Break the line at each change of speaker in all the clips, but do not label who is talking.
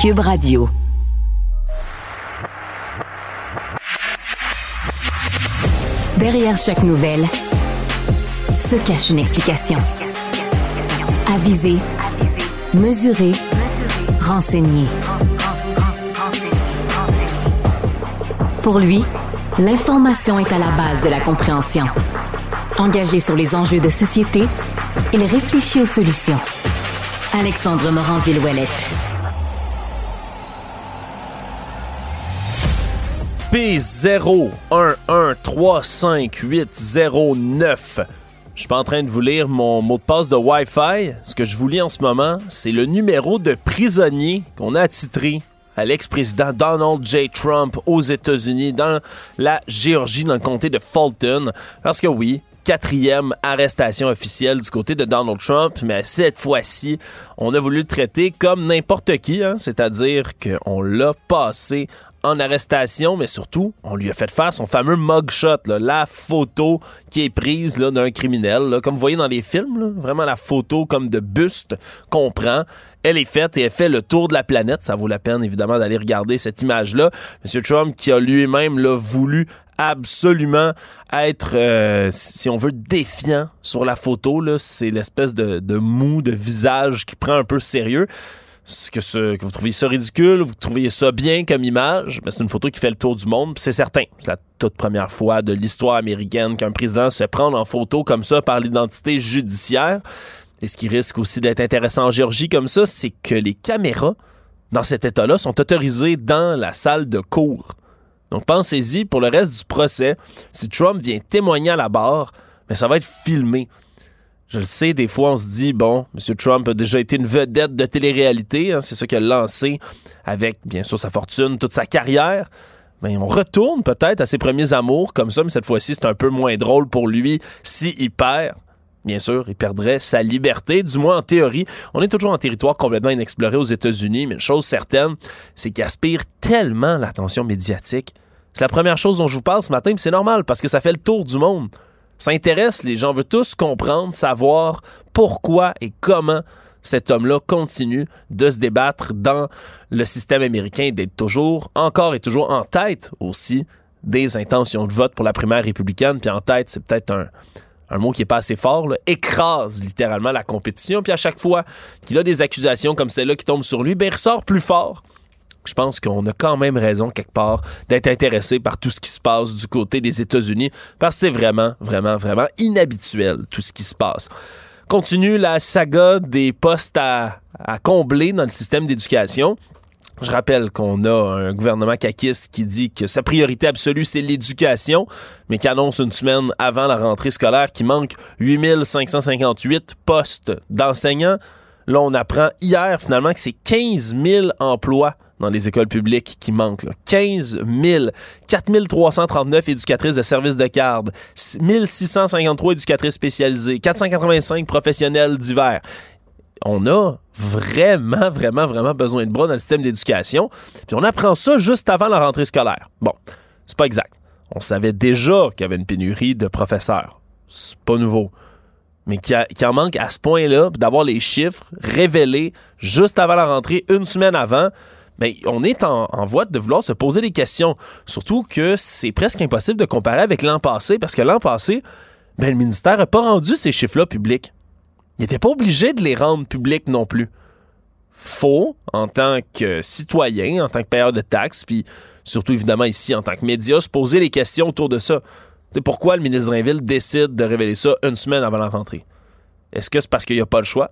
Cube Radio. Derrière chaque nouvelle se cache une explication. Aviser, mesurer, renseigner. Pour lui, l'information est à la base de la compréhension. Engagé sur les enjeux de société, il réfléchit aux solutions. Alexandre Morand-Villouellette.
P01135809. Je suis pas en train de vous lire mon mot de passe de Wi-Fi. Ce que je vous lis en ce moment, c'est le numéro de prisonnier qu'on a attitré à l'ex-président Donald J. Trump aux États-Unis, dans la Géorgie, dans le comté de Fulton. Parce que oui, quatrième arrestation officielle du côté de Donald Trump, mais cette fois-ci, on a voulu le traiter comme n'importe qui, hein. c'est-à-dire qu'on l'a passé en arrestation, mais surtout, on lui a fait faire son fameux mugshot, la photo qui est prise d'un criminel, comme vous voyez dans les films, vraiment la photo comme de buste qu'on prend. Elle est faite et elle fait le tour de la planète. Ça vaut la peine, évidemment, d'aller regarder cette image-là. Monsieur Trump qui a lui-même voulu absolument être, euh, si on veut, défiant sur la photo. C'est l'espèce de, de mou de visage qui prend un peu sérieux que, ce, que vous trouviez ça ridicule, vous trouviez ça bien comme image, mais c'est une photo qui fait le tour du monde, c'est certain. C'est la toute première fois de l'histoire américaine qu'un président se fait prendre en photo comme ça par l'identité judiciaire. Et ce qui risque aussi d'être intéressant en Géorgie comme ça, c'est que les caméras dans cet état-là sont autorisées dans la salle de cours. Donc pensez-y pour le reste du procès, si Trump vient témoigner à la barre, mais ça va être filmé. Je le sais, des fois, on se dit, bon, M. Trump a déjà été une vedette de télé-réalité. Hein, c'est ça qu'il a lancé avec, bien sûr, sa fortune, toute sa carrière. Mais on retourne peut-être à ses premiers amours comme ça, mais cette fois-ci, c'est un peu moins drôle pour lui s'il perd. Bien sûr, il perdrait sa liberté, du moins en théorie. On est toujours en territoire complètement inexploré aux États-Unis, mais une chose certaine, c'est qu'il aspire tellement l'attention médiatique. C'est la première chose dont je vous parle ce matin, mais c'est normal parce que ça fait le tour du monde. Ça intéresse les gens, on veut tous comprendre, savoir pourquoi et comment cet homme-là continue de se débattre dans le système américain, d'être toujours, encore et toujours en tête aussi des intentions de vote pour la primaire républicaine. Puis en tête, c'est peut-être un, mot qui est pas assez fort, écrase littéralement la compétition. Puis à chaque fois qu'il a des accusations comme celle-là qui tombent sur lui, ben il ressort plus fort je pense qu'on a quand même raison quelque part d'être intéressé par tout ce qui se passe du côté des États-Unis parce que c'est vraiment, vraiment, vraiment inhabituel tout ce qui se passe. Continue la saga des postes à, combler dans le système d'éducation. Je rappelle qu'on a un gouvernement caquiste qui dit que sa priorité absolue, c'est l'éducation, mais qui annonce une semaine avant la rentrée scolaire qu'il manque 8558 postes d'enseignants. Là, on apprend hier finalement que c'est 15 000 emplois dans les écoles publiques qui manquent. 15 000, 4 339 éducatrices de services de garde, 1653 éducatrices spécialisées, 485 professionnels divers. On a vraiment, vraiment, vraiment besoin de bras dans le système d'éducation. Puis on apprend ça juste avant la rentrée scolaire. Bon, c'est pas exact. On savait déjà qu'il y avait une pénurie de professeurs. C'est pas nouveau mais qui, en manque à ce point-là, d'avoir les chiffres révélés juste avant la rentrée, une semaine avant, mais on est en, voie de vouloir se poser des questions. Surtout que c'est presque impossible de comparer avec l'an passé, parce que l'an passé, ben, le ministère n'a pas rendu ces chiffres-là publics. Il n'était pas obligé de les rendre publics non plus. Faut, en tant que citoyen, en tant que payeur de taxes, puis surtout évidemment ici en tant que média, se poser les questions autour de ça. C'est pourquoi le ministre Drainville décide de révéler ça une semaine avant la rentrée? Est-ce que c'est parce qu'il n'y a pas le choix?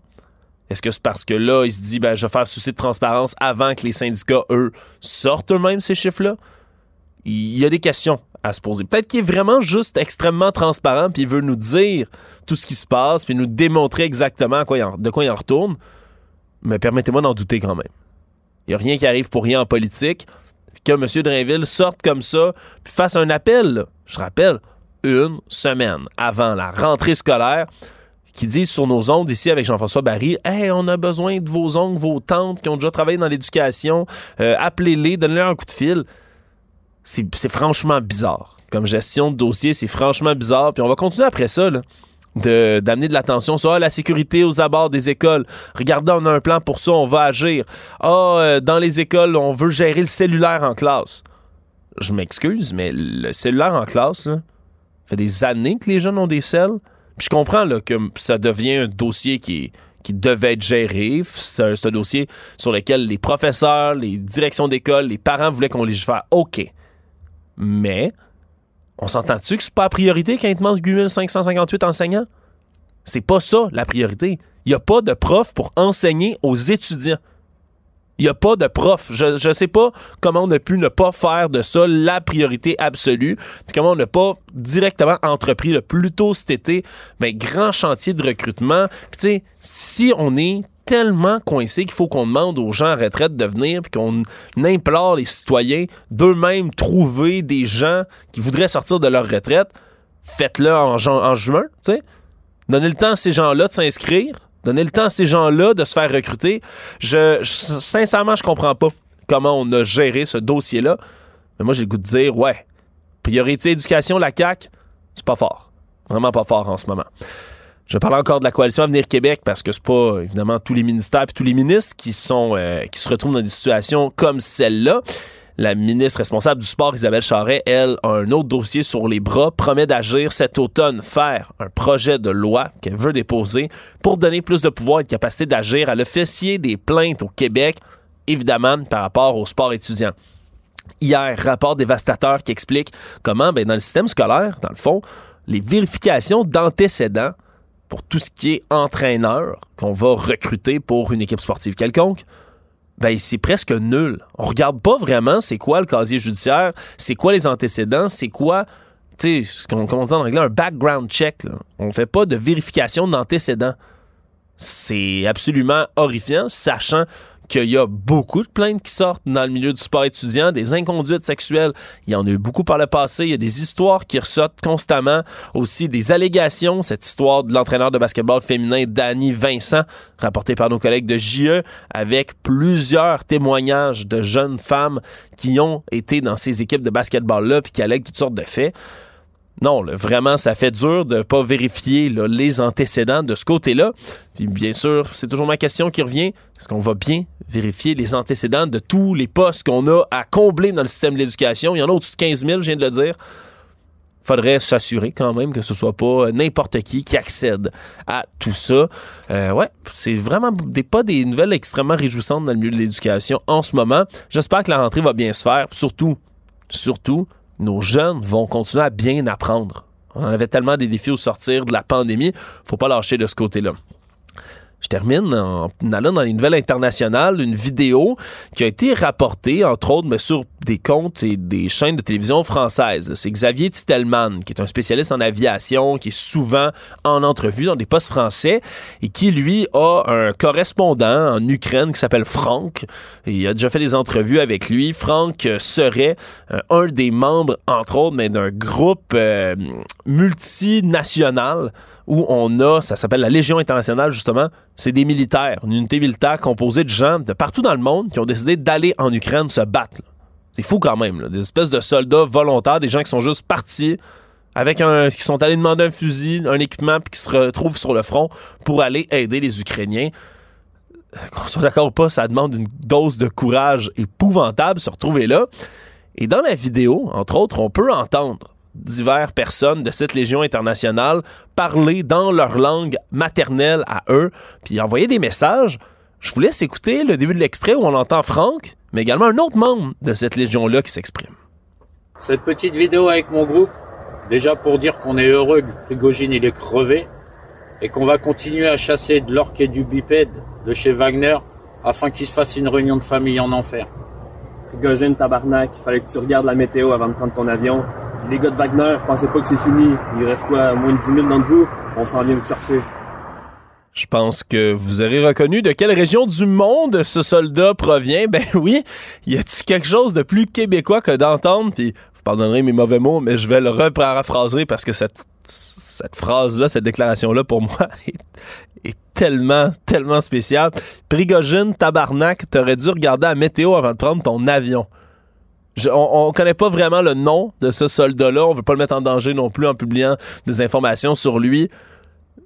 Est-ce que c'est parce que là, il se dit, ben, je vais faire souci de transparence avant que les syndicats, eux, sortent eux-mêmes ces chiffres-là? Il y a des questions à se poser. Peut-être qu'il est vraiment juste extrêmement transparent, puis il veut nous dire tout ce qui se passe, puis nous démontrer exactement de quoi il en retourne. Mais permettez-moi d'en douter quand même. Il n'y a rien qui arrive pour rien en politique. Que M. Drainville sorte comme ça, puis fasse un appel, je rappelle, une semaine avant la rentrée scolaire qui disent sur nos ondes ici avec Jean-François Barry Hey, on a besoin de vos oncles, vos tantes qui ont déjà travaillé dans l'éducation, euh, appelez-les, donnez-leur un coup de fil. C'est franchement bizarre. Comme gestion de dossier, c'est franchement bizarre. Puis on va continuer après ça. d'amener de, l'attention sur ah, la sécurité aux abords des écoles. Regardez, on a un plan pour ça, on va agir. Ah, euh, dans les écoles, on veut gérer le cellulaire en classe. Je m'excuse, mais le cellulaire en classe, ça fait des années que les jeunes ont des selles. Je comprends que ça devient un dossier qui, devait être géré. C'est un, dossier sur lequel les professeurs, les directions d'école, les parents voulaient qu'on légifère. OK. Mais on s'entend-tu que c'est pas la priorité quand il te manque 8558 enseignants? C'est pas ça la priorité. Il n'y a pas de prof pour enseigner aux étudiants. Il n'y a pas de prof. Je ne sais pas comment on a pu ne pas faire de ça la priorité absolue, puis comment on n'a pas directement entrepris le plus tôt cet été, mais ben, grand chantier de recrutement. Puis tu sais, si on est tellement coincé qu'il faut qu'on demande aux gens en retraite de venir puis qu'on implore les citoyens d'eux-mêmes trouver des gens qui voudraient sortir de leur retraite. Faites-le en, en, juin, tu sais. Donnez le temps à ces gens-là de s'inscrire. Donnez le temps à ces gens-là de se faire recruter. Je, sincèrement, je comprends pas comment on a géré ce dossier-là. Mais moi, j'ai le goût de dire, ouais, priorité éducation, la CAQ, c'est pas fort. Vraiment pas fort en ce moment. Je parle encore de la coalition Avenir Québec parce que c'est pas évidemment tous les ministères et tous les ministres qui euh, qui se retrouvent dans des situations comme celle-là. La ministre responsable du sport, Isabelle Charret, elle, a un autre dossier sur les bras, promet d'agir cet automne, faire un projet de loi qu'elle veut déposer pour donner plus de pouvoir et de capacité d'agir à l'officier des plaintes au Québec, évidemment par rapport au sport étudiant. Hier, rapport dévastateur qui explique comment, ben, dans le système scolaire, dans le fond, les vérifications d'antécédents pour tout ce qui est entraîneur qu'on va recruter pour une équipe sportive quelconque, ben c'est presque nul. On regarde pas vraiment c'est quoi le casier judiciaire, c'est quoi les antécédents, c'est quoi, tu sais, comme on dit en anglais, un background check. Là. On fait pas de vérification d'antécédents. C'est absolument horrifiant, sachant qu'il y a beaucoup de plaintes qui sortent dans le milieu du sport étudiant, des inconduites sexuelles. Il y en a eu beaucoup par le passé. Il y a des histoires qui ressortent constamment. Aussi des allégations. Cette histoire de l'entraîneur de basketball féminin Danny Vincent, rapportée par nos collègues de JE, avec plusieurs témoignages de jeunes femmes qui ont été dans ces équipes de basketball-là puis qui allèguent toutes sortes de faits. Non, vraiment, ça fait dur de ne pas vérifier les antécédents de ce côté-là. Puis bien sûr, c'est toujours ma question qui revient. Est-ce qu'on va bien vérifier les antécédents de tous les postes qu'on a à combler dans le système de l'éducation? Il y en a au-dessus de 15 000, je viens de le dire. Faudrait s'assurer quand même que ce soit pas n'importe qui qui accède à tout ça. Euh, ouais, c'est vraiment des, pas des nouvelles extrêmement réjouissantes dans le milieu de l'éducation en ce moment. J'espère que la rentrée va bien se faire. Surtout, surtout, nos jeunes vont continuer à bien apprendre. On avait tellement des défis au sortir de la pandémie, faut pas lâcher de ce côté-là. Je termine en allant dans les nouvelles internationales, une vidéo qui a été rapportée, entre autres, mais sur des comptes et des chaînes de télévision françaises. C'est Xavier Titelman, qui est un spécialiste en aviation, qui est souvent en entrevue dans des postes français et qui, lui, a un correspondant en Ukraine qui s'appelle Franck. il a déjà fait des entrevues avec lui. Franck serait euh, un des membres, entre autres, mais d'un groupe euh, multinational où on a, ça s'appelle la Légion internationale justement, c'est des militaires, une unité militaire composée de gens de partout dans le monde qui ont décidé d'aller en Ukraine se battre. C'est fou quand même, des espèces de soldats volontaires, des gens qui sont juste partis avec un, qui sont allés demander un fusil, un équipement, puis qui se retrouvent sur le front pour aller aider les Ukrainiens. Qu'on soit d'accord ou pas, ça demande une dose de courage épouvantable se retrouver là. Et dans la vidéo, entre autres, on peut entendre diverses personnes de cette Légion internationale parler dans leur langue maternelle à eux, puis envoyer des messages. Je vous laisse écouter le début de l'extrait où on entend Franck, mais également un autre membre de cette Légion-là qui s'exprime.
Cette petite vidéo avec mon groupe, déjà pour dire qu'on est heureux que Prigogine il est crevé et qu'on va continuer à chasser de l'orque et du bipède de chez Wagner afin qu'il se fasse une réunion de famille en enfer.
Prigogine, tabarnak, il fallait que tu regardes la météo avant de prendre ton avion les gars de Wagner, pensez pas que c'est fini. Il reste quoi, moins de 10 000 d'entre vous? On s'en vient vous chercher.
Je pense que vous aurez reconnu de quelle région du monde ce soldat provient. Ben oui, y a-tu quelque chose de plus québécois que d'entendre, puis vous pardonnerez mes mauvais mots, mais je vais le reparaphraser parce que cette, cette phrase-là, cette déclaration-là, pour moi, est, tellement, tellement spéciale. Prigogine, tabarnak, t'aurais dû regarder la météo avant de prendre ton avion on, connaît pas vraiment le nom de ce soldat-là. On veut pas le mettre en danger non plus en publiant des informations sur lui.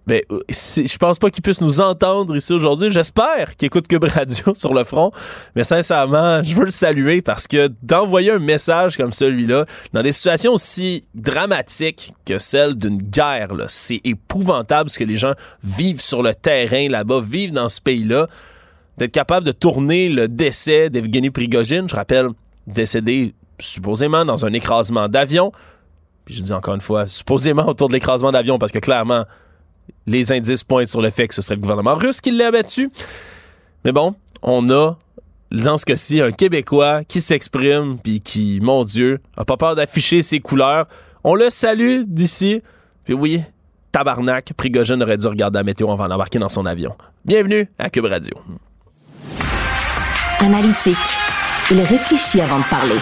ben, euh, je pense pas qu'il puisse nous entendre ici aujourd'hui. J'espère qu'il écoute Cube Radio sur le front. Mais sincèrement, je veux le saluer parce que d'envoyer un message comme celui-là, dans des situations aussi dramatiques que celle d'une guerre, c'est épouvantable ce que les gens vivent sur le terrain là-bas, vivent dans ce pays-là. D'être capable de tourner le décès d'Evgeny Prigogine, je rappelle, décédé supposément dans un écrasement d'avion. Puis je dis encore une fois, supposément autour de l'écrasement d'avion, parce que clairement, les indices pointent sur le fait que ce serait le gouvernement russe qui l'a abattu. Mais bon, on a, dans ce cas-ci, un Québécois qui s'exprime, puis qui, mon Dieu, a pas peur d'afficher ses couleurs. On le salue d'ici. Puis oui, tabarnak, Prigogine aurait dû regarder la météo avant d'embarquer dans son avion. Bienvenue à Cube Radio.
Analytique. Il réfléchit avant de parler.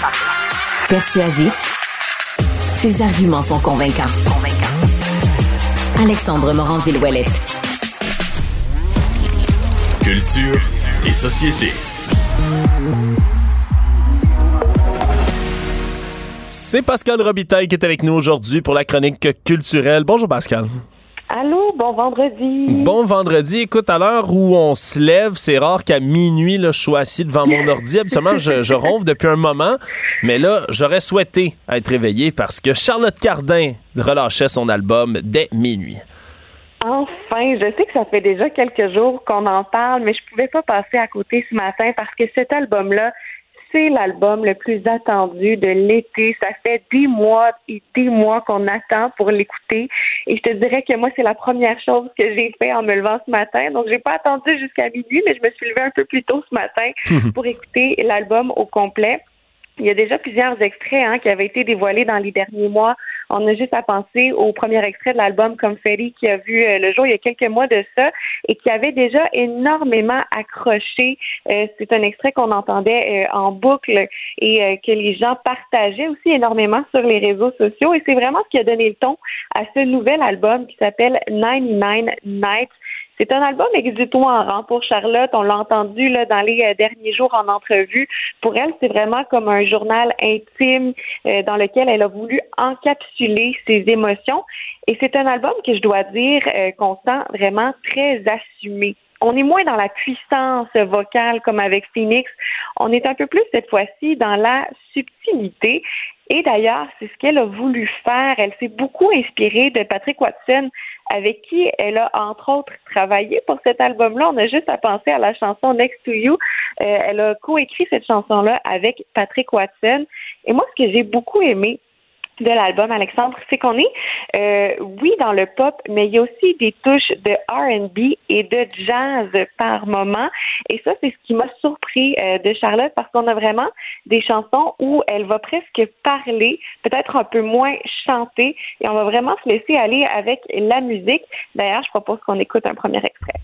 Persuasif. Ses arguments sont convaincants. Alexandre Morand-Villouellette.
Culture et société.
C'est Pascal Robitaille qui est avec nous aujourd'hui pour la chronique culturelle. Bonjour Pascal.
Allô, bon vendredi.
Bon vendredi. Écoute, à l'heure où on se lève, c'est rare qu'à minuit, là, je sois assis devant mon ordi. Absolument, je, je ronfle depuis un moment. Mais là, j'aurais souhaité être réveillé parce que Charlotte Cardin relâchait son album dès minuit.
Enfin, je sais que ça fait déjà quelques jours qu'on en parle, mais je pouvais pas passer à côté ce matin parce que cet album-là, c'est l'album le plus attendu de l'été. Ça fait des mois et des mois qu'on attend pour l'écouter. Et je te dirais que moi, c'est la première chose que j'ai fait en me levant ce matin. Donc, j'ai pas attendu jusqu'à minuit, mais je me suis levée un peu plus tôt ce matin pour écouter l'album au complet. Il y a déjà plusieurs extraits hein, qui avaient été dévoilés dans les derniers mois. On a juste à penser au premier extrait de l'album Confetti qui a vu euh, le jour il y a quelques mois de ça et qui avait déjà énormément accroché. Euh, c'est un extrait qu'on entendait euh, en boucle et que les gens partageaient aussi énormément sur les réseaux sociaux. Et c'est vraiment ce qui a donné le ton à ce nouvel album qui s'appelle 99 Nights. C'est un album exutoire pour Charlotte. On l'a entendu là, dans les euh, derniers jours en entrevue. Pour elle, c'est vraiment comme un journal intime euh, dans lequel elle a voulu encapsuler ses émotions. Et c'est un album que je dois dire euh, qu'on sent vraiment très assumé on est moins dans la puissance vocale comme avec Phoenix. On est un peu plus cette fois-ci dans la subtilité. Et d'ailleurs, c'est ce qu'elle a voulu faire. Elle s'est beaucoup inspirée de Patrick Watson, avec qui elle a entre autres travaillé pour cet album-là. On a juste à penser à la chanson Next to You. Euh, elle a coécrit cette chanson-là avec Patrick Watson. Et moi, ce que j'ai beaucoup aimé, de l'album, Alexandre, c'est qu'on est, euh, oui, dans le pop, mais il y a aussi des touches de R&B et de jazz par moment. Et ça, c'est ce qui m'a surpris euh, de Charlotte parce qu'on a vraiment des chansons où elle va presque parler, peut-être un peu moins chanter, et on va vraiment se laisser aller avec la musique. D'ailleurs, je propose qu'on écoute un premier extrait.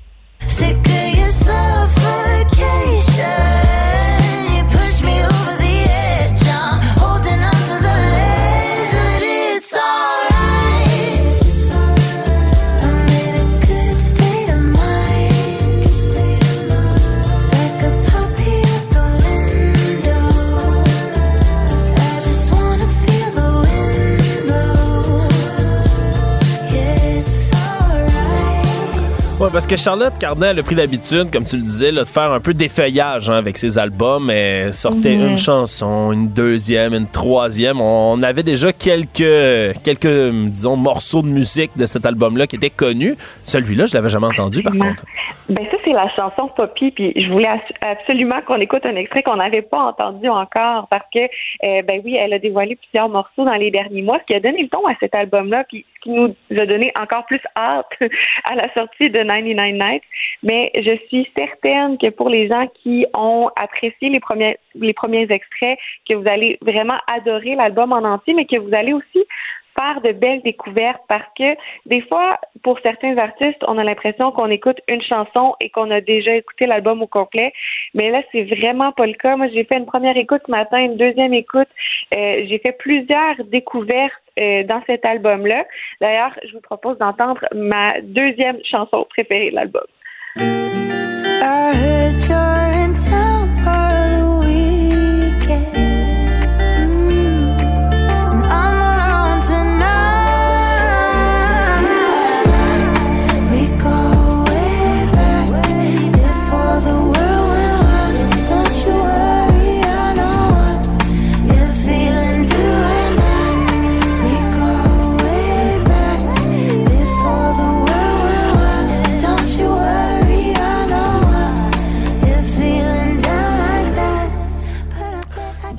Parce que Charlotte Cardin a pris l'habitude, comme tu le disais, de faire un peu d'effeuillage hein, avec ses albums. Elle sortait mhm. une chanson, une deuxième, une troisième. On avait déjà quelques, quelques, disons, morceaux de musique de cet album-là qui étaient connus. Celui-là, je l'avais jamais entendu, par contre.
Ben ça, c'est la chanson Poppy. Puis je voulais absolument qu'on écoute un extrait qu'on n'avait pas entendu encore parce que, euh, ben oui, elle a dévoilé plusieurs morceaux dans les derniers mois, ce qui a donné le ton à cet album-là, puis qui nous a donné encore plus hâte à la sortie de 99 Nights, mais je suis certaine que pour les gens qui ont apprécié les premiers, les premiers extraits, que vous allez vraiment adorer l'album en entier, mais que vous allez aussi faire de belles découvertes parce que des fois, pour certains artistes, on a l'impression qu'on écoute une chanson et qu'on a déjà écouté l'album au complet. Mais là, c'est vraiment pas le cas. Moi, j'ai fait une première écoute ce matin, une deuxième écoute. Euh, j'ai fait plusieurs découvertes euh, dans cet album-là. D'ailleurs, je vous propose d'entendre ma deuxième chanson préférée de l'album.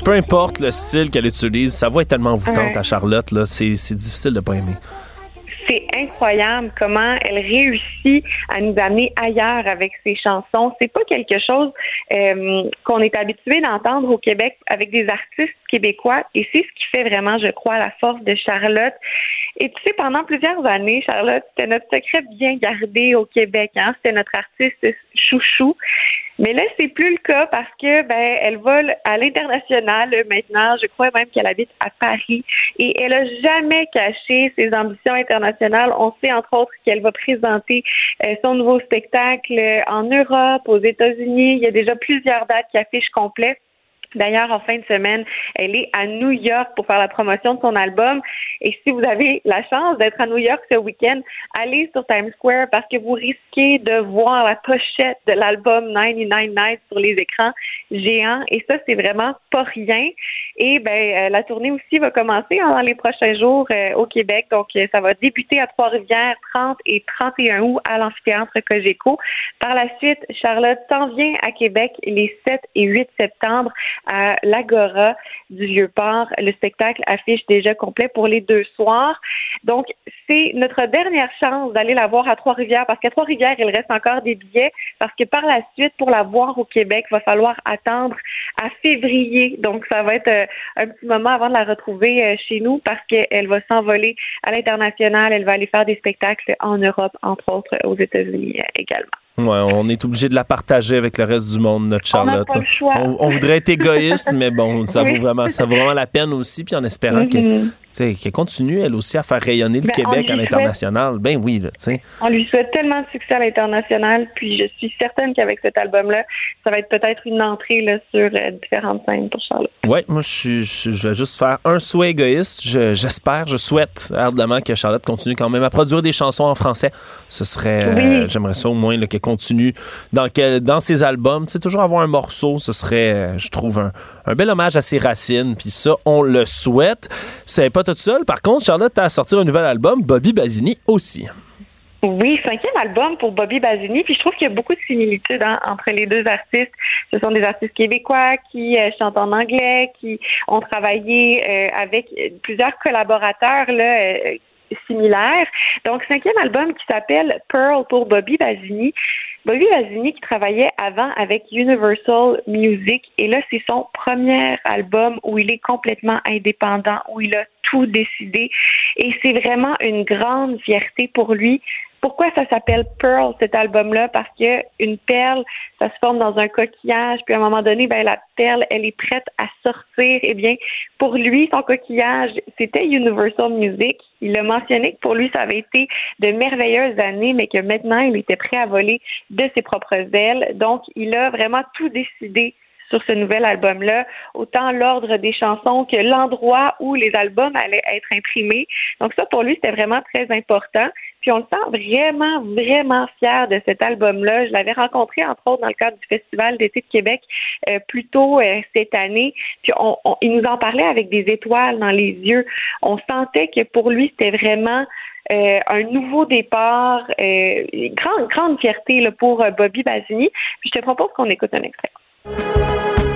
Peu importe le style qu'elle utilise, sa voix est tellement voûtante à Charlotte, là, c'est difficile de pas aimer
c'est incroyable comment elle réussit à nous amener ailleurs avec ses chansons. C'est pas quelque chose euh, qu'on est habitué d'entendre au Québec avec des artistes québécois et c'est ce qui fait vraiment, je crois, la force de Charlotte. Et tu sais, pendant plusieurs années, Charlotte, c'était notre secret bien gardé au Québec. Hein? C'était notre artiste chouchou. Mais là, c'est plus le cas parce que ben elle vole à l'international maintenant. Je crois même qu'elle habite à Paris et elle a jamais caché ses ambitions internationales. On sait entre autres qu'elle va présenter euh, son nouveau spectacle en Europe, aux États-Unis. Il y a déjà plusieurs dates qui affichent complètes. D'ailleurs, en fin de semaine, elle est à New York pour faire la promotion de son album. Et si vous avez la chance d'être à New York ce week-end, allez sur Times Square parce que vous risquez de voir la pochette de l'album 99 Nights sur les écrans géants. Et ça, c'est vraiment pas rien. Et ben, euh, la tournée aussi va commencer dans les prochains jours euh, au Québec. Donc, euh, ça va débuter à Trois-Rivières 30 et 31 août à l'amphithéâtre Cogeco. Par la suite, Charlotte s'en vient à Québec les 7 et 8 septembre à l'Agora du Vieux-Port. Le spectacle affiche déjà complet pour les deux soirs. Donc, c'est notre dernière chance d'aller la voir à Trois-Rivières parce qu'à Trois-Rivières, il reste encore des billets parce que par la suite, pour la voir au Québec, il va falloir attendre à février. Donc, ça va être euh, un petit moment avant de la retrouver euh, chez nous parce qu'elle va s'envoler à l'international. Elle va aller faire des spectacles en Europe, entre autres aux États-Unis euh, également.
Ouais, on est obligé de la partager avec le reste du monde, notre Charlotte.
On,
on, voudrait être égoïste, mais bon, ça vaut vraiment, ça vaut vraiment la peine aussi, puis en espérant mm-hmm qu'elle continue, elle aussi, à faire rayonner le ben, Québec à l'international. Ben oui, là, sais.
On lui souhaite tellement de succès à l'international, puis je suis certaine qu'avec cet album-là, ça va être peut-être une entrée là, sur euh, différentes scènes pour Charlotte.
Oui, moi, je, je, vais juste faire un souhait égoïste. J'espère, je, souhaite ardemment que Charlotte continue quand même à produire des chansons en français. Ce serait, euh, j'aimerais ça au moins qu'elle continue dans, dans ses albums. Tu sais, toujours avoir un morceau, ce serait, euh, je trouve, un, un bel hommage à ses racines, puis ça, on le souhaite. C'est pas tout seul. Par contre, Charlotte a sorti un nouvel album, Bobby Basini aussi.
Oui, cinquième album pour Bobby Basini. Puis je trouve qu'il y a beaucoup de similitudes hein, entre les deux artistes. Ce sont des artistes québécois qui euh, chantent en anglais, qui ont travaillé euh, avec plusieurs collaborateurs là, euh, similaires. Donc, cinquième album qui s'appelle Pearl pour Bobby Basini. Bobby Basini qui travaillait avant avec Universal Music. Et là c'est son premier album où il est complètement indépendant, où il a tout décidé. Et c'est vraiment une grande fierté pour lui pourquoi ça s'appelle Pearl, cet album-là? Parce que une perle, ça se forme dans un coquillage, puis à un moment donné, ben, la perle, elle est prête à sortir. Eh bien, pour lui, son coquillage, c'était Universal Music. Il a mentionné que pour lui, ça avait été de merveilleuses années, mais que maintenant, il était prêt à voler de ses propres ailes. Donc, il a vraiment tout décidé sur ce nouvel album-là, autant l'ordre des chansons que l'endroit où les albums allaient être imprimés. Donc ça, pour lui, c'était vraiment très important. Puis on le sent vraiment, vraiment fier de cet album-là. Je l'avais rencontré, entre autres, dans le cadre du Festival d'été de Québec euh, plus tôt euh, cette année. Puis on, il nous en parlait avec des étoiles dans les yeux. On sentait que pour lui, c'était vraiment euh, un nouveau départ, euh, grande, grande fierté là, pour Bobby Basini. Puis je te propose qu'on écoute un extrait.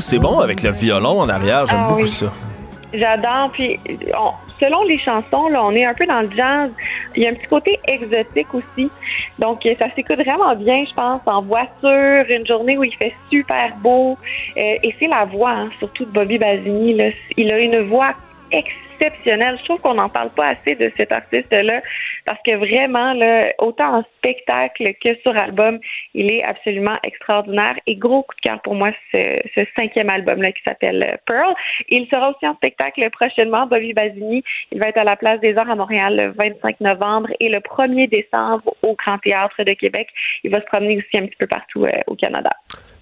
c'est bon avec le violon en arrière. J'aime ah beaucoup ça. J'adore. Puis, selon les chansons, là, on est un peu dans le jazz. Il y a un petit côté exotique aussi. Donc, ça s'écoute vraiment bien, je pense, en voiture, une journée où il fait super beau. Euh, et c'est la voix, hein, surtout de Bobby Basini. Là. Il a une voix extrêmement Je trouve qu'on n'en parle pas assez de cet artiste-là parce que vraiment, autant en spectacle que sur album, il est absolument extraordinaire. Et gros coup de cœur pour moi, ce, ce cinquième album-là qui s'appelle Pearl. Il sera aussi en spectacle prochainement. Bobby Basini, il va être à la Place des Arts à Montréal le 25 novembre et le 1er décembre au Grand Théâtre de Québec. Il va se promener aussi un petit peu partout euh, au Canada.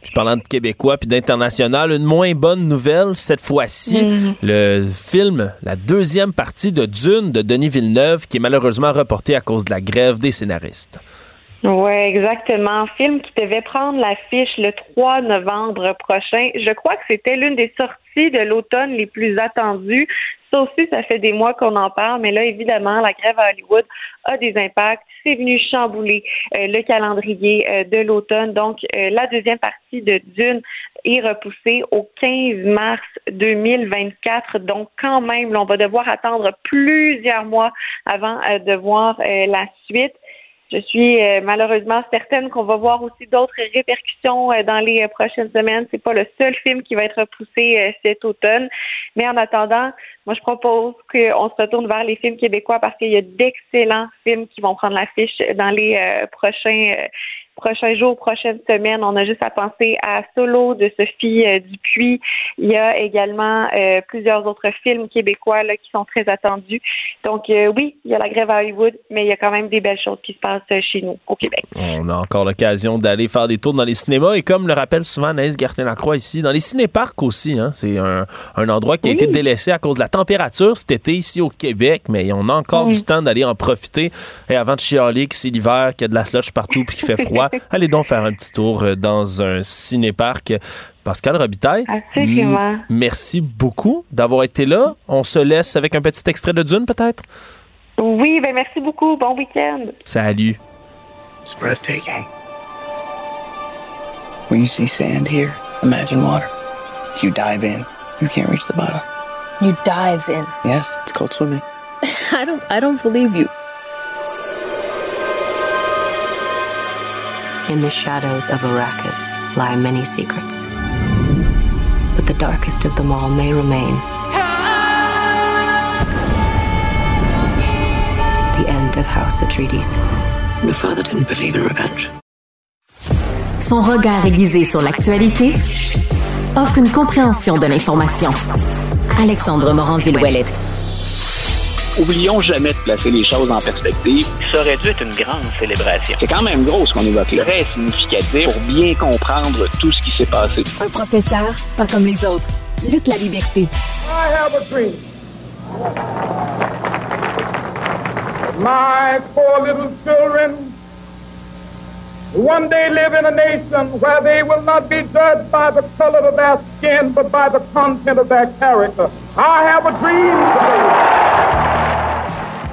Puis parlant de Québécois puis d'international, une moins bonne nouvelle cette fois-ci,
Mhm.
le film, la deuxième partie de Dune de Denis Villeneuve, qui est malheureusement reporté à cause de la grève des scénaristes.
Oui, exactement. Film qui devait prendre l'affiche le 3 novembre prochain. Je crois que c'était l'une des sorties de l'automne les plus attendues. Ça aussi, ça fait des mois qu'on en parle, mais là, évidemment, la grève à Hollywood a des impacts. C'est venu chambouler euh, le calendrier euh, de l'automne. Donc, euh, la deuxième partie de Dune est repoussée au 15 mars 2024. Donc, quand même, on va devoir attendre plusieurs mois avant de voir la suite. Je suis euh, malheureusement certaine qu'on va voir aussi d'autres répercussions euh, dans les euh, prochaines semaines. C'est pas le seul film qui va être repoussé cet automne. Mais en attendant, moi je propose qu'on se retourne vers les films québécois parce qu'il y a d'excellents films qui vont prendre l'affiche dans les prochains prochains jours, prochaines semaines. On a juste à penser à Solo de Sophie euh, Dupuis. Il y a également euh, plusieurs autres films québécois là, qui sont très attendus. Donc euh, oui, il y a la grève à Hollywood, mais il y a quand même des belles choses qui se passent chez nous, au Québec.
On a encore l'occasion d'aller faire des tours dans les cinémas et comme le rappelle souvent Anaïs Gartin-Lacroix ici, dans les cinéparcs aussi. Hein, c'est un, un endroit qui a
Oui.
été délaissé à cause de la température cet été ici au Québec, mais on a encore
Oui.
du temps d'aller en profiter. Et avant de chialer que c'est l'hiver, qu'il y a de la slush partout puis qu'il fait froid, allez donc faire un petit tour euh, dans un cinéparc. Pascal Robitaille,
Absolument.
merci beaucoup d'avoir été là. On se laisse avec un petit extrait de Dune peut-être?
Oui, ben merci beaucoup. Bon week-end.
Salut.
It's breathtaking. When you see sand here, imagine water. If you dive in, you can't reach the bottom.
You dive in.
Yes, it's called swimming.
I don't I don't believe you. In the shadows of Arrakis lie many secrets. But the darkest of them all may remain. The end of House Atreides.
Your father didn't believe in revenge.
Son regard aiguisé sur l'actualité offre une compréhension de l'information. Alexandre Morin-Villouellette.
Oublions jamais de placer les choses en perspective. Ça aurait dû être une grande célébration. C'est quand même gros ce qu'on évoque là. Très significatif pour bien comprendre tout ce qui s'est passé.
Un professeur, pas comme les autres. Lutte la liberté.
I have a dream. My four little children one day live in a nation where they will not be judged by the color of their skin, but by the content of their character. I have a dream today.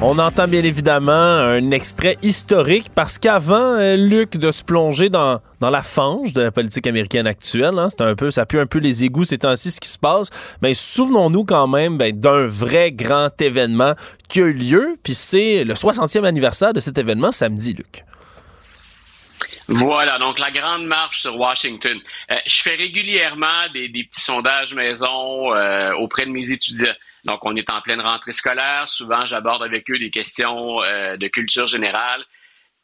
On entend bien évidemment un extrait historique parce qu'avant, euh, Luc, de se plonger dans, dans la fange de la politique américaine actuelle, hein, c'est un peu, ça pue un peu les égouts ces temps-ci ce qui se passe, mais souvenons-nous quand même ben, d'un vrai grand événement qui a eu lieu, puis c'est le 60e anniversaire de cet événement samedi, Luc.
Voilà, donc la grande marche sur Washington. Euh, je fais régulièrement des, des petits sondages maison euh, auprès de mes étudiants. Donc, on est en pleine rentrée scolaire. Souvent, j'aborde avec eux des questions euh, de culture générale.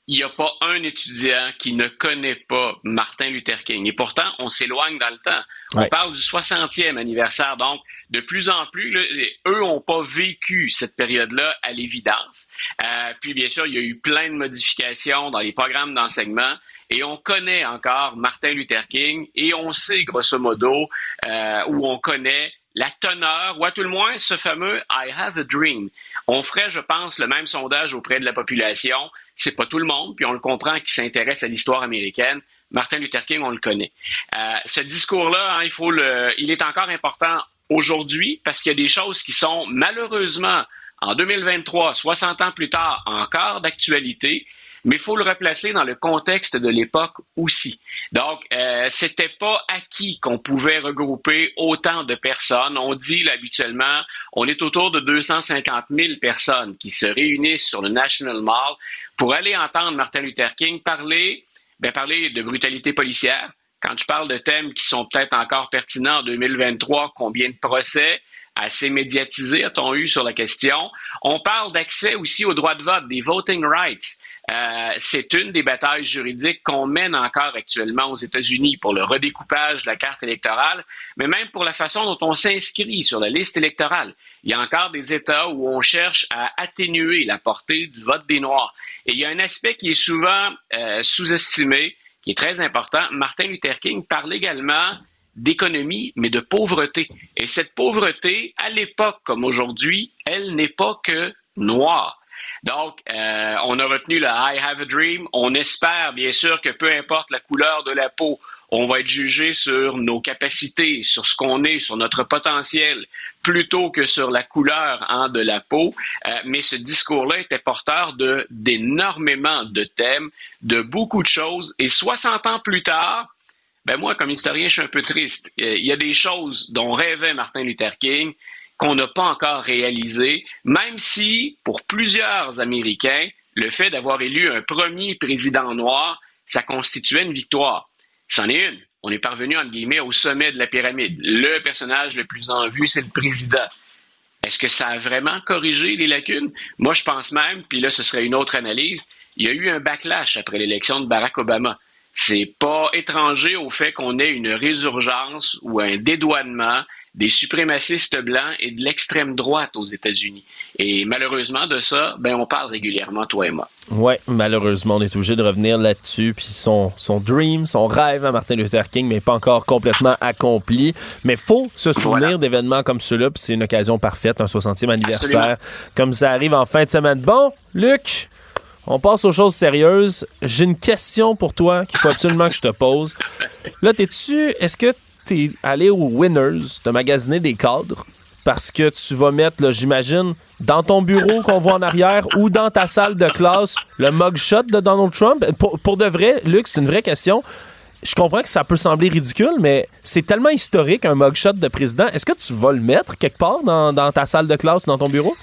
Il n'y a pas un étudiant qui ne connaît pas Martin Luther King. Et pourtant, on s'éloigne dans le temps. On parle du 60e anniversaire. Donc, de plus en plus, là, eux n'ont pas vécu cette période-là à l'évidence. Euh, puis, bien sûr, il y a eu plein de modifications dans les programmes d'enseignement. Et on connaît encore Martin Luther King et on sait, grosso modo, euh, où on connaît la teneur, ou à tout le moins ce fameux I have a dream. On ferait, je pense, le même sondage auprès de la population. C'est pas tout le monde, puis on le comprend, qui s'intéresse à l'histoire américaine. Martin Luther King, on le connaît. Euh, ce discours-là, hein, il faut il est encore important aujourd'hui parce qu'il y a des choses qui sont malheureusement en 2023, 60 ans plus tard, encore d'actualité mais il faut le replacer dans le contexte de l'époque aussi. Donc, euh, c'était pas acquis qu'on pouvait regrouper autant de personnes. On dit là, habituellement, on est autour de 250 000 personnes qui se réunissent sur le National Mall pour aller entendre Martin Luther King parler, ben, parler de brutalité policière. Quand je parle de thèmes qui sont peut-être encore pertinents en 2023, combien de procès assez médiatisés a-t-on eu sur la question? On parle d'accès aussi au droit de vote, des voting rights. Euh, c'est une des batailles juridiques qu'on mène encore actuellement aux États-Unis pour le redécoupage de la carte électorale, mais même pour la façon dont on s'inscrit sur la liste électorale. Il y a encore des États où on cherche à atténuer la portée du vote des Noirs. Et il y a un aspect qui est souvent euh, sous-estimé, qui est très important, Martin Luther King parle également d'économie, mais de pauvreté. Et cette pauvreté, à l'époque comme aujourd'hui, elle n'est pas que noire. Donc, euh, on a retenu le I have a dream. On espère, bien sûr, que peu importe la couleur de la peau, on va être jugé sur nos capacités, sur ce qu'on est, sur notre potentiel, plutôt que sur la couleur hein, de la peau. Euh, mais ce discours-là était porteur d'énormément de thèmes, de beaucoup de choses. Et 60 ans plus tard, ben moi, comme historien, je suis un peu triste. Euh, il y a des choses dont rêvait Martin Luther King qu'on n'a pas encore réalisées, même si, pour plusieurs Américains, le fait d'avoir élu un premier président noir, ça constituait une victoire. C'en est une. On est parvenu, entre guillemets, au sommet de la pyramide. Le personnage le plus en vue, c'est le président. Est-ce que ça a vraiment corrigé les lacunes? Moi, je pense même, puis là, ce serait une autre analyse, il y a eu un backlash après l'élection de Barack Obama. C'est pas étranger au fait qu'on ait une résurgence ou un dédouanement des suprémacistes blancs et de l'extrême droite aux États-Unis. Et malheureusement, de ça, ben, on parle régulièrement, toi et moi.
Oui, malheureusement, on est obligé de revenir là-dessus. Puis son, son dream, son rêve à Martin Luther King, mais pas encore complètement accompli. Mais faut se souvenir d'événements comme ceux-là, puis c'est une occasion parfaite, un 60e anniversaire, comme ça arrive en fin de semaine. Bon, Luc, on passe aux choses sérieuses. J'ai une question pour toi qu'il faut absolument que je te pose. Là, t'es-tu, est-ce que t'es allé au Winners de magasiner des cadres parce que tu vas mettre, j'imagine, dans ton bureau qu'on voit en arrière ou dans ta salle de classe, le mugshot de Donald Trump. Pour, de vrai, Luc, c'est une vraie question. Je comprends que ça peut sembler ridicule, mais c'est tellement historique un mugshot de président. Est-ce que tu vas le mettre quelque part dans, ta salle de classe, dans ton bureau?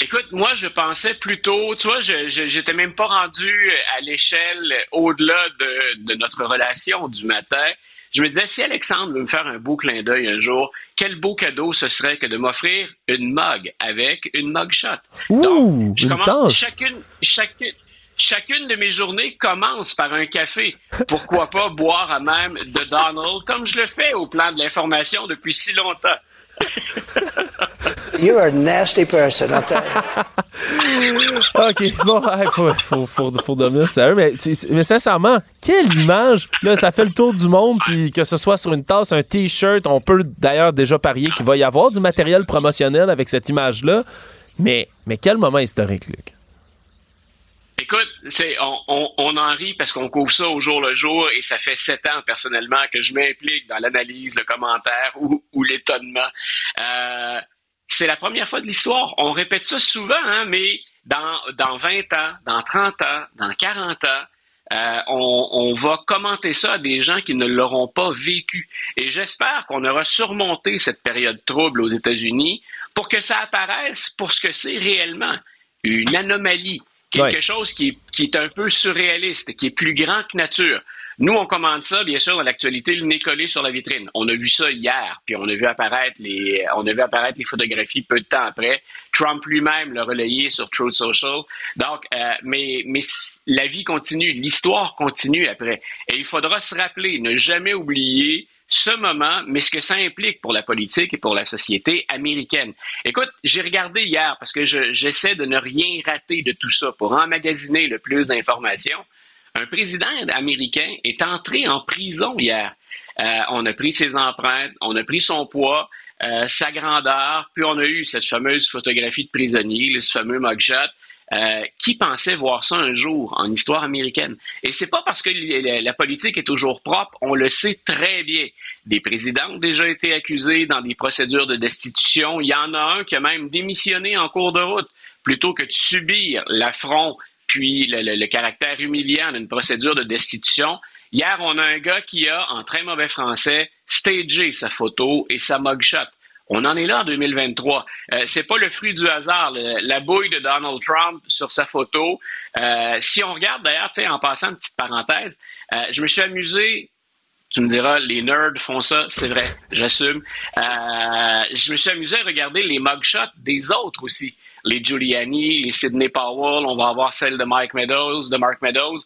Écoute, moi, je pensais plutôt, tu vois, je j'étais même pas rendu à l'échelle au-delà de, de, notre relation du matin je me disais, si Alexandre veut me faire un beau clin d'œil un jour, quel beau cadeau ce serait que de m'offrir une mug avec une mug shot.
Donc, je commence
chacune, chacune, chacune de mes journées commence par un café. Pourquoi pas boire à même de Donald comme je le fais au plan de l'information depuis si longtemps.
You're a nasty person, OK,
bon, il faut, faut, faut, faut, devenir sérieux, mais, mais sincèrement, quelle image! Là, ça fait le tour du monde, puis que ce soit sur une tasse, un T-shirt, on peut d'ailleurs déjà parier qu'il va y avoir du matériel promotionnel avec cette image-là. Mais quel moment historique, Luc?
Écoute, on, en rit parce qu'on couvre ça au jour le jour et ça fait sept ans personnellement que je m'implique dans l'analyse, le commentaire ou, ou l'étonnement. Euh, c'est la première fois de l'histoire. On répète ça souvent, hein, mais dans, dans 20 ans, dans 30 ans, dans 40 ans, euh, on, on, va commenter ça à des gens qui ne l'auront pas vécu. Et j'espère qu'on aura surmonté cette période trouble aux États-Unis pour que ça apparaisse pour ce que c'est réellement, une anomalie, quelque chose qui est, un peu surréaliste, qui est plus grand que nature. Nous, on commande ça, bien sûr, dans l'actualité, le nez collé sur la vitrine. On a vu ça hier, puis on a vu apparaître les, on a vu apparaître les photographies peu de temps après. Trump lui-même l'a relayé sur Truth Social. Donc, euh, mais, mais la vie continue, l'histoire continue après. Et il faudra se rappeler, ne jamais oublier ce moment, mais ce que ça implique pour la politique et pour la société américaine. Écoute, j'ai regardé hier parce que j'essaie de ne rien rater de tout ça pour emmagasiner le plus d'informations. Un président américain est entré en prison hier. Euh, on a pris ses empreintes, on a pris son poids, euh, sa grandeur, puis on a eu cette fameuse photographie de prisonnier, ce fameux mugshot. Euh, qui pensait voir ça un jour en histoire américaine? Et c'est pas parce que la politique est toujours propre, on le sait très bien. Des présidents ont déjà été accusés dans des procédures de destitution. Il y en a un qui a même démissionné en cours de route plutôt que de subir l'affront puis le, caractère humiliant d'une procédure de destitution. Hier, on a un gars qui a, en très mauvais français, stagé sa photo et sa mugshot. On en est là en 2023. Euh, c'est pas le fruit du hasard. la bouille de Donald Trump sur sa photo. Euh, si on regarde d'ailleurs, en passant une petite parenthèse, euh, je me suis amusé. Tu me diras, les nerds font ça, c'est vrai, j'assume. Euh, je me suis amusé à regarder les mugshots des autres aussi. Les Giuliani, les Sidney Powell, on va avoir celle de Mike Meadows, de Mark Meadows.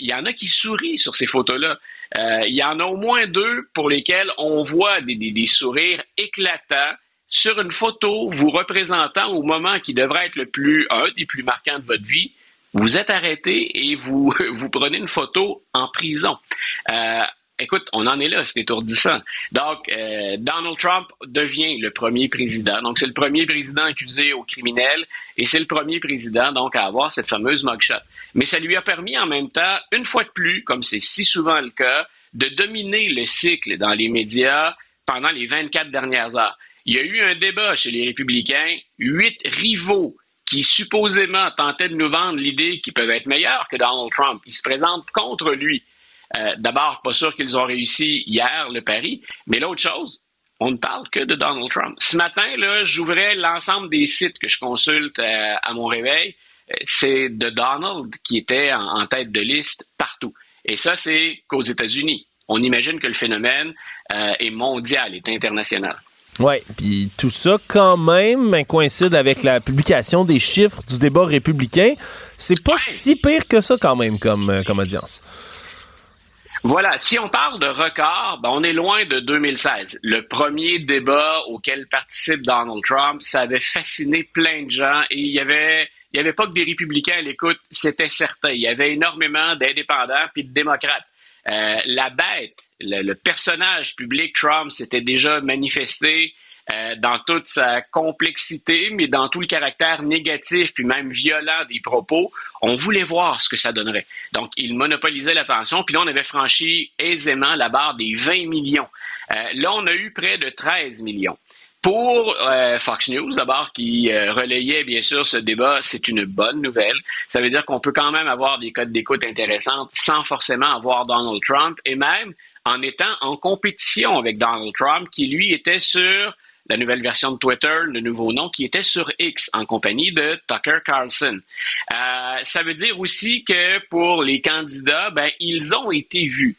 Il y en a qui sourient sur ces photos-là. Euh, il y en a au moins deux pour lesquels on voit des, sourires éclatants sur une photo vous représentant au moment qui devrait être le plus un des plus marquants de votre vie, vous êtes arrêté et vous, vous prenez une photo en prison. Euh, écoute, on en est là, c'est étourdissant. Donc, euh, Donald Trump devient le premier président. Donc, c'est le premier président accusé au criminel et c'est le premier président, donc, à avoir cette fameuse mugshot. Mais ça lui a permis en même temps, une fois de plus, comme c'est si souvent le cas, de dominer le cycle dans les médias pendant les 24 dernières heures. Il y a eu un débat chez les républicains, huit rivaux qui supposément tentaient de nous vendre l'idée qu'ils peuvent être meilleurs que Donald Trump. Ils se présentent contre lui. Euh, d'abord, pas sûr qu'ils ont réussi hier le pari, mais l'autre chose, on ne parle que de Donald Trump. Ce matin, là, j'ouvrais l'ensemble des sites que je consulte euh, à mon réveil. Euh, c'est de Donald qui était en, tête de liste partout. Et ça, c'est qu'aux États-Unis. On imagine que le phénomène est mondial, est international.
Oui, puis tout ça quand même coïncide avec la publication des chiffres du débat républicain. C'est pas si pire que ça quand même comme, comme audience.
Voilà, si on parle de record, ben on est loin de 2016. Le premier débat auquel participe Donald Trump, ça avait fasciné plein de gens et il y avait il y avait pas que des républicains à l'écoute, c'était certain. Il y avait énormément d'indépendants puis de démocrates. Euh, la bête, le, personnage public Trump s'était déjà manifesté euh, dans toute sa complexité, mais dans tout le caractère négatif puis même violent des propos, on voulait voir ce que ça donnerait. Donc, il monopolisait l'attention, puis là, on avait franchi aisément la barre des 20 millions. Euh, là, on a eu près de 13 millions. Pour euh, Fox News, d'abord, qui relayait bien sûr ce débat, c'est une bonne nouvelle. Ça veut dire qu'on peut quand même avoir des codes d'écoute intéressantes sans forcément avoir Donald Trump et même en étant en compétition avec Donald Trump, qui lui était sur la nouvelle version de Twitter, le nouveau nom, qui était sur X en compagnie de Tucker Carlson. Euh, ça veut dire aussi que pour les candidats, ben, ils ont été vus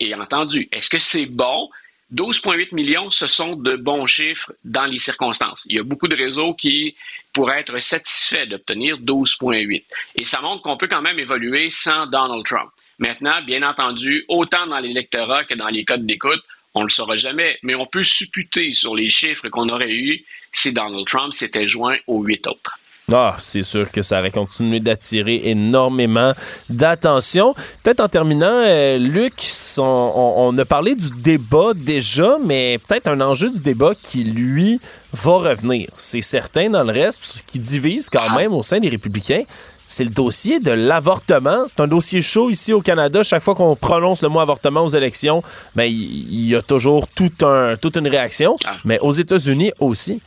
et entendus. Est-ce que c'est bon? 12,8 millions, ce sont de bons chiffres dans les circonstances. Il y a beaucoup de réseaux qui pourraient être satisfaits d'obtenir 12,8. Et ça montre qu'on peut quand même évoluer sans Donald Trump. Maintenant, bien entendu, autant dans l'électorat que dans les codes d'écoute, on ne le saura jamais, mais on peut supputer sur les chiffres qu'on aurait eus si Donald Trump s'était joint aux huit autres.
Ah, c'est sûr que ça aurait continué d'attirer énormément d'attention. Peut-être en terminant, euh, Luc, on, a parlé du débat déjà, mais peut-être un enjeu du débat qui, lui, va revenir. C'est certain dans le reste, ce qui divise quand ah. même au sein des républicains, c'est le dossier de l'avortement. C'est un dossier chaud ici au Canada. Chaque fois qu'on prononce le mot avortement aux élections, ben, il y, a toujours tout un, toute une réaction. Ah. Mais aux États-Unis aussi.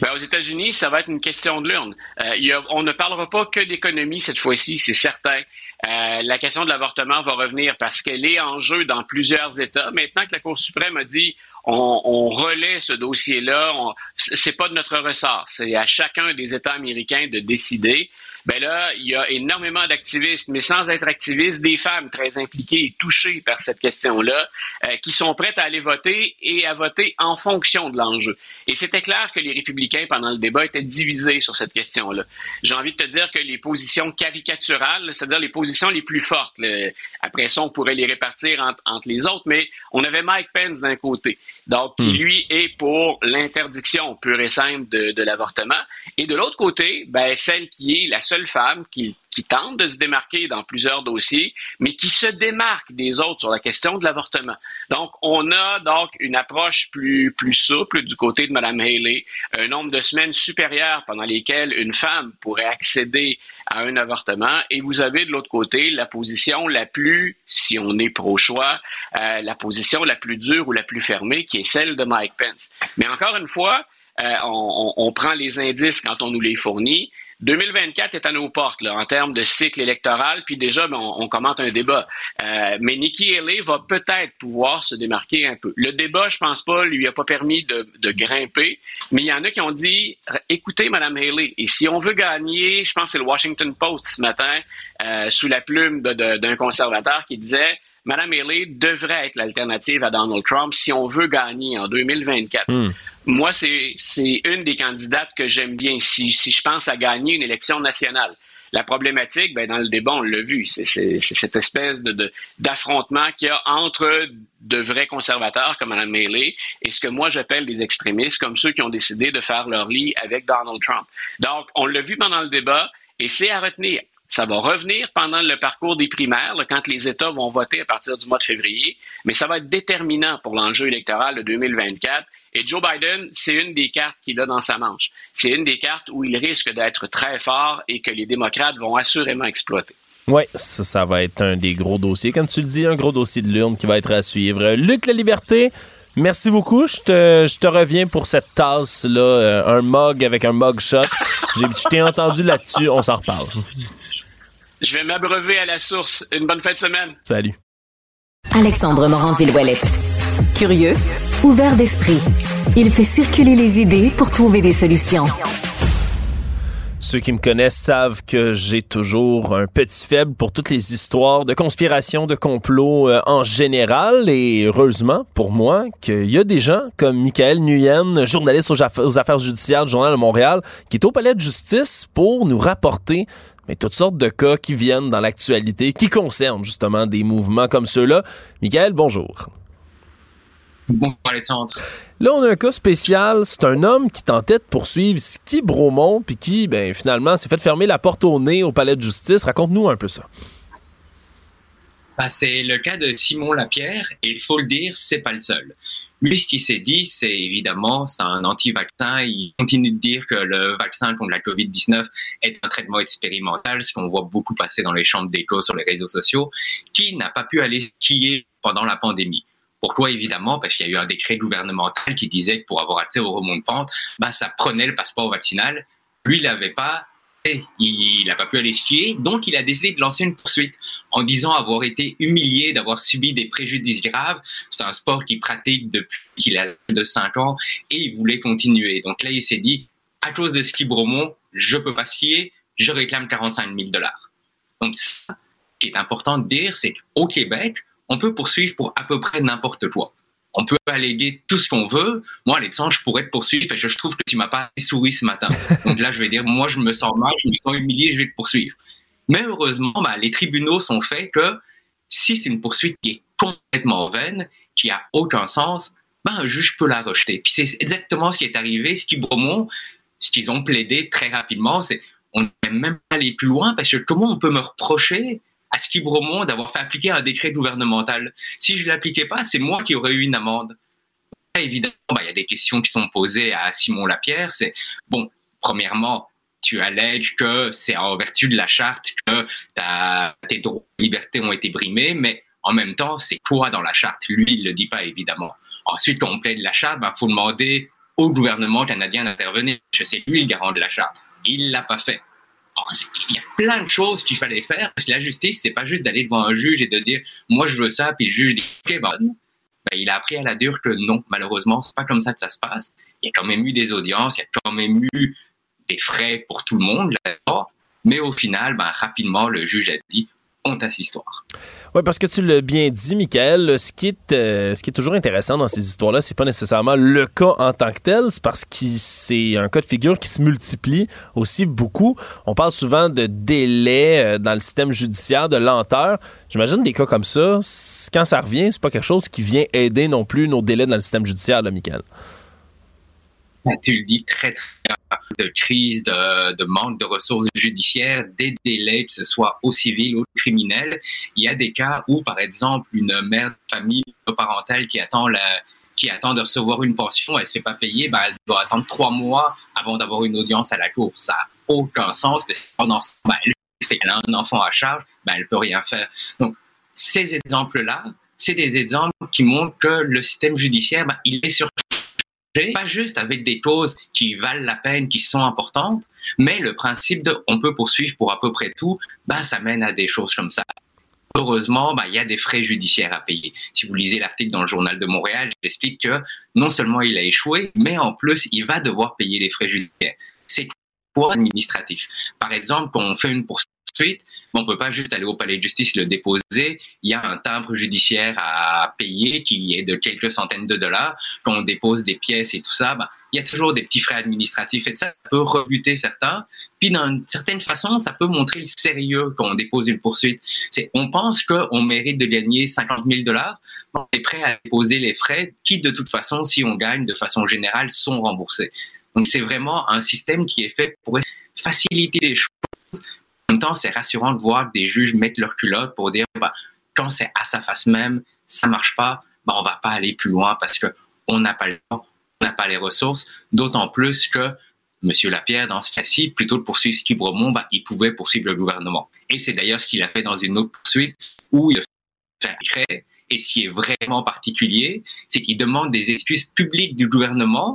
Ben, aux États-Unis, ça va être une question de l'urne. Euh, on ne parlera pas que d'économie cette fois-ci, c'est certain. Euh, la question de l'avortement va revenir parce qu'elle est en jeu dans plusieurs États. Maintenant que la Cour suprême a dit on, on relaie ce dossier-là, c'est pas de notre ressort. C'est à chacun des États américains de décider ben là, il y a énormément d'activistes, mais sans être activistes, des femmes très impliquées et touchées par cette question-là, euh, qui sont prêtes à aller voter et à voter en fonction de l'enjeu. Et c'était clair que les républicains, pendant le débat, étaient divisés sur cette question-là. J'ai envie de te dire que les positions caricaturales, c'est-à-dire les positions les plus fortes, après ça, on pourrait les répartir entre, les autres, mais on avait Mike Pence d'un côté, donc qui, hmm. lui, est pour l'interdiction pure et simple de, de l'avortement, et de l'autre côté, ben, celle qui est la seule femme qui, qui tente de se démarquer dans plusieurs dossiers, mais qui se démarque des autres sur la question de l'avortement. Donc, on a donc une approche plus, plus souple du côté de Mme Haley, un nombre de semaines supérieur pendant lesquelles une femme pourrait accéder à un avortement, et vous avez de l'autre côté la position la plus, si on est pro-choix, euh, la position la plus dure ou la plus fermée, qui est celle de Mike Pence. Mais encore une fois, euh, on, on, prend les indices quand on nous les fournit. 2024 est à nos portes là, en termes de cycle électoral, puis déjà, ben, on, commente un débat. Euh, mais Nikki Haley va peut-être pouvoir se démarquer un peu. Le débat, je pense pas, lui a pas permis de, de grimper, mais il y en a qui ont dit, écoutez, Madame Haley, et si on veut gagner, je pense que c'est le Washington Post ce matin, euh, sous la plume d'un conservateur qui disait, Mme Haley devrait être l'alternative à Donald Trump si on veut gagner en 2024. Hmm. Moi, c'est une des candidates que j'aime bien si, je pense à gagner une élection nationale. La problématique, ben, dans le débat, on l'a vu, c'est cette espèce d'affrontement qu'il y a entre de vrais conservateurs comme Mme Haley et ce que moi j'appelle des extrémistes comme ceux qui ont décidé de faire leur lit avec Donald Trump. Donc, on l'a vu pendant le débat, Et c'est à retenir. Ça va revenir pendant le parcours des primaires, quand les États vont voter à partir du mois de février, mais ça va être déterminant pour l'enjeu électoral de 2024. Et Joe Biden, c'est une des cartes qu'il a dans sa manche. C'est une des cartes où il risque d'être très fort et que les démocrates vont assurément exploiter.
Oui, ça, ça va être un des gros dossiers. Comme tu le dis, un gros dossier de l'urne qui va être à suivre. Luc La Liberté, Merci beaucoup. Je te, je te reviens pour cette tasse-là, euh, un mug avec un mug shot. Je t'ai entendu là-dessus. On s'en reparle.
Je vais m'abreuver à la source. Une bonne fin de semaine.
Salut.
Alexandre Morand-Villouellette. Curieux, ouvert d'esprit. Il fait circuler les idées pour trouver des solutions.
Ceux qui me connaissent savent que j'ai toujours un petit faible pour toutes les histoires de conspiration, de complot euh, en général. Et heureusement pour moi qu'il y a des gens comme Michael Nguyen, journaliste aux, affaires, judiciaires du Journal de Montréal, qui est au palais de justice pour nous rapporter toutes sortes de cas qui viennent dans l'actualité, qui concernent justement des mouvements comme ceux-là. Michael, bonjour. Là, on a un cas spécial. C'est un homme qui tentait de poursuivre Ski Bromont, puis qui, ben, finalement, s'est fait fermer la porte au nez au palais de justice. Raconte-nous un peu ça.
Ben, c'est le cas de Simon Lapierre, et il faut le dire, c'est pas le seul. Lui, ce qu'il s'est dit, c'est évidemment, c'est un anti-vaccin. Il continue de dire que le vaccin contre la COVID-19 est un traitement expérimental, ce qu'on voit beaucoup passer dans les chambres d'écho sur les réseaux sociaux, qui n'a pas pu aller skier pendant la pandémie. Pourquoi évidemment? Parce qu'il y a eu un décret gouvernemental qui disait que pour avoir accès au remont bah, ça prenait le passeport vaccinal. Lui, il l'avait pas et il n'a pas pu aller skier, donc il a décidé de lancer une poursuite en disant avoir été humilié, d'avoir subi des préjudices graves. C'est un sport qu'il pratique depuis qu'il a de 5 ans et il voulait continuer. Donc là, il s'est dit, à cause de ski Bromont, je peux pas skier, je réclame 45 000 dollars. Donc, ce qui est important de dire, c'est qu'au Québec, on peut poursuivre pour à peu près n'importe quoi. On peut alléguer tout ce qu'on veut. Moi, Alexandre, je pourrais te poursuivre parce que je trouve que tu m'as pas souri ce matin. Donc là, je vais dire, moi, je me sens mal, je me sens humilié, je vais te poursuivre. Mais heureusement, bah, les tribunaux sont faits que si c'est une poursuite qui est complètement vaine, qui a aucun sens, ben, un juge peut la rejeter. Puis c'est exactement ce qui est arrivé. Ce qui Bromont, ce qu'ils ont plaidé très rapidement, c'est on ne peut même pas aller plus loin parce que comment on peut me reprocher à Ski Bromont d'avoir fait appliquer un décret gouvernemental. Si je ne l'appliquais pas, c'est moi qui aurais eu une amende. Évidemment, bah, il y a des questions qui sont posées à Simon Lapierre. C'est, bon, premièrement, tu allèges que c'est en vertu de la charte que tes droits et libertés ont été brimés, mais en même temps, c'est quoi dans la charte Lui, il le dit pas, évidemment. Ensuite, quand on plaide la charte, il bah, faut demander au gouvernement canadien d'intervenir. Je sais lui le garant de la charte. Il l'a pas fait il y a plein de choses qu'il fallait faire parce que la justice, c'est pas juste d'aller devant un juge et de dire moi je veux ça, puis le juge dit ok, ben, ben, il a appris à la dure que non, malheureusement, c'est pas comme ça que ça se passe. Il y a quand même eu des audiences, il y a quand même eu des frais pour tout le monde, mais au final, ben, rapidement, le juge a dit on à cette histoire.
Oui, parce que tu l'as bien dit, Michael, ce qui est, euh, ce qui est toujours intéressant dans ces histoires-là, c'est pas nécessairement le cas en tant que tel, c'est parce que c'est un cas de figure qui se multiplie aussi beaucoup. On parle souvent de délai euh, dans le système judiciaire, de lenteur. J'imagine des cas comme ça, quand ça revient, c'est pas quelque chose qui vient aider non plus nos délais dans le système judiciaire, là, Michael.
Ben, tu le dis très, très de crise, de, de, manque de ressources judiciaires, des délais, que ce soit au civil ou au criminel. Il y a des cas où, par exemple, une mère de famille parentale qui attend la, qui attend de recevoir une pension, elle ne se fait pas payer, ben, elle doit attendre trois mois avant d'avoir une audience à la cour. Ça n'a aucun sens. Pendant ce temps, elle a un enfant à charge, ben, elle ne peut rien faire. Donc, ces exemples-là, c'est des exemples qui montrent que le système judiciaire, ben, il est sur pas juste avec des causes qui valent la peine, qui sont importantes, mais le principe de on peut poursuivre pour à peu près tout, bah, ça mène à des choses comme ça. Heureusement, bah, il y a des frais judiciaires à payer. Si vous lisez l'article dans le journal de Montréal, j'explique que non seulement il a échoué, mais en plus, il va devoir payer les frais judiciaires. C'est quoi administratif? Par exemple, quand on fait une poursuite, On peut pas juste aller au palais de justice le déposer. Il y a un timbre judiciaire à payer qui est de quelques centaines de dollars. Quand on dépose des pièces et tout ça, ben, il y a toujours des petits frais administratifs et ça peut rebuter certains. Puis d'une certaine façon, ça peut montrer le sérieux quand on dépose une poursuite. C'est, on pense qu'on mérite de gagner 50 000 dollars, on est prêt à déposer les frais qui, de toute façon, si on gagne de façon générale, sont remboursés. Donc c'est vraiment un système qui est fait pour faciliter les choses c'est rassurant de voir des juges mettre leur culotte pour dire, bah, quand c'est à sa face même, ça marche pas, bah, on va pas aller plus loin parce que on n'a pas le temps, on n'a pas les ressources, d'autant plus que Monsieur Lapierre, dans ce cas-ci, plutôt que poursuivre Steve Bromont, bah, il pouvait poursuivre le gouvernement. Et c'est d'ailleurs ce qu'il a fait dans une autre poursuite où il a fait et ce qui est vraiment particulier, c'est qu'il demande des excuses publiques du gouvernement,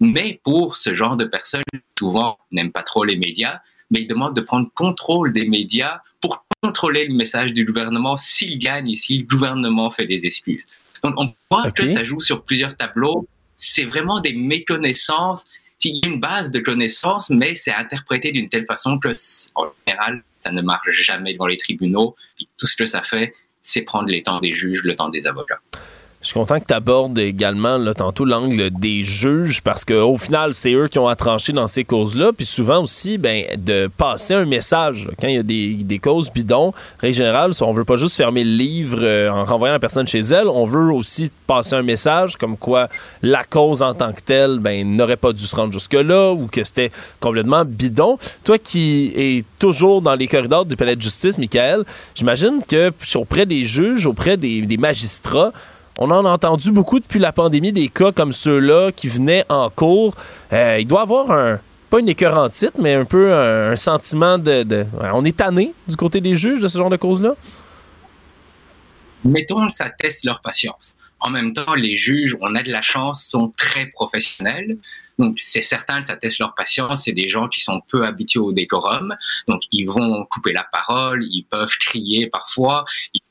mais pour ce genre de personnes, souvent n'aiment pas trop les médias, mais il demande de prendre contrôle des médias pour contrôler le message du gouvernement s'il gagne et si le gouvernement fait des excuses. Donc on voit que ça joue sur plusieurs tableaux. C'est vraiment des méconnaissances. Il y a une base de connaissances, mais c'est interprété d'une telle façon que, en général, ça ne marche jamais devant les tribunaux. tout ce que ça fait, c'est prendre les temps des juges, le temps des avocats.
Je suis content que tu abordes également là, tantôt l'angle des juges parce qu'au final, c'est eux qui ont à trancher dans ces causes-là. Puis souvent aussi, ben, de passer un message. Quand il y a des, des causes bidons, règle générale, on veut pas juste fermer le livre euh, en renvoyant la personne chez elle. On veut aussi passer un message comme quoi la cause en tant que telle ben, n'aurait pas dû se rendre jusque-là ou que c'était complètement bidon. Toi qui es toujours dans les corridors du palais de justice, Michael, j'imagine que auprès des juges, auprès des, des magistrats, on en a entendu beaucoup depuis la pandémie, des cas comme ceux-là qui venaient en cours. Euh, il doit avoir un, pas une écœur titre, mais un peu un, sentiment de, On est tanné du côté des juges de ce genre de cause-là?
Mettons, ça teste leur patience. En même temps, les juges, on a de la chance, sont très professionnels. Donc, c'est certain que ça teste leur patience. C'est des gens qui sont peu habitués au décorum. Donc, ils vont couper la parole, ils peuvent crier parfois,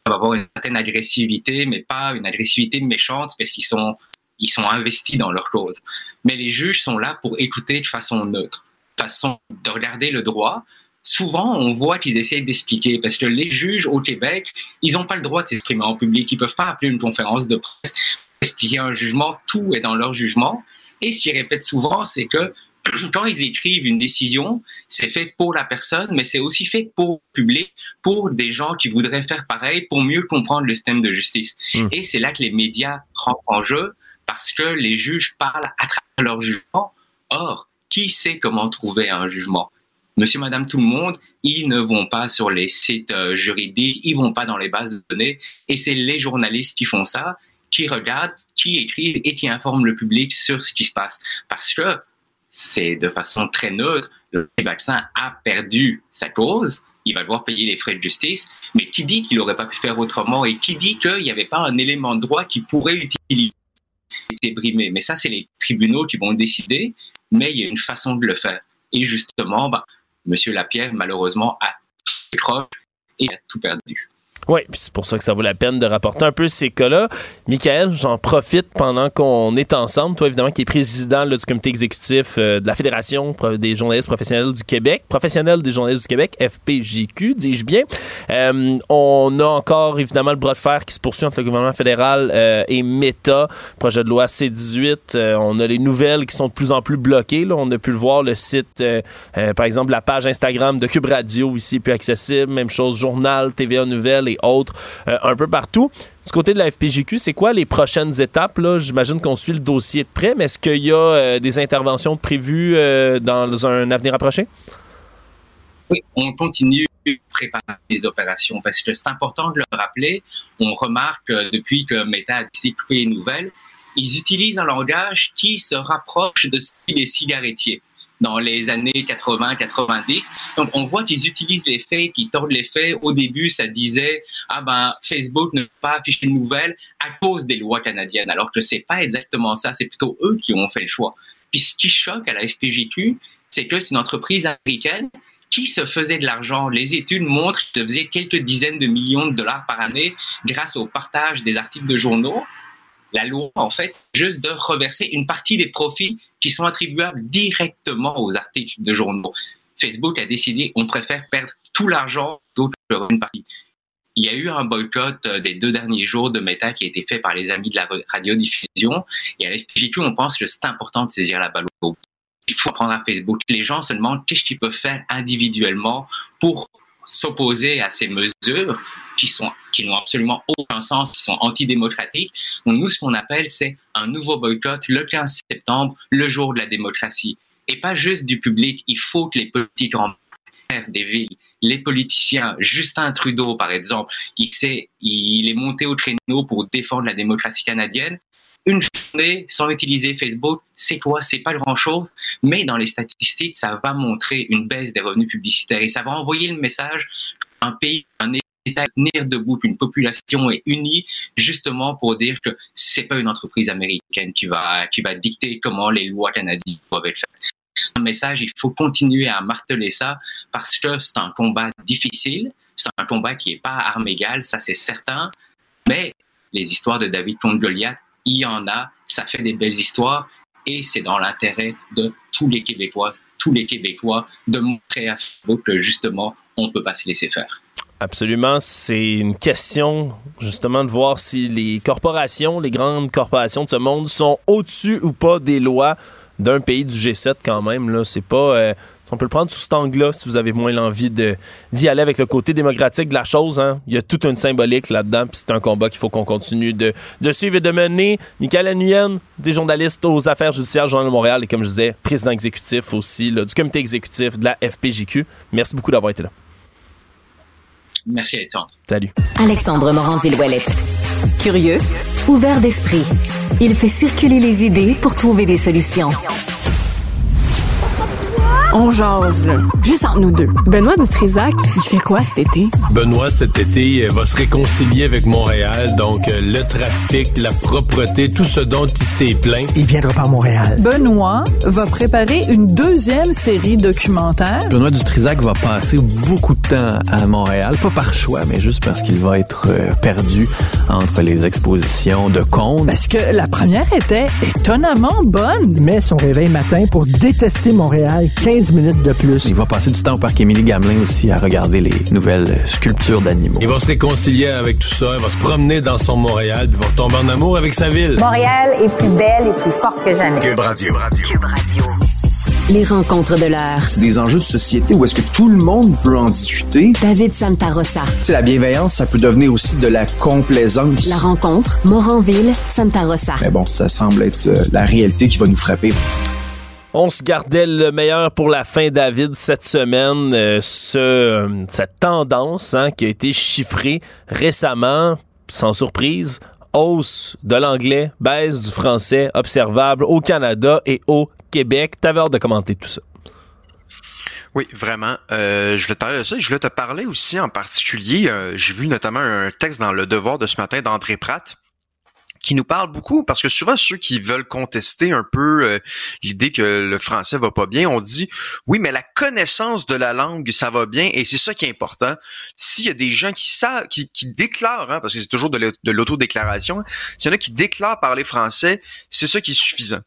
peuvent avoir une certaine agressivité, mais pas une agressivité méchante parce qu'ils sont, ils sont investis dans leur cause. Mais les juges sont là pour écouter de façon neutre, de façon de regarder le droit. Souvent, on voit qu'ils essayent d'expliquer parce que les juges au Québec, ils n'ont pas le droit de s'exprimer en public. Ils peuvent pas appeler une conférence de presse, expliquer un jugement. Tout est dans leur jugement. Et ce qu'ils répètent souvent, c'est que quand ils écrivent une décision, c'est fait pour la personne, mais c'est aussi fait pour le public, pour des gens qui voudraient faire pareil, pour mieux comprendre le système de justice. Hmm. Et c'est là que les médias rentrent en jeu, parce que les juges parlent à travers leur jugement. Or, qui sait comment trouver un jugement? Monsieur, Madame, tout le monde, ils ne vont pas sur les sites euh, juridiques, ils vont pas dans les bases de données, et c'est les journalistes qui font ça, qui regardent qui écrivent et qui informent le public sur ce qui se passe. Parce que c'est de façon très neutre, le vaccin a perdu sa cause, il va devoir payer les frais de justice, mais qui dit qu'il n'aurait pas pu faire autrement et qui dit qu'il n'y avait pas un élément de droit qui pourrait utiliser brimé. Mais ça, c'est les tribunaux qui vont décider, mais il y a une façon de le faire. Et justement, bah, M. Lapierre, malheureusement, a tout et a tout perdu.
Oui, puis c'est pour ça que ça vaut la peine de rapporter un peu ces cas-là. Michael, j'en profite pendant qu'on est ensemble. Toi, évidemment, qui est président du comité exécutif euh, de la Fédération des journalistes professionnels du Québec, professionnel des journalistes du Québec, FPJQ, dis-je bien. Euh, on a encore, évidemment, le bras de fer qui se poursuit entre le gouvernement fédéral euh, et Meta, projet de loi C-18. on a les nouvelles qui sont de plus en plus bloquées. On a pu le voir, le site, par exemple, la page Instagram de Cube Radio, ici, plus accessible. Même chose, journal, TVA Nouvelles autres, euh, un peu partout. Du côté de la FPJQ, c'est quoi les prochaines étapes? J'imagine qu'on suit le dossier de près, mais est-ce qu'il y a euh, des interventions prévues euh, dans un avenir approché?
Oui, on continue de préparer les opérations parce que c'est important de le rappeler. On remarque depuis que Meta a couper les nouvelles, ils utilisent un langage qui se rapproche de celui des cigarettiers dans les années 80-90. Donc, on voit qu'ils utilisent les faits, qu'ils tordent les faits. Au début, ça disait, ah ben, Facebook ne peut pas afficher de nouvelles à cause des lois canadiennes, alors que c'est pas exactement ça. C'est plutôt eux qui ont fait le choix. Puis, ce qui choque à la FPGQ, c'est que c'est une entreprise américaine qui se faisait de l'argent. Les études montrent qu'ils se faisaient quelques dizaines de millions de dollars par année grâce au partage des articles de journaux la loi, en fait, juste de reverser une partie des profits qui sont attribuables directement aux articles de journaux. Facebook a décidé, on préfère perdre tout l'argent d'autres une partie. Il y a eu un boycott euh, des deux derniers jours de Meta qui a été fait par les amis de la radiodiffusion. Et à l'FPGQ, on pense que c'est important de saisir la balle au Il faut prendre à Facebook. Les gens se demandent qu'est-ce qu'ils peuvent faire individuellement pour s'opposer à ces mesures qui sont qui n'ont absolument aucun sens, qui sont antidémocratiques. Donc nous, ce qu'on appelle, c'est un nouveau boycott le 15 septembre, le jour de la démocratie. Et pas juste du public. Il faut que les politiques en des villes, les politiciens, Justin Trudeau par exemple, il, sait, il est monté au créneau pour défendre la démocratie canadienne. Une journée sans utiliser Facebook, c'est quoi? C'est pas grand-chose, mais dans les statistiques, ça va montrer une baisse des revenus publicitaires et ça va envoyer le message un pays, un État tenir debout, qu'une population est unie justement pour dire que c'est pas une entreprise américaine qui va qui va dicter comment les lois canadiennes doivent être faites un message, il faut continuer à marteler ça parce que c'est un combat difficile, c'est un combat qui n'est pas à armes égales, ça c'est certain, mais les histoires de David contre Goliath, il y en a, ça fait des belles histoires et c'est dans l'intérêt de tous les Québécois, tous les Québécois, de montrer à Facebook que justement, on ne peut pas se laisser faire.
Absolument, c'est une question justement de voir si les corporations, les grandes corporations de ce monde sont au-dessus ou pas des lois d'un pays du G7 quand même. Là. C'est pas. Euh, on peut le prendre sous cet angle-là si vous avez moins l'envie d'y aller avec le côté démocratique de la chose. Hein. Il y a toute une symbolique là-dedans, puis c'est un combat qu'il faut qu'on continue de, de, suivre et de mener. Michael Nguyen, des journalistes aux affaires judiciaires, Journal de Montréal, et comme je disais, président exécutif aussi du comité exécutif de la FPJQ. Merci beaucoup d'avoir été là.
Merci Alexandre.
Salut.
Alexandre Morin-Villouellette. Curieux, ouvert d'esprit. Il fait circuler les idées pour trouver des solutions.
On jase, là. Juste entre nous deux. Benoît Dutrisac, il fait quoi cet été?
Benoît, cet été, euh, va se réconcilier avec Montréal. Donc, euh, le trafic, la propreté, tout ce dont il s'est plaint.
Il viendra par Montréal.
Benoît va préparer une deuxième série documentaire.
Benoît Dutrisac va passer beaucoup de temps à Montréal, pas par choix, mais juste parce qu'il va être euh, perdu entre les expositions de contes.
Parce que la première était étonnamment bonne.
Mais son réveil matin pour détester Montréal 15 minutes de plus.
Il va passer du temps au parc Émilie Gamelin aussi à regarder les nouvelles sculptures d'animaux.
Il va se réconcilier avec tout ça, il va se promener dans son Montréal, il va tomber en amour avec sa ville.
Montréal est plus belle et plus forte que jamais.
Cube Radio.
Cube Radio. Les rencontres de l'heure.
C'est des enjeux de société où est-ce que tout le monde peut en discuter.
David Santarossa.
C'est la bienveillance, ça peut devenir aussi de la complaisance.
La rencontre, Moranville, Santarossa.
Mais bon, ça semble être euh, la réalité qui va nous frapper.
On se gardait le meilleur pour la fin, David, cette semaine. Euh, euh, cette tendance hein, qui a été chiffrée récemment, sans surprise, hausse de l'anglais, baisse du français observable au Canada et au Québec. T'avais hâte de commenter tout ça.
Oui, vraiment. Euh, je voulais te parler de ça. Je voulais te parler aussi en particulier. J'ai vu notamment un texte dans Le Devoir de ce matin d'André Pratt qui nous parle beaucoup parce que souvent ceux qui veulent contester un peu euh, l'idée que le français va pas bien, on dit oui, mais la connaissance de la langue, ça va bien et c'est ça qui est important. S'il y a des gens qui savent, qui, qui déclarent, hein, parce que c'est toujours de l'autodéclaration, hein, s'il y en a qui déclarent parler français, c'est ça qui est suffisant.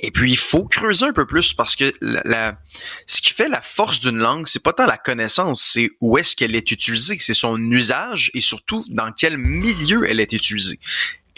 Et puis, il faut creuser un peu plus parce que la, ce qui fait la force d'une langue, c'est pas tant la connaissance, c'est où est-ce qu'elle est utilisée, c'est son usage et surtout dans quel milieu elle est utilisée.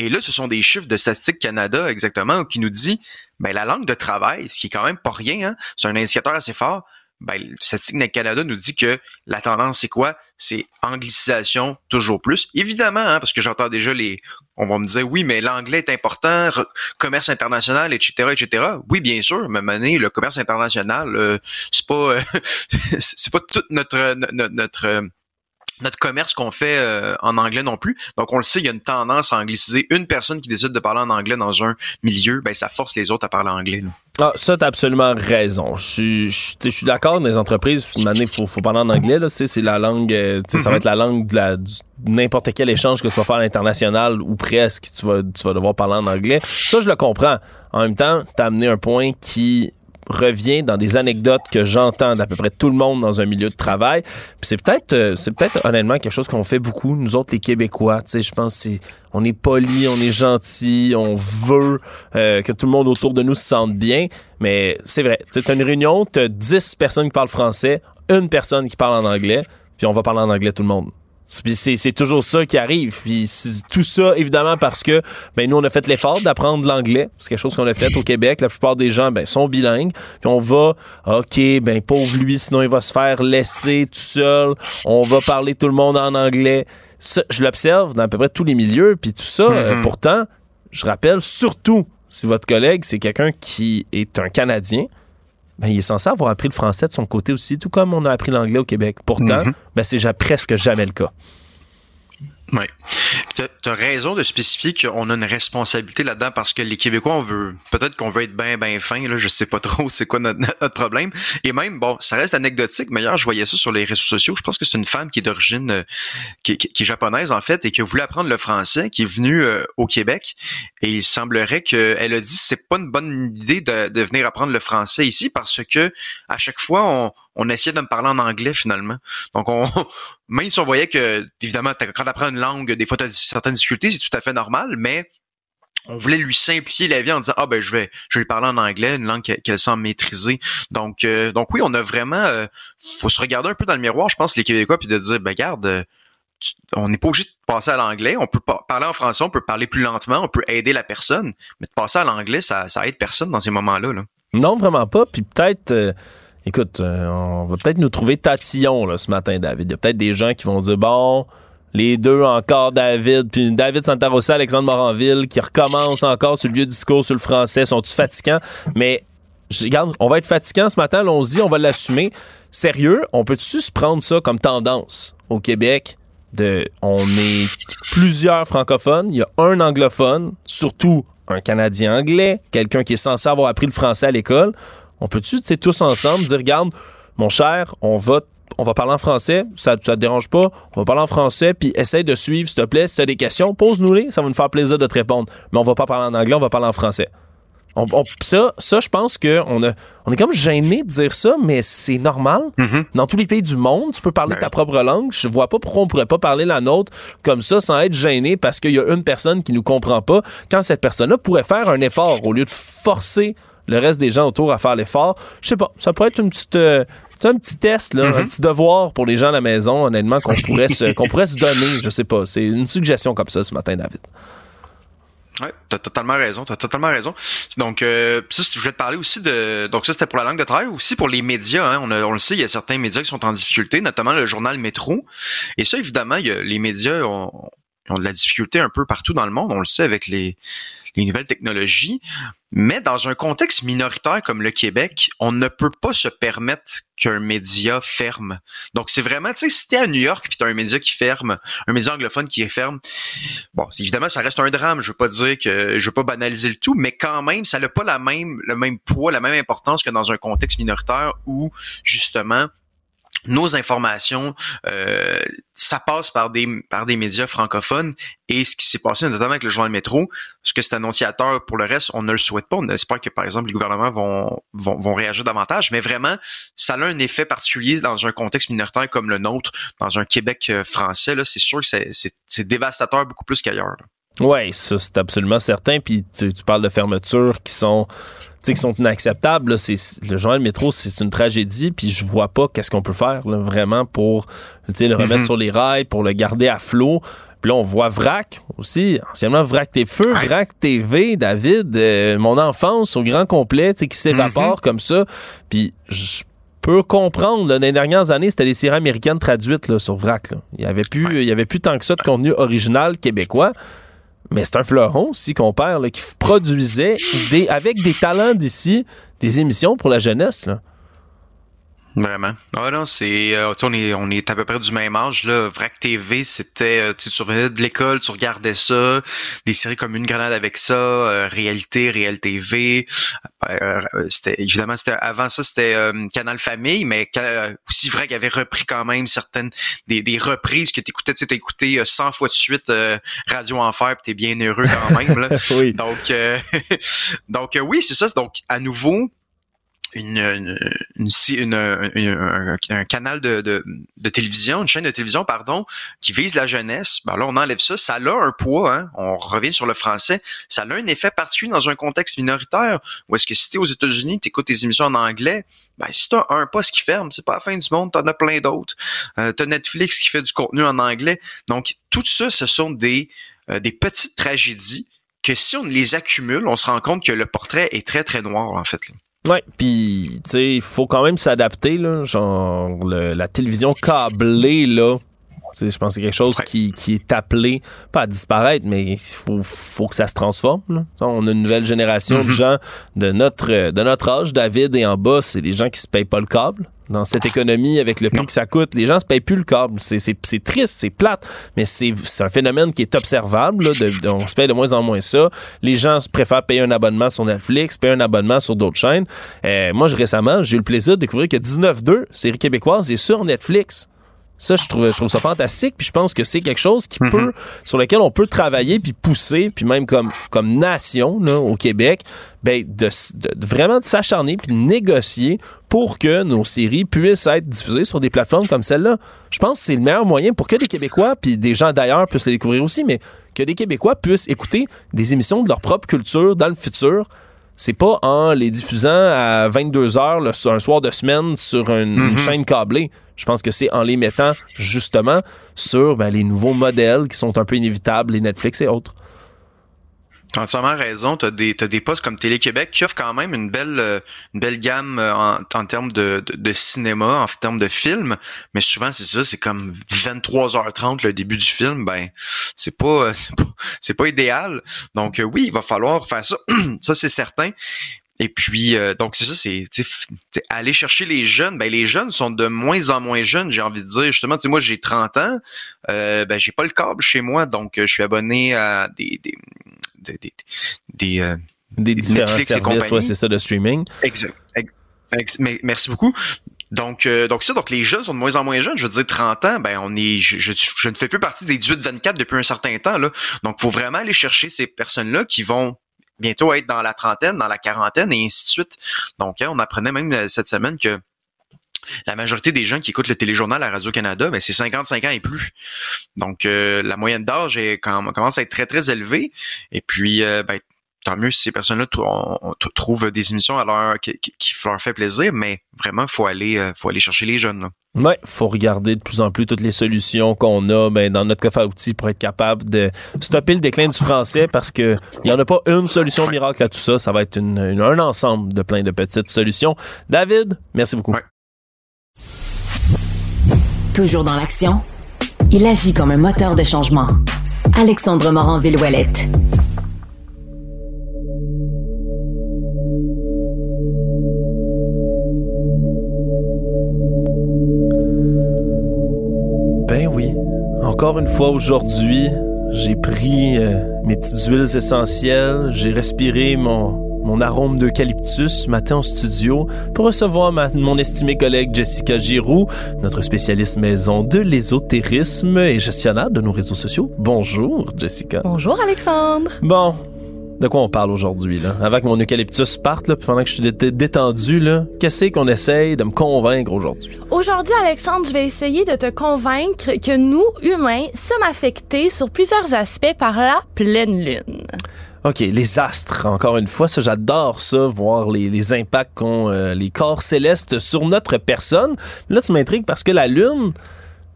Et là, ce sont des chiffres de Statistique Canada exactement qui nous dit, ben la langue de travail, ce qui est quand même pas rien, hein, c'est un indicateur assez fort. Ben, Statistique Canada nous dit que la tendance, c'est quoi? C'est anglicisation toujours plus. Évidemment, hein, parce que j'entends déjà les... On va me dire, oui, mais l'anglais est important, commerce international, etc., etc. Oui, bien sûr, même année, le commerce international, euh, c'est pas... c'est pas toute notre, notre, notre notre commerce qu'on fait euh, en anglais non plus. Donc on le sait, il y a une tendance à angliciser. Une personne qui décide de parler en anglais dans un milieu, ben ça force les autres à parler anglais.
Ah, ça, t'as absolument raison. Je suis, je, suis d'accord, dans les entreprises, il faut, faut parler en anglais. C'est la langue, euh, ça va mm-hmm. être la langue de la, n'importe quel échange que ce soit faire à l'international ou presque, tu vas, tu vas devoir parler en anglais. Ça, je le comprends. En même temps, t'as amené un point qui revient dans des anecdotes que j'entends d'à peu près tout le monde dans un milieu de travail. Puis c'est peut-être, euh, c'est peut-être honnêtement quelque chose qu'on fait beaucoup, nous autres les Québécois. Tu sais, je pense c'est, on est poli, on est gentil, on veut euh, que tout le monde autour de nous se sente bien. Mais c'est vrai, tu as une réunion, tu as 10 personnes qui parlent français, une personne qui parle en anglais, puis on va parler en anglais tout le monde. C'est toujours ça qui arrive. Puis tout ça, évidemment, parce que ben, nous, on a fait l'effort d'apprendre l'anglais. C'est quelque chose qu'on a fait au Québec. La plupart des gens ben, sont bilingues. Puis on va, OK, ben pauvre lui, sinon il va se faire laisser tout seul. On va parler tout le monde en anglais. Ça, je l'observe dans à peu près tous les milieux. Puis tout ça, euh, mm-hmm. pourtant, je rappelle, surtout si votre collègue, c'est quelqu'un qui est un Canadien, ben, il est censé avoir appris le français de son côté aussi, tout comme on a appris l'anglais au Québec. Pourtant,
Mhm.
ben, c'est presque jamais le cas.
Oui. Tu as raison de spécifier qu'on a une responsabilité là-dedans parce que les Québécois, on veut peut-être qu'on veut être bien, bien fin. Là, je sais pas trop c'est quoi notre, notre problème. Et même, bon, ça reste anecdotique, mais hier, je voyais ça sur les réseaux sociaux. Je pense que c'est une femme qui est d'origine, euh, qui, qui- est japonaise en fait, et qui a voulu apprendre le français, qui est venue euh, au Québec. Et il semblerait qu'elle a dit c'est pas une bonne idée de, de venir apprendre le français ici parce que à chaque fois, on, on essayait de me parler en anglais finalement. Donc, on, même si on voyait que, évidemment, quand tu apprends une langue, des fois, tu as certaines difficultés, c'est tout à fait normal, mais on voulait lui simplifier la vie en disant ah ben je vais je vais lui parler en anglais une langue qu'elle semble maîtriser donc euh, donc oui on a vraiment euh, faut se regarder un peu dans le miroir je pense les Québécois puis de dire ben regarde euh, tu- on n'est pas obligé de passer à l'anglais on peut parler en français on peut parler plus lentement on peut aider la personne mais de passer à l'anglais ça ça aide personne dans ces moments là là
Non, vraiment pas. Puis peut-être, euh, écoute, euh, on va peut-être nous trouver tatillon là, ce matin, David. Il y a peut-être des gens qui vont dire bon, les deux encore, David, puis David Santarossa, Alexandre Moranville, qui recommencent encore sur le vieux discours sur le français. Sont-ils fatigants? Mais regarde, on va être fatigant ce matin, allons-y, on va l'assumer. Sérieux, on peut-tu se prendre ça comme tendance au Québec? De, on est plusieurs francophones, il y a un anglophone, surtout un Canadien anglais, quelqu'un qui est censé avoir appris le français à l'école. On peut-tu, tous ensemble dire, regarde, mon cher, on va, on va parler en français, ça, ça te dérange pas, on va parler en français, puis essaye de suivre, s'il te plaît, si tu as des questions, pose-nous-les, ça va nous faire plaisir de te répondre. Mais on va pas parler en anglais, on va parler en français. On- on- ça, ça, je pense qu'on a, on est comme gêné de dire ça, mais c'est normal. Dans tous les pays du monde, tu peux parler ta propre langue. Je vois pas pourquoi on pourrait pas parler la nôtre comme ça sans être gêné parce qu'il y a une personne qui nous comprend pas. Quand cette personne-là pourrait faire un effort au lieu de forcer le reste des gens autour à faire l'effort, je sais pas, ça pourrait être une petite, euh, sais, un petit test, là, un petit devoir pour les gens à la maison, honnêtement, qu'on pourrait se, qu'on pourrait se donner. Je sais pas. C'est une suggestion comme ça ce matin, David.
Ouais, t'as totalement raison, t'as totalement raison. Donc, euh, ça, je voulais te parler aussi de. Donc, ça, c'était pour la langue de travail, aussi pour les médias. Hein. On, a- on le sait, il y a certains médias qui sont en difficulté, notamment le journal Métro. Et ça, évidemment, il y a- les médias ont, ont de la difficulté un peu partout dans le monde. On le sait avec les, les nouvelles technologies. Mais dans un contexte minoritaire comme le Québec, on ne peut pas se permettre qu'un média ferme. Donc, c'est vraiment, tu sais, si t'es à New York puis t'as un média qui ferme, un média anglophone qui ferme, bon, évidemment, ça reste un drame. Je veux pas dire que, je veux pas banaliser le tout, mais quand même, ça n'a pas la même, le même poids, la même importance que dans un contexte minoritaire où, justement, nos informations, euh, ça passe par des par des médias francophones et ce qui s'est passé notamment avec le journal Métro, ce que c'est annonciateur pour le reste, on ne le souhaite pas. On espère que par exemple les gouvernements vont vont, vont réagir davantage, mais vraiment ça a un effet particulier dans un contexte minoritaire comme le nôtre, dans un Québec euh, français là, c'est sûr que c'est dévastateur beaucoup plus qu'ailleurs.
Oui, ça, c'est absolument certain. Puis tu, tu parles de fermetures qui sont, qui sont inacceptables. là. C'est, le journal Métro, c'est une tragédie. Puis je vois pas qu'est-ce qu'on peut faire là, vraiment pour le remettre
Mhm.
sur les rails, pour le garder à flot. Puis là, on voit VRAC aussi, anciennement VRAC Tes Feux, VRAC TV, David, euh, mon enfance au grand complet, qui s'évapore comme ça. Puis je peux comprendre, là, dans les dernières années, c'était les séries américaines traduites là, sur VRAC. là. Il y avait plus, il y avait plus tant que ça de contenu original québécois. Mais c'est un fleuron qu'on perd, là, qui produisait des, avec des talents d'ici des émissions pour la jeunesse. Là.
Vraiment. Ah non, c'est euh, on est on est à peu près du même âge là. Vrac TV, c'était euh, tu revenais de l'école, tu regardais ça, des séries comme une grenade avec ça, euh, réalité, réel TV. Euh, c'était évidemment c'était avant ça c'était Canal Famille, mais aussi Vrac avait repris quand même certaines des, des reprises que t'écoutais, tu écouté euh, 100 fois de suite Radio Enfer, puis t'es bien heureux quand même là.
oui.
Donc euh, donc oui c'est ça. Donc à nouveau une, une, une, un, un canal de, de, de télévision, une chaîne de télévision, pardon, qui vise la jeunesse, ben là, on enlève ça. Ça a un poids, hein. On revient sur le français. Ça a un effet particulier dans un contexte minoritaire. Ou est-ce que si t'es aux États-Unis, t'écoutes tes émissions en anglais, ben, si t'as un poste qui ferme, c'est pas la fin du monde, t'en as plein d'autres. Euh, t'as Netflix qui fait du contenu en anglais. Donc, tout ça, ce sont des, euh, des petites tragédies que si on les accumule, on se rend compte que le portrait est très, très noir, en fait. là.
Ouais, puis tu sais, il faut quand même s'adapter là, genre le- la télévision câblée là. Je pense que c'est quelque chose qui, qui, est appelé, pas à disparaître, mais il faut, faut que ça se transforme. Là. On a une nouvelle génération de
Mhm.
gens de notre, de notre âge, David et en bas, c'est des gens qui se payent pas le câble. Dans cette économie, avec le prix que ça coûte, les gens se payent plus le câble. C'est, c'est, c'est triste, c'est plate, mais c'est, c'est un phénomène qui est observable. Là, de- on se paye de moins en moins ça. Les gens préfèrent payer un abonnement sur Netflix, payer un abonnement sur d'autres chaînes. Euh, moi, je- récemment, j'ai eu le plaisir de découvrir que 19-2, série québécoise, est sur Netflix. Ça, je trouve, je trouve ça fantastique. Puis je pense que c'est quelque chose qui peut, sur lequel on peut travailler puis pousser, puis même comme, comme nation là, au Québec, ben, de, s- de- de vraiment de s'acharner puis de négocier pour que nos séries puissent être diffusées sur des plateformes comme celle-là. Je pense que c'est le meilleur moyen pour que des Québécois puis des gens d'ailleurs puissent les découvrir aussi, mais que des Québécois puissent écouter des émissions de leur propre culture dans le futur. C'est pas en les diffusant à 22 heures le, un soir de semaine sur une, une
Mhm.
chaîne câblée. Je pense que c'est en les mettant justement sur ben, les nouveaux modèles qui sont un peu inévitables, les Netflix et autres.
T'as entièrement raison. T'as des, t'as des postes comme Télé-Québec qui offrent quand même une belle, euh, une belle gamme euh, en, en termes de, de, cinéma, en termes de films. Mais souvent, c'est ça, c'est comme 23h30 le début du film. Ben, c'est pas, euh, c'est pas, c'est pas idéal. Donc, oui, il va falloir faire ça. ça, c'est certain. Et puis, donc c'est ça, c'est aller chercher les jeunes. Ben les jeunes sont de moins en moins jeunes, j'ai envie de dire. Justement, tu sais, moi j'ai 30 ans, euh, ben j'ai pas le câble chez moi, donc je suis abonné à des des des, des, euh,
Des différents
Netflix
services, ouais, c'est ça, de streaming.
Exact. Merci beaucoup. Donc, euh, donc ça, donc les jeunes sont de moins en moins jeunes. Je veux dire, 30 ans, ben on est, je, je, je ne fais plus partie des 18-24 depuis un certain temps là. Donc, faut vraiment aller chercher ces personnes-là qui vont bientôt être dans la trentaine, dans la quarantaine et ainsi de suite. Donc, hein, on apprenait même euh, cette semaine que la majorité des gens qui écoutent le téléjournal à Radio-Canada, ben, c'est 55 ans et plus. Donc, euh, la moyenne d'âge commence à être très, très élevée. Et puis, euh, ben, tant mieux si ces personnes-là trouvent des émissions à leur, qui, leur fait plaisir, mais vraiment, faut aller, euh, faut aller chercher les jeunes. Là.
Ouais, faut regarder de plus en plus toutes les solutions qu'on a ben, dans notre coffre à outils pour être capable de stopper le déclin du français parce que il y en a pas une solution miracle à tout ça. Ça va être une- une- un ensemble de plein de petites solutions. David, merci beaucoup.
Toujours dans l'action, il agit comme un moteur de changement. Alexandre Morin-Villouellette.
Ben oui. Encore une fois aujourd'hui, j'ai pris euh, mes petites huiles essentielles, j'ai respiré mon, mon arôme d'eucalyptus ce matin au studio pour recevoir ma- mon estimée collègue Jessica Giroux, notre spécialiste maison de l'ésotérisme et gestionnaire de nos réseaux sociaux. Bonjour Jessica.
Bonjour Alexandre.
Bon, de quoi on parle aujourd'hui là? Avant que mon eucalyptus parte là, pendant que je suis dé- détendu là, qu'est-ce qu'on essaye de me convaincre aujourd'hui?
Aujourd'hui, Alexandre, je vais essayer de te convaincre que nous, humains, sommes affectés sur plusieurs aspects par la pleine lune.
OK, les astres, encore une fois, ça j'adore ça, voir les, impacts qu'ont euh, les corps célestes sur notre personne. Là, tu m'intrigues parce que la Lune,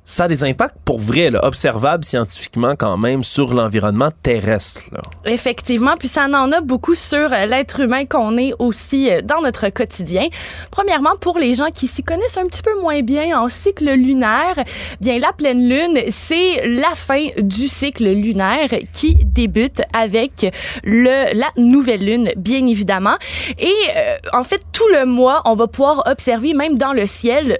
ça a des impacts pour vrai, observables scientifiquement quand même sur l'environnement terrestre.
Effectivement, puis ça en a beaucoup sur euh, l'être humain qu'on est aussi euh, dans notre quotidien. Premièrement, pour les gens qui s'y connaissent un petit peu moins bien en cycle lunaire, bien la pleine lune, c'est la fin du cycle lunaire qui débute avec le la nouvelle lune, bien évidemment. Et euh, en fait, tout le mois, on va pouvoir observer même dans le ciel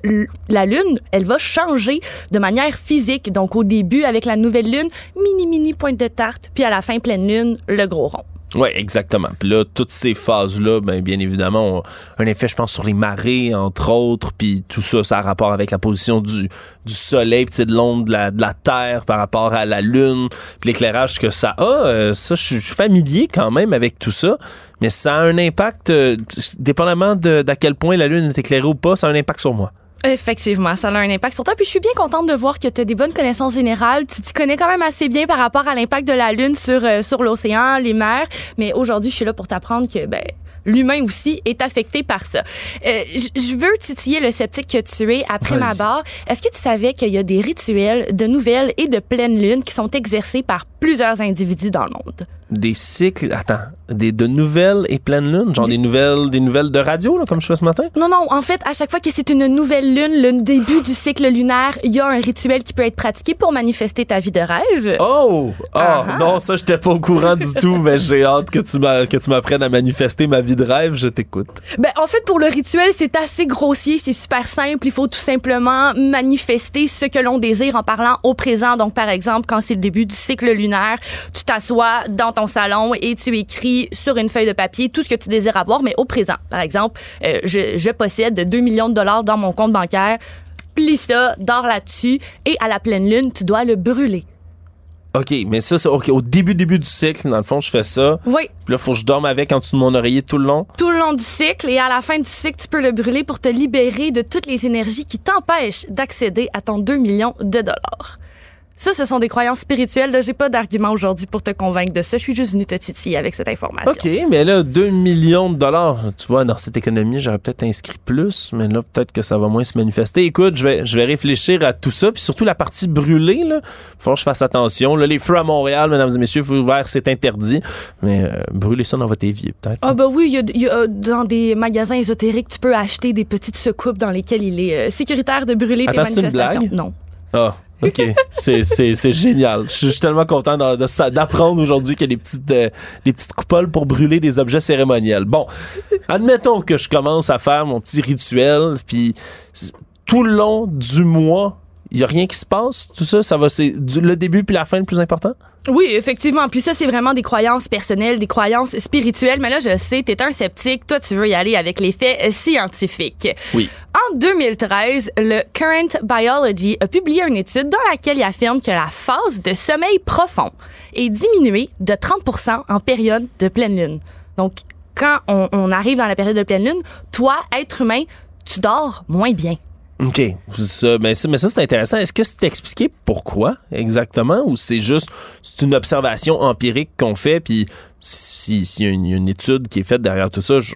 la lune, elle va changer de manière physique. Donc au début avec la nouvelle lune, mini mini pointe de tarte, puis à la fin pleine lune, le gros rond.
Oui, exactement. Puis là, toutes ces phases-là, ben, bien évidemment, ont un effet, je pense, sur les marées, entre autres. Puis tout ça, ça a rapport avec la position du, du soleil, puis de l'onde de la, de la Terre par rapport à la Lune, puis l'éclairage que ça a. Euh, ça, je suis familier quand même avec tout ça. Mais ça a un impact, euh, dépendamment d'à quel point la Lune est éclairée ou pas, ça a un impact sur moi.
Effectivement, ça a un impact sur toi. Puis je suis bien contente de voir que tu as des bonnes connaissances générales. Tu t'y connais quand même assez bien par rapport à l'impact de la Lune sur, euh, sur l'océan, les mers. Mais aujourd'hui, je suis là pour t'apprendre que ben, l'humain aussi est affecté par ça. Euh, je veux titiller le sceptique que tu es après ma barre. Est-ce que tu savais qu'il y a des rituels de nouvelles et de pleine lune qui sont exercés par plusieurs individus dans le monde?
Des cycles, attends, des, de nouvelles et pleines lunes, genre des nouvelles, des nouvelles de radio, là, comme je fais ce matin?
Non, non, en fait, à chaque fois que c'est une nouvelle lune, le début du cycle lunaire, il y a un rituel qui peut être pratiqué pour manifester ta vie de rêve.
Oh!
Ah-ha.
non, ça, j'étais pas au courant du tout, mais j'ai hâte que tu m'a- que tu m'apprennes à manifester ma vie de rêve. Je t'écoute.
Ben, en fait, pour le rituel, c'est assez grossier, c'est super simple. Il faut tout simplement manifester ce que l'on désire en parlant au présent. Donc, par exemple, quand c'est le début du cycle lunaire, tu t'assois dans ton salon et tu écris sur une feuille de papier tout ce que tu désires avoir, mais au présent. Par exemple, euh, je, je possède 2 millions de dollars dans mon compte bancaire. Plie ça, dors là-dessus et à la pleine lune, tu dois le brûler.
OK, mais ça, c'est OK. Au début, début du cycle, dans le fond, je fais ça.
Oui.
Puis là, faut que je dorme avec en dessous de mon oreiller tout le long.
tout le long du cycle et à la fin du cycle, tu peux le brûler pour te libérer de toutes les énergies qui t'empêchent d'accéder à ton 2 millions de dollars. Ça, ce sont des croyances spirituelles. J'ai pas d'argument aujourd'hui pour te convaincre de ça. Je suis juste venue te titiller avec cette information.
OK, mais là, 2 millions de dollars, tu vois, dans cette économie, j'aurais peut-être inscrit plus, mais là, peut-être que ça va moins se manifester. Écoute, je vais, je vais réfléchir à tout ça, puis surtout la partie brûlée, là. Faut que je fasse attention. Là, les feux à Montréal, mesdames et messieurs, feux ouverts, c'est interdit. Mais euh, brûler ça dans votre évier, peut-être.
Ah bah oui, il y a, il y a, dans des magasins ésotériques, tu peux acheter des petites secoupes dans lesquelles il est euh, sécuritaire de brûler tes
Attends, une
manifestations.
blague?
Non.
Ah, OK. c'est, génial. Je suis- tellement content d'apprendre aujourd'hui qu'il y a des petites, euh, des petites coupoles pour brûler des objets cérémoniels. Bon, admettons que je commence à faire mon petit rituel, puis tout le long du mois, il y a rien qui se passe. Tout ça, ça va, c'est le début puis la fin le plus important?
Oui, effectivement. Puis ça, c'est vraiment des croyances personnelles, des croyances spirituelles. Mais là, je sais, t'es un sceptique. Toi, tu veux y aller avec les faits euh, scientifiques.
Oui.
En 2013, le Current Biology a publié une étude dans laquelle il affirme que la phase de sommeil profond est diminuée de 30% en période de pleine lune. Donc, quand on, on arrive dans la période de pleine lune, toi, être humain, tu dors moins bien.
OK. Ça, mais ça, ça, c'est intéressant. Est-ce que c'est expliqué pourquoi exactement ou c'est juste une observation empirique qu'on fait puis si- s'il y, a une- il y a une étude qui est faite derrière tout ça, je,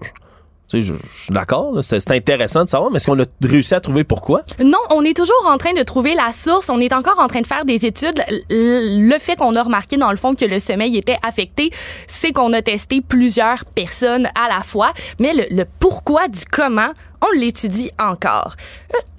je, suis d'accord. C'est intéressant de savoir, mais est-ce qu'on a réussi à trouver pourquoi?
Non, on est toujours en train de trouver la source. On est encore en train de faire des études. Le fait qu'on a remarqué, dans le fond, que le sommeil était affecté, c'est qu'on a testé plusieurs personnes à la fois. Mais le pourquoi du comment, on l'étudie encore.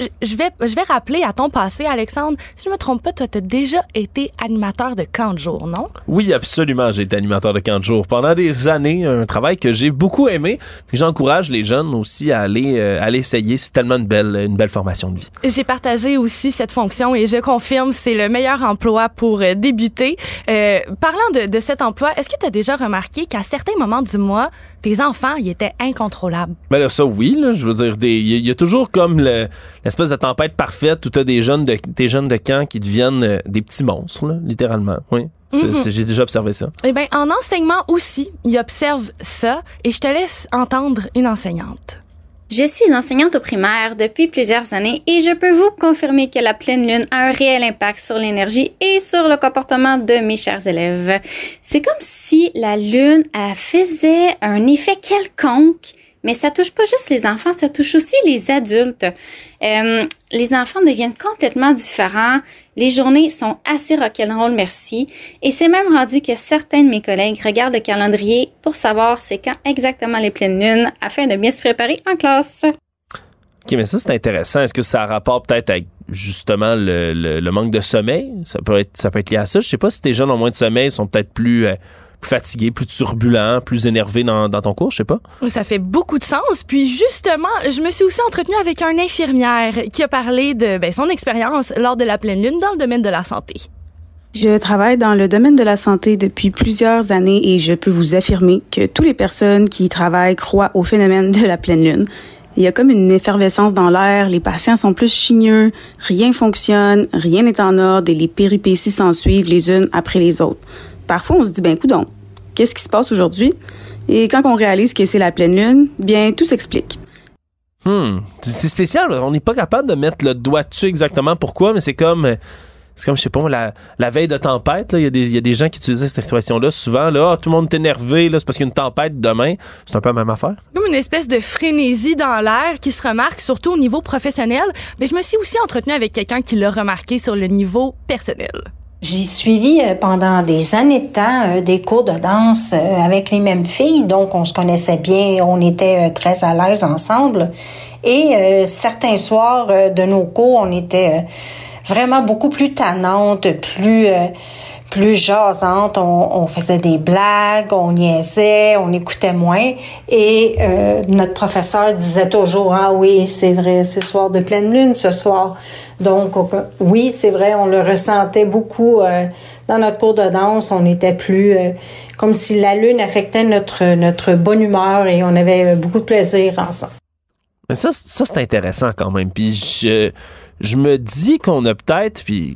Euh, Je vais, je vais rappeler à ton passé, Alexandre. Si je me trompe pas, toi, t'as déjà été animateur de camp de jour, non?
Oui, absolument. J'ai été animateur de camp de jour pendant des années, un travail que j'ai beaucoup aimé. Puis j'encourage les jeunes aussi à aller, euh, à l'essayer. C'est tellement une belle, une belle formation de vie.
J'ai partagé aussi cette fonction et je confirme, c'est le meilleur emploi pour euh, débuter. Euh, parlant de, de cet emploi, est-ce que tu as déjà remarqué qu'à certains moments du mois, tes enfants, ils étaient incontrôlables?
Ben là, ça, oui, là, je veux dire, il y, a- il y a toujours comme le- l'espèce de tempête parfaite où t'as des jeunes de, des jeunes de camp qui deviennent euh, des petits monstres, là, littéralement. Oui, c'est- j'ai déjà observé ça.
Eh bien, en enseignement aussi, ils observent ça et je te laisse entendre une enseignante.
Je suis enseignante au primaire depuis plusieurs années et je peux vous confirmer que la pleine lune a un réel impact sur l'énergie et sur le comportement de mes chers élèves. C'est comme si la lune elle faisait un effet quelconque, mais ça touche pas juste les enfants, ça touche aussi les adultes. Euh, les enfants deviennent complètement différents. Les journées sont assez rock'n'roll, merci. Et c'est même rendu que certains de mes collègues regardent le calendrier pour savoir c'est quand exactement les pleines lunes afin de bien se préparer en classe.
OK, mais ça, c'est intéressant. Est-ce que ça a rapport peut-être avec justement le, manque de sommeil? Ça peut, être, ça peut être lié à ça. Je sais pas si tes jeunes ont moins de sommeil, sont peut-être plus, euh, plus fatigués, plus turbulents, plus énervés dans, dans ton cours, je sais pas.
Ça fait beaucoup de sens. Puis justement, je me suis aussi entretenue avec un infirmière qui a parlé de ben, son expérience lors de la pleine lune dans le domaine de la santé.
Je travaille dans le domaine de la santé depuis plusieurs années et je peux vous affirmer que toutes les personnes qui y travaillent croient au phénomène de la pleine lune. Il y a comme une effervescence dans l'air, les patients sont plus chigneux, rien fonctionne, rien n'est en ordre et les péripéties s'en suivent les unes après les autres. Parfois, on se dit, ben, coudon, qu'est-ce qui se passe aujourd'hui? Et quand on réalise que c'est la pleine lune, bien, tout s'explique.
Hmm, c'est spécial. On n'est pas capable de mettre le doigt dessus exactement pourquoi, mais c'est comme, c'est comme, je sais pas, la, la veille de tempête. Il y, a des- il y a des gens qui utilisaient cette expression-là souvent. Là, Ah, tout le monde est énervé, là, c'est parce qu'il y a une tempête demain. C'est un peu la même affaire.
Comme une espèce de frénésie dans l'air qui se remarque surtout au niveau professionnel. Mais je me suis aussi entretenue avec quelqu'un qui l'a remarqué sur le niveau personnel.
J'ai suivi euh, pendant des années de temps euh, des cours de danse euh, avec les mêmes filles, donc on se connaissait bien, on était très à l'aise ensemble. Et certains soirs de nos cours, on était vraiment beaucoup plus tannantes, plus plus jasantes. On, faisait des blagues, on niaisait, on écoutait moins. Et notre professeur disait toujours ah oui c'est vrai c'est soir de pleine lune ce soir. Donc, oui, c'est vrai, on le ressentait beaucoup euh, dans notre cours de danse. On était plus euh, comme si la lune affectait notre, notre bonne humeur et on avait euh, beaucoup de plaisir ensemble.
Mais ça, ça c'est intéressant quand même. Puis je, je me dis qu'on a peut-être, puis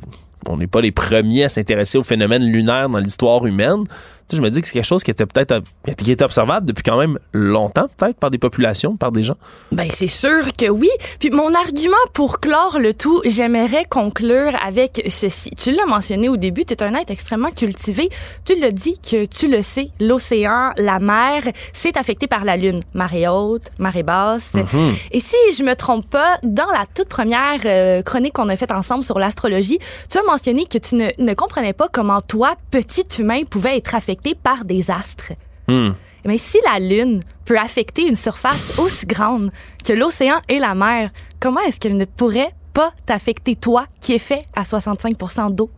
on n'est pas les premiers à s'intéresser au phénomène lunaire dans l'histoire humaine, je me dis que c'est quelque chose qui était peut-être qui était observable depuis quand même longtemps, peut-être par des populations, par des gens.
Ben c'est sûr que oui. Puis mon argument pour clore le tout, j'aimerais conclure avec ceci. Tu l'as mentionné au début, tu es un être extrêmement cultivé. Tu l'as dit que tu le sais, l'océan, la mer, c'est affecté par la lune, marée haute, marée basse. Mm-hmm. Et si je me trompe pas, dans la toute première euh, chronique qu'on a faite ensemble sur l'astrologie, tu as mentionné que tu ne, ne comprenais pas comment toi, petit humain, pouvait être affecté par des astres.
Hmm.
Mais si la Lune peut affecter une surface aussi grande que l'océan et la mer, comment est-ce qu'elle ne pourrait pas t'affecter toi qui es fait à 65% d'eau?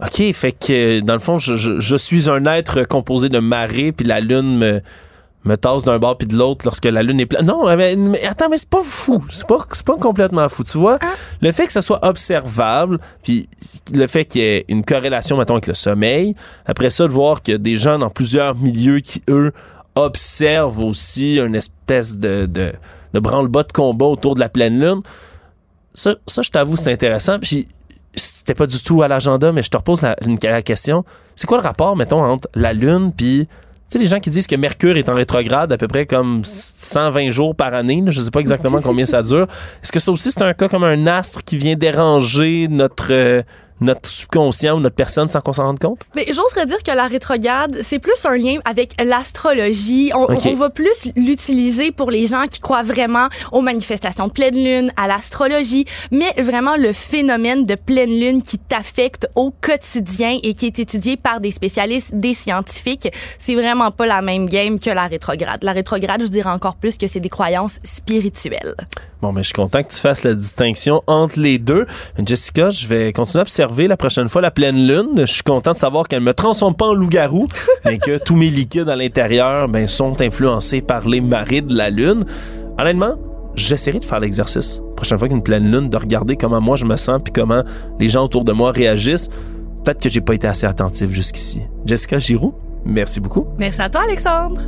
OK, fait que dans le fond, je, je, suis un être composé de marée, puis la Lune me, me tasse d'un bord puis de l'autre lorsque la lune est pleine. Non, mais, attends, mais c'est pas fou. C'est pas, c'est pas complètement fou. Tu vois, ah. le fait que ça soit observable, puis le fait qu'il y ait une corrélation, mettons, avec le sommeil, après ça, de voir qu'il y a des gens dans plusieurs milieux qui, eux, observent aussi une espèce de, de, de branle-bas de combat autour de la pleine lune. Ça, ça je t'avoue, c'est intéressant. Puis c'était pas du tout à l'agenda, mais je te repose la, la question. C'est quoi le rapport, mettons, entre la lune puis sais, les gens qui disent que Mercure est en rétrograde à peu près comme 120 jours par année, je ne sais pas exactement combien ça dure. Est-ce que ça aussi, c'est un cas comme un astre qui vient déranger notre, euh, notre subconscient ou notre personne sans qu'on s'en rende compte?
Mais j'oserais dire que la rétrograde, c'est plus un lien avec l'astrologie. On, on, va plus l'utiliser pour les gens qui croient vraiment aux manifestations de pleine lune, à l'astrologie, mais vraiment le phénomène de pleine lune qui t'affecte au quotidien et qui est étudié par des spécialistes, des scientifiques, c'est vraiment pas la même game que la rétrograde. La rétrograde, je dirais encore plus que c'est des croyances spirituelles.
Bon, mais je suis content que tu fasses la distinction entre les deux. Jessica, je vais continuer à observer la prochaine fois la pleine lune. Je suis content de savoir qu'elle me transforme pas en loup-garou, mais que tous mes liquides à l'intérieur ben, sont influencés par les marées de la lune. Honnêtement, j'essaierai de faire l'exercice. La prochaine fois qu'une pleine lune, de regarder comment moi je me sens puis comment les gens autour de moi réagissent. Peut-être que j'ai pas été assez attentif jusqu'ici. Jessica Giroux, merci beaucoup.
Merci à toi, Alexandre.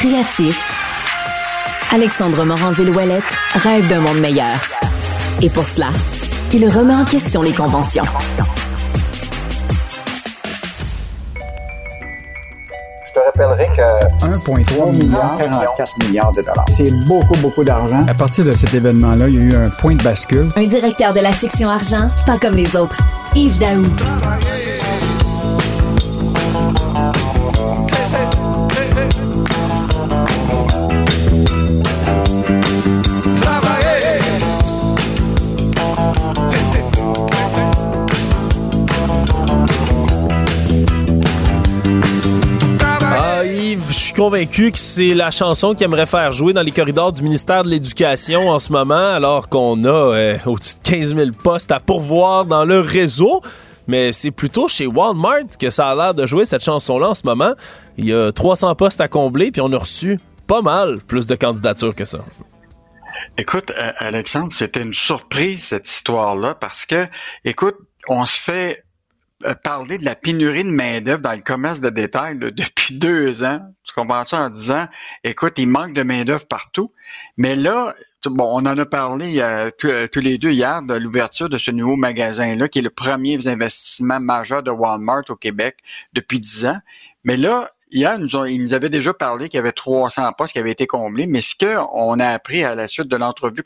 Créatif, Alexandre Morin-Villouellette rêve d'un monde meilleur. Et pour cela, il remet en question les conventions.
Je te rappellerai que 1,3 milliard, 44 milliards de dollars. C'est beaucoup, beaucoup d'argent.
À partir de cet événement-là, il y a eu un point de bascule.
Un directeur de la section argent, pas comme les autres. Yves Daou.
Convaincu que c'est la chanson qu'il aimerait faire jouer dans les corridors du ministère de l'Éducation en ce moment, alors qu'on a euh, au-dessus de 15 000 postes à pourvoir dans le réseau. Mais c'est plutôt chez Walmart que ça a l'air de jouer cette chanson-là en ce moment. Il y a 300 postes à combler, puis on a reçu pas mal plus de candidatures que ça.
Écoute, euh, Alexandre, c'était une surprise cette histoire-là parce que, écoute, on se fait parler de la pénurie de main-d'œuvre dans le commerce de détail depuis deux ans. Tu comprends ça en disant, écoute, il manque de main-d'œuvre partout. Mais là, bon, on en a parlé euh, tous les deux hier de l'ouverture de ce nouveau magasin-là, qui est le premier investissement majeur de Walmart au Québec depuis dix ans. Mais là, Hier, nous, ils nous avaient déjà parlé qu'il y avait 300 postes qui avaient été comblés, mais ce qu'on a appris à la suite de l'entrevue,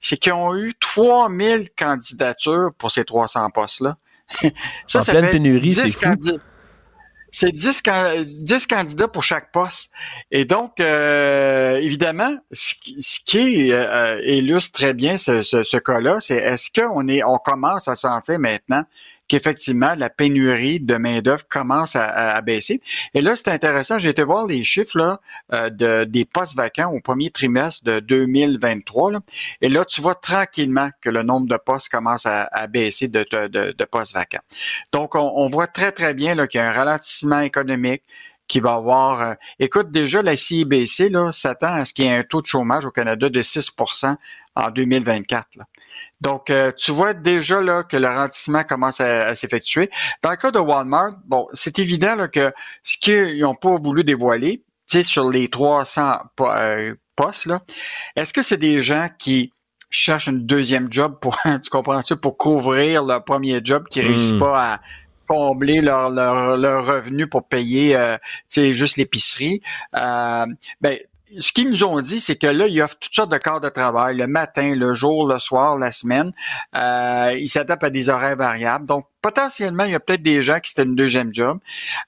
c'est qu'ils ont eu 3000 candidatures pour ces 300 postes-là.
ça, en pleine pénurie, c'est fou.
c'est 10, 10, candidats pour chaque poste. Et donc, euh, évidemment, ce qui, euh, illustre très bien ce, ce, ce cas-là, c'est est-ce qu'on est, on commence à sentir maintenant qu'effectivement, la pénurie de main-d'œuvre commence à, baisser. Et là, c'est intéressant. J'ai été voir les chiffres là, euh, de, des postes vacants au premier trimestre de 2023. Là. Et là, tu vois tranquillement que le nombre de postes commence à, baisser de, postes vacants. Donc, on, voit très, très bien qu'il y a un ralentissement économique qui va avoir... Euh, écoute, déjà, la CIBC s'attend à ce qu'il y ait un taux de chômage au Canada de 6% en 2024. Là. Donc, euh, tu vois déjà là que le ralentissement commence à, s'effectuer. Dans le cas de Walmart, bon, c'est évident là, que ce qu'ils n'ont pas voulu dévoiler, tu sais, sur les 300 euh, postes, là, est-ce que c'est des gens qui cherchent un deuxième job pour, tu comprends-tu, pour couvrir leur premier job qui ne réussit hmm. pas à combler leur, leur, revenu pour payer euh, juste l'épicerie? Euh, ben, ce qu'ils nous ont dit, c'est que là, ils offrent toutes sortes de corps de travail, le matin, le jour, le soir, la semaine. Euh, ils s'adaptent à des horaires variables. Donc, potentiellement, il y a peut-être des gens qui c'était une deuxième job.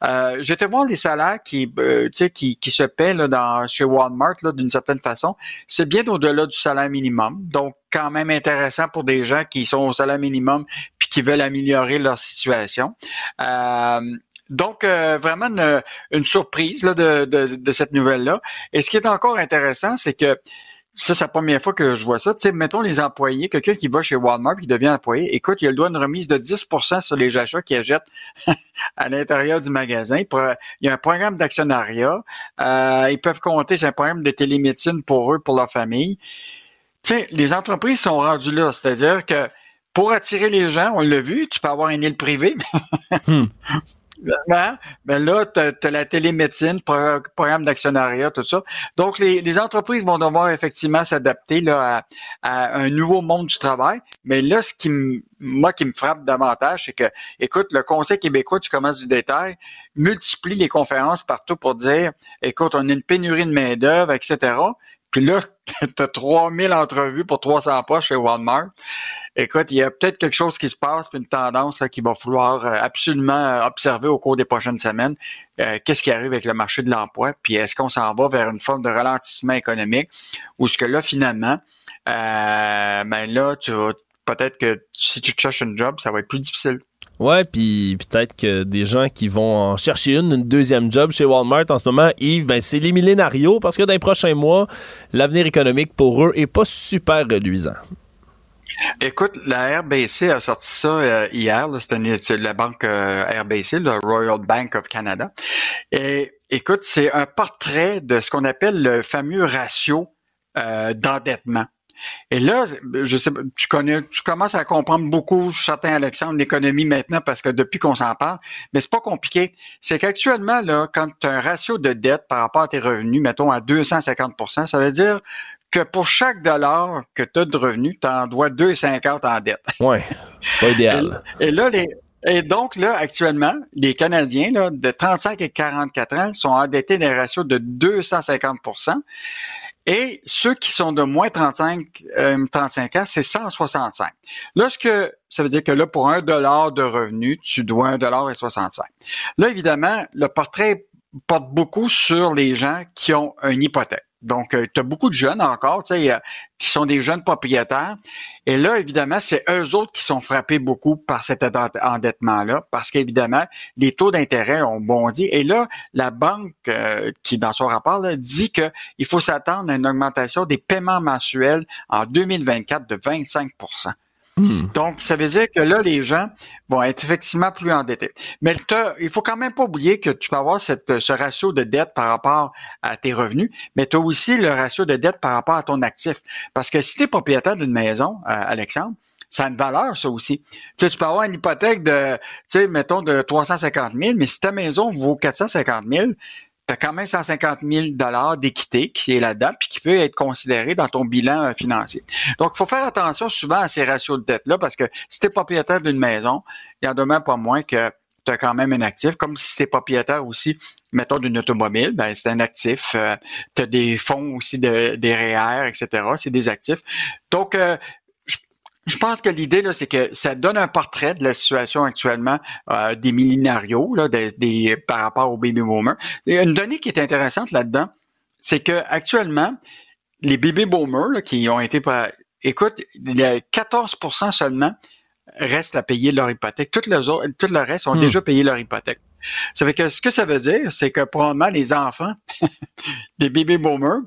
Euh, J'étais voir les salaires qui, euh, qui, qui se paient là, dans, chez Walmart d'une certaine façon. C'est bien au-delà du salaire minimum. Donc, quand même intéressant pour des gens qui sont au salaire minimum puis qui veulent améliorer leur situation. Euh, donc, euh, vraiment une, surprise là, de, de, cette nouvelle-là. Et ce qui est encore intéressant, c'est que ça, c'est la première fois que je vois ça. Tu sais, mettons les employés, quelqu'un qui va chez Walmart qui devient employé, écoute, il a le droit à une remise de 10% sur les achats qu'il achète à l'intérieur du magasin. Il y a un programme d'actionnariat. Euh, ils peuvent compter, c'est un programme de télémédecine pour eux, pour leur famille. Tu sais, les entreprises sont rendues là. C'est-à-dire que pour attirer les gens, on l'a vu, tu peux avoir un île privé. Hmm. Ben, ben là, tu as, la télémédecine, programme d'actionnariat, tout ça. Donc, les, entreprises vont devoir effectivement s'adapter là, à, un nouveau monde du travail. Mais là, ce qui moi qui me frappe davantage, c'est que, écoute, le Conseil québécois du commerce du détail multiplie les conférences partout pour dire, écoute, on a une pénurie de main-d'œuvre, etc. Puis là, tu as 3000 entrevues pour 300 postes chez Walmart. Écoute, il y a peut-être quelque chose qui se passe, puis une tendance qu'il va falloir euh, absolument euh, observer au cours des prochaines semaines. Euh, qu'est-ce qui arrive avec le marché de l'emploi? Puis est-ce qu'on s'en va vers une forme de ralentissement économique? Ou est-ce que là, finalement, euh, ben là, tu peut-être que si tu cherches un job, ça va être plus difficile.
Ouais, puis peut-être que des gens qui vont en chercher une, une deuxième job chez Walmart en ce moment, Yves, ben c'est les millénarios parce que dans les prochains mois, l'avenir économique pour eux est pas super reluisant.
Écoute, la RBC a sorti ça euh, hier. C'est la banque euh, RBC, le Royal Bank of Canada. Et écoute, c'est un portrait de ce qu'on appelle le fameux ratio euh, d'endettement. Et là, je sais, tu connais, tu commences à comprendre beaucoup, certain Alexandre, l'économie maintenant parce que depuis qu'on s'en parle, mais c'est pas compliqué. C'est qu'actuellement, là, quand tu as un ratio de dette par rapport à tes revenus, mettons à 250% ça veut dire que pour chaque dollar que tu as de revenus, tu en dois 2,50 en dette.
Oui, c'est pas idéal.
Et, là, les, et donc, là, actuellement, les Canadiens là, de 35 et 44 ans sont endettés d'un ratio de 250 et ceux qui sont de moins 35, 35 euh, ans, c'est 165. Là, ce ça veut dire que là, pour un dollar de revenu, tu dois un dollar et 65. Là, évidemment, le portrait porte beaucoup sur les gens qui ont une hypothèque. Donc, euh, tu as beaucoup de jeunes encore, tu sais, qui sont des jeunes propriétaires. Et là, évidemment, c'est eux autres qui sont frappés beaucoup par cet endettement-là, parce qu'évidemment, les taux d'intérêt ont bondi. Et là, la banque, euh, qui dans son rapport, là, dit qu'il faut s'attendre à une augmentation des paiements mensuels en 2024 de 25 Hmm. Donc, ça veut dire que là, les gens vont être effectivement plus endettés. Mais il faut quand même pas oublier que tu peux avoir ce ratio de dette par rapport à tes revenus, mais tu as aussi le ratio de dette par rapport à ton actif. Parce que si tu es propriétaire d'une maison, euh, Alexandre, ça a une valeur, ça aussi. Tu, sais, tu peux avoir une hypothèque de, tu sais, mettons, de 350 000, mais si ta maison vaut 450 000, tu as quand même 150 000 dollars d'équité qui est là-dedans, puis qui peut être considéré dans ton bilan euh, financier. Donc, il faut faire attention souvent à ces ratios de dette-là, parce que si tu es propriétaire d'une maison, il en a même pas moins que tu as quand même un actif, comme si tu es propriétaire aussi, mettons, d'une automobile, ben c'est un actif. Euh, tu as des fonds aussi de, des REER, etc. C'est des actifs. Donc, euh, Je pense que l'idée, là, c'est que ça donne un portrait de la situation actuellement euh, des millénarios là, des, des, par rapport aux baby boomers. une donnée qui est intéressante là-dedans, c'est que actuellement, les baby boomers là, qui ont été... Écoute, il y a 14% seulement restent à payer leur hypothèque. Tout le, tout le reste ont hmm. déjà payé leur hypothèque. Ça fait que ce que ça veut dire, c'est que probablement les enfants des baby boomers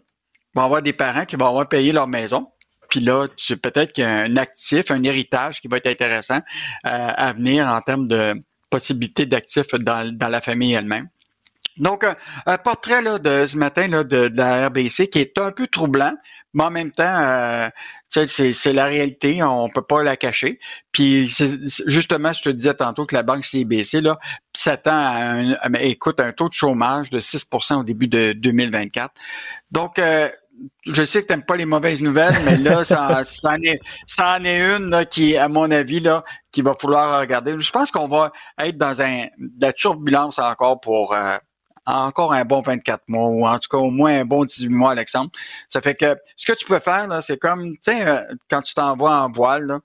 vont avoir des parents qui vont avoir payé leur maison puis là, peut-être qu'il y a un actif, un héritage qui va être intéressant euh, à venir en termes de possibilités d'actifs dans, la famille elle-même. Donc, un, portrait là, de ce matin là, de, la RBC qui est un peu troublant, mais en même temps, euh, c'est la réalité, on peut pas la cacher. Puis justement, je te disais tantôt que la banque CIBC là, s'attend à un, écoute, un taux de chômage de 6% au début de 2024. Donc, euh, je sais que tu n'aimes pas les mauvaises nouvelles, mais là, ça, ça, en, est, ça en est une là, qui, à mon avis, là, qui va falloir regarder. Je pense qu'on va être dans un, de la turbulence encore pour euh, encore un bon 24 mois, ou en tout cas au moins un bon 18 mois, Alexandre. Ça fait que ce que tu peux faire, là, c'est comme, tu sais, euh, quand tu t'envoies en voile, là,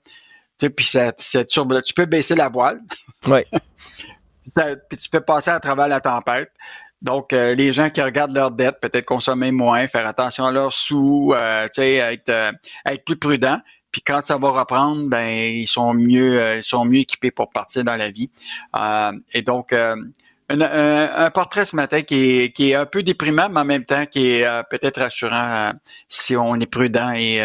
tu sais, puis c'est turbulent, tu peux baisser la voile.
Oui.
puis tu peux passer à travers la tempête. Donc, euh, les gens qui regardent leurs dettes, peut-être consommer moins, faire attention à leurs sous, euh, être, euh, être plus prudent. Puis quand ça va reprendre, ben ils sont mieux, ils sont mieux équipés pour partir dans la vie. et donc, un, portrait ce matin qui est, qui est un peu déprimant, mais en même temps qui est peut-être rassurant si on est prudent et,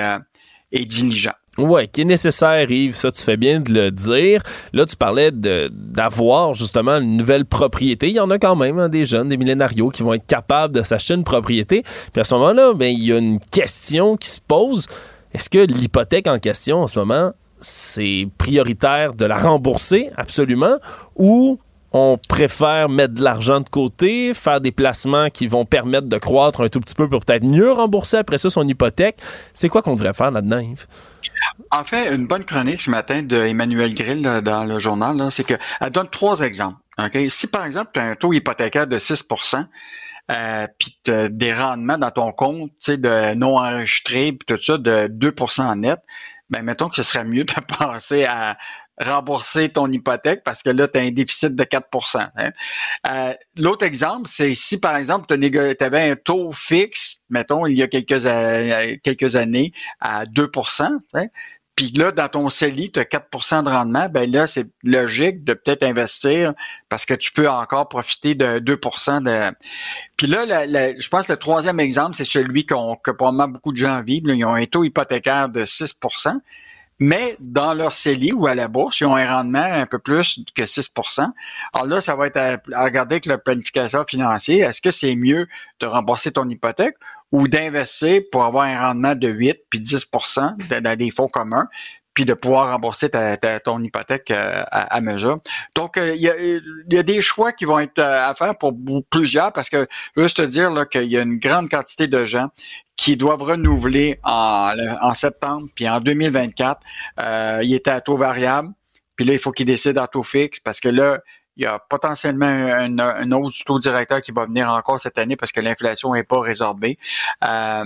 et diligent.
Oui, qui est nécessaire, Yves, ça tu fais bien de le dire. Là, tu parlais d'avoir justement une nouvelle propriété. Il y en a quand même hein, des jeunes, des millénarios qui vont être capables de s'acheter une propriété. Puis à ce moment-là, ben, il y a une question qui se pose. Est-ce que l'hypothèque en question en ce moment, c'est prioritaire de la rembourser absolument ou on préfère mettre de l'argent de côté, faire des placements qui vont permettre de croître un tout petit peu pour peut-être mieux rembourser après ça son hypothèque? C'est quoi qu'on devrait faire là-dedans, Yves?
En fait, une bonne chronique ce matin de Emmanuel Grill dans le journal, c'est qu'elle donne trois exemples. Si par exemple, tu as un taux hypothécaire de 6% euh, puis des rendements dans ton compte, de non enregistré, puis tout ça, de 2 en net, ben mettons que ce serait mieux de passer à rembourser ton hypothèque parce que là, tu as un déficit de 4% hein. euh, L'autre exemple, c'est si, par exemple, tu avais un taux fixe, mettons, il y a quelques, quelques années, à 2% hein, puis là, dans ton CELI, tu as 4 de rendement, ben là, c'est logique de peut-être investir parce que tu peux encore profiter de 2 de... Puis là, je pense que le troisième exemple, c'est celui qu'on, que probablement beaucoup de gens vivent. ils ont un taux hypothécaire de 6 mais dans leur CELI ou à la bourse, ils ont un rendement un peu plus que 6% Alors là, ça va être à, regarder avec le planificateur financier. Est-ce que c'est mieux de rembourser ton hypothèque ou d'investir pour avoir un rendement de 8 puis 10% dans des fonds communs, puis de pouvoir rembourser ta, ton hypothèque euh, à, mesure. Donc, euh, il y, a, des choix qui vont être euh, à faire pour plusieurs parce que je veux te dire qu'il y a une grande quantité de gens qui doivent renouveler en, en septembre, puis en 2024, euh, il était à taux variable. Puis là, il faut qu'il décide à taux fixe parce que là, il y a potentiellement une, une, hausse du taux directeur qui va venir encore cette année parce que l'inflation n'est pas résorbée. Euh,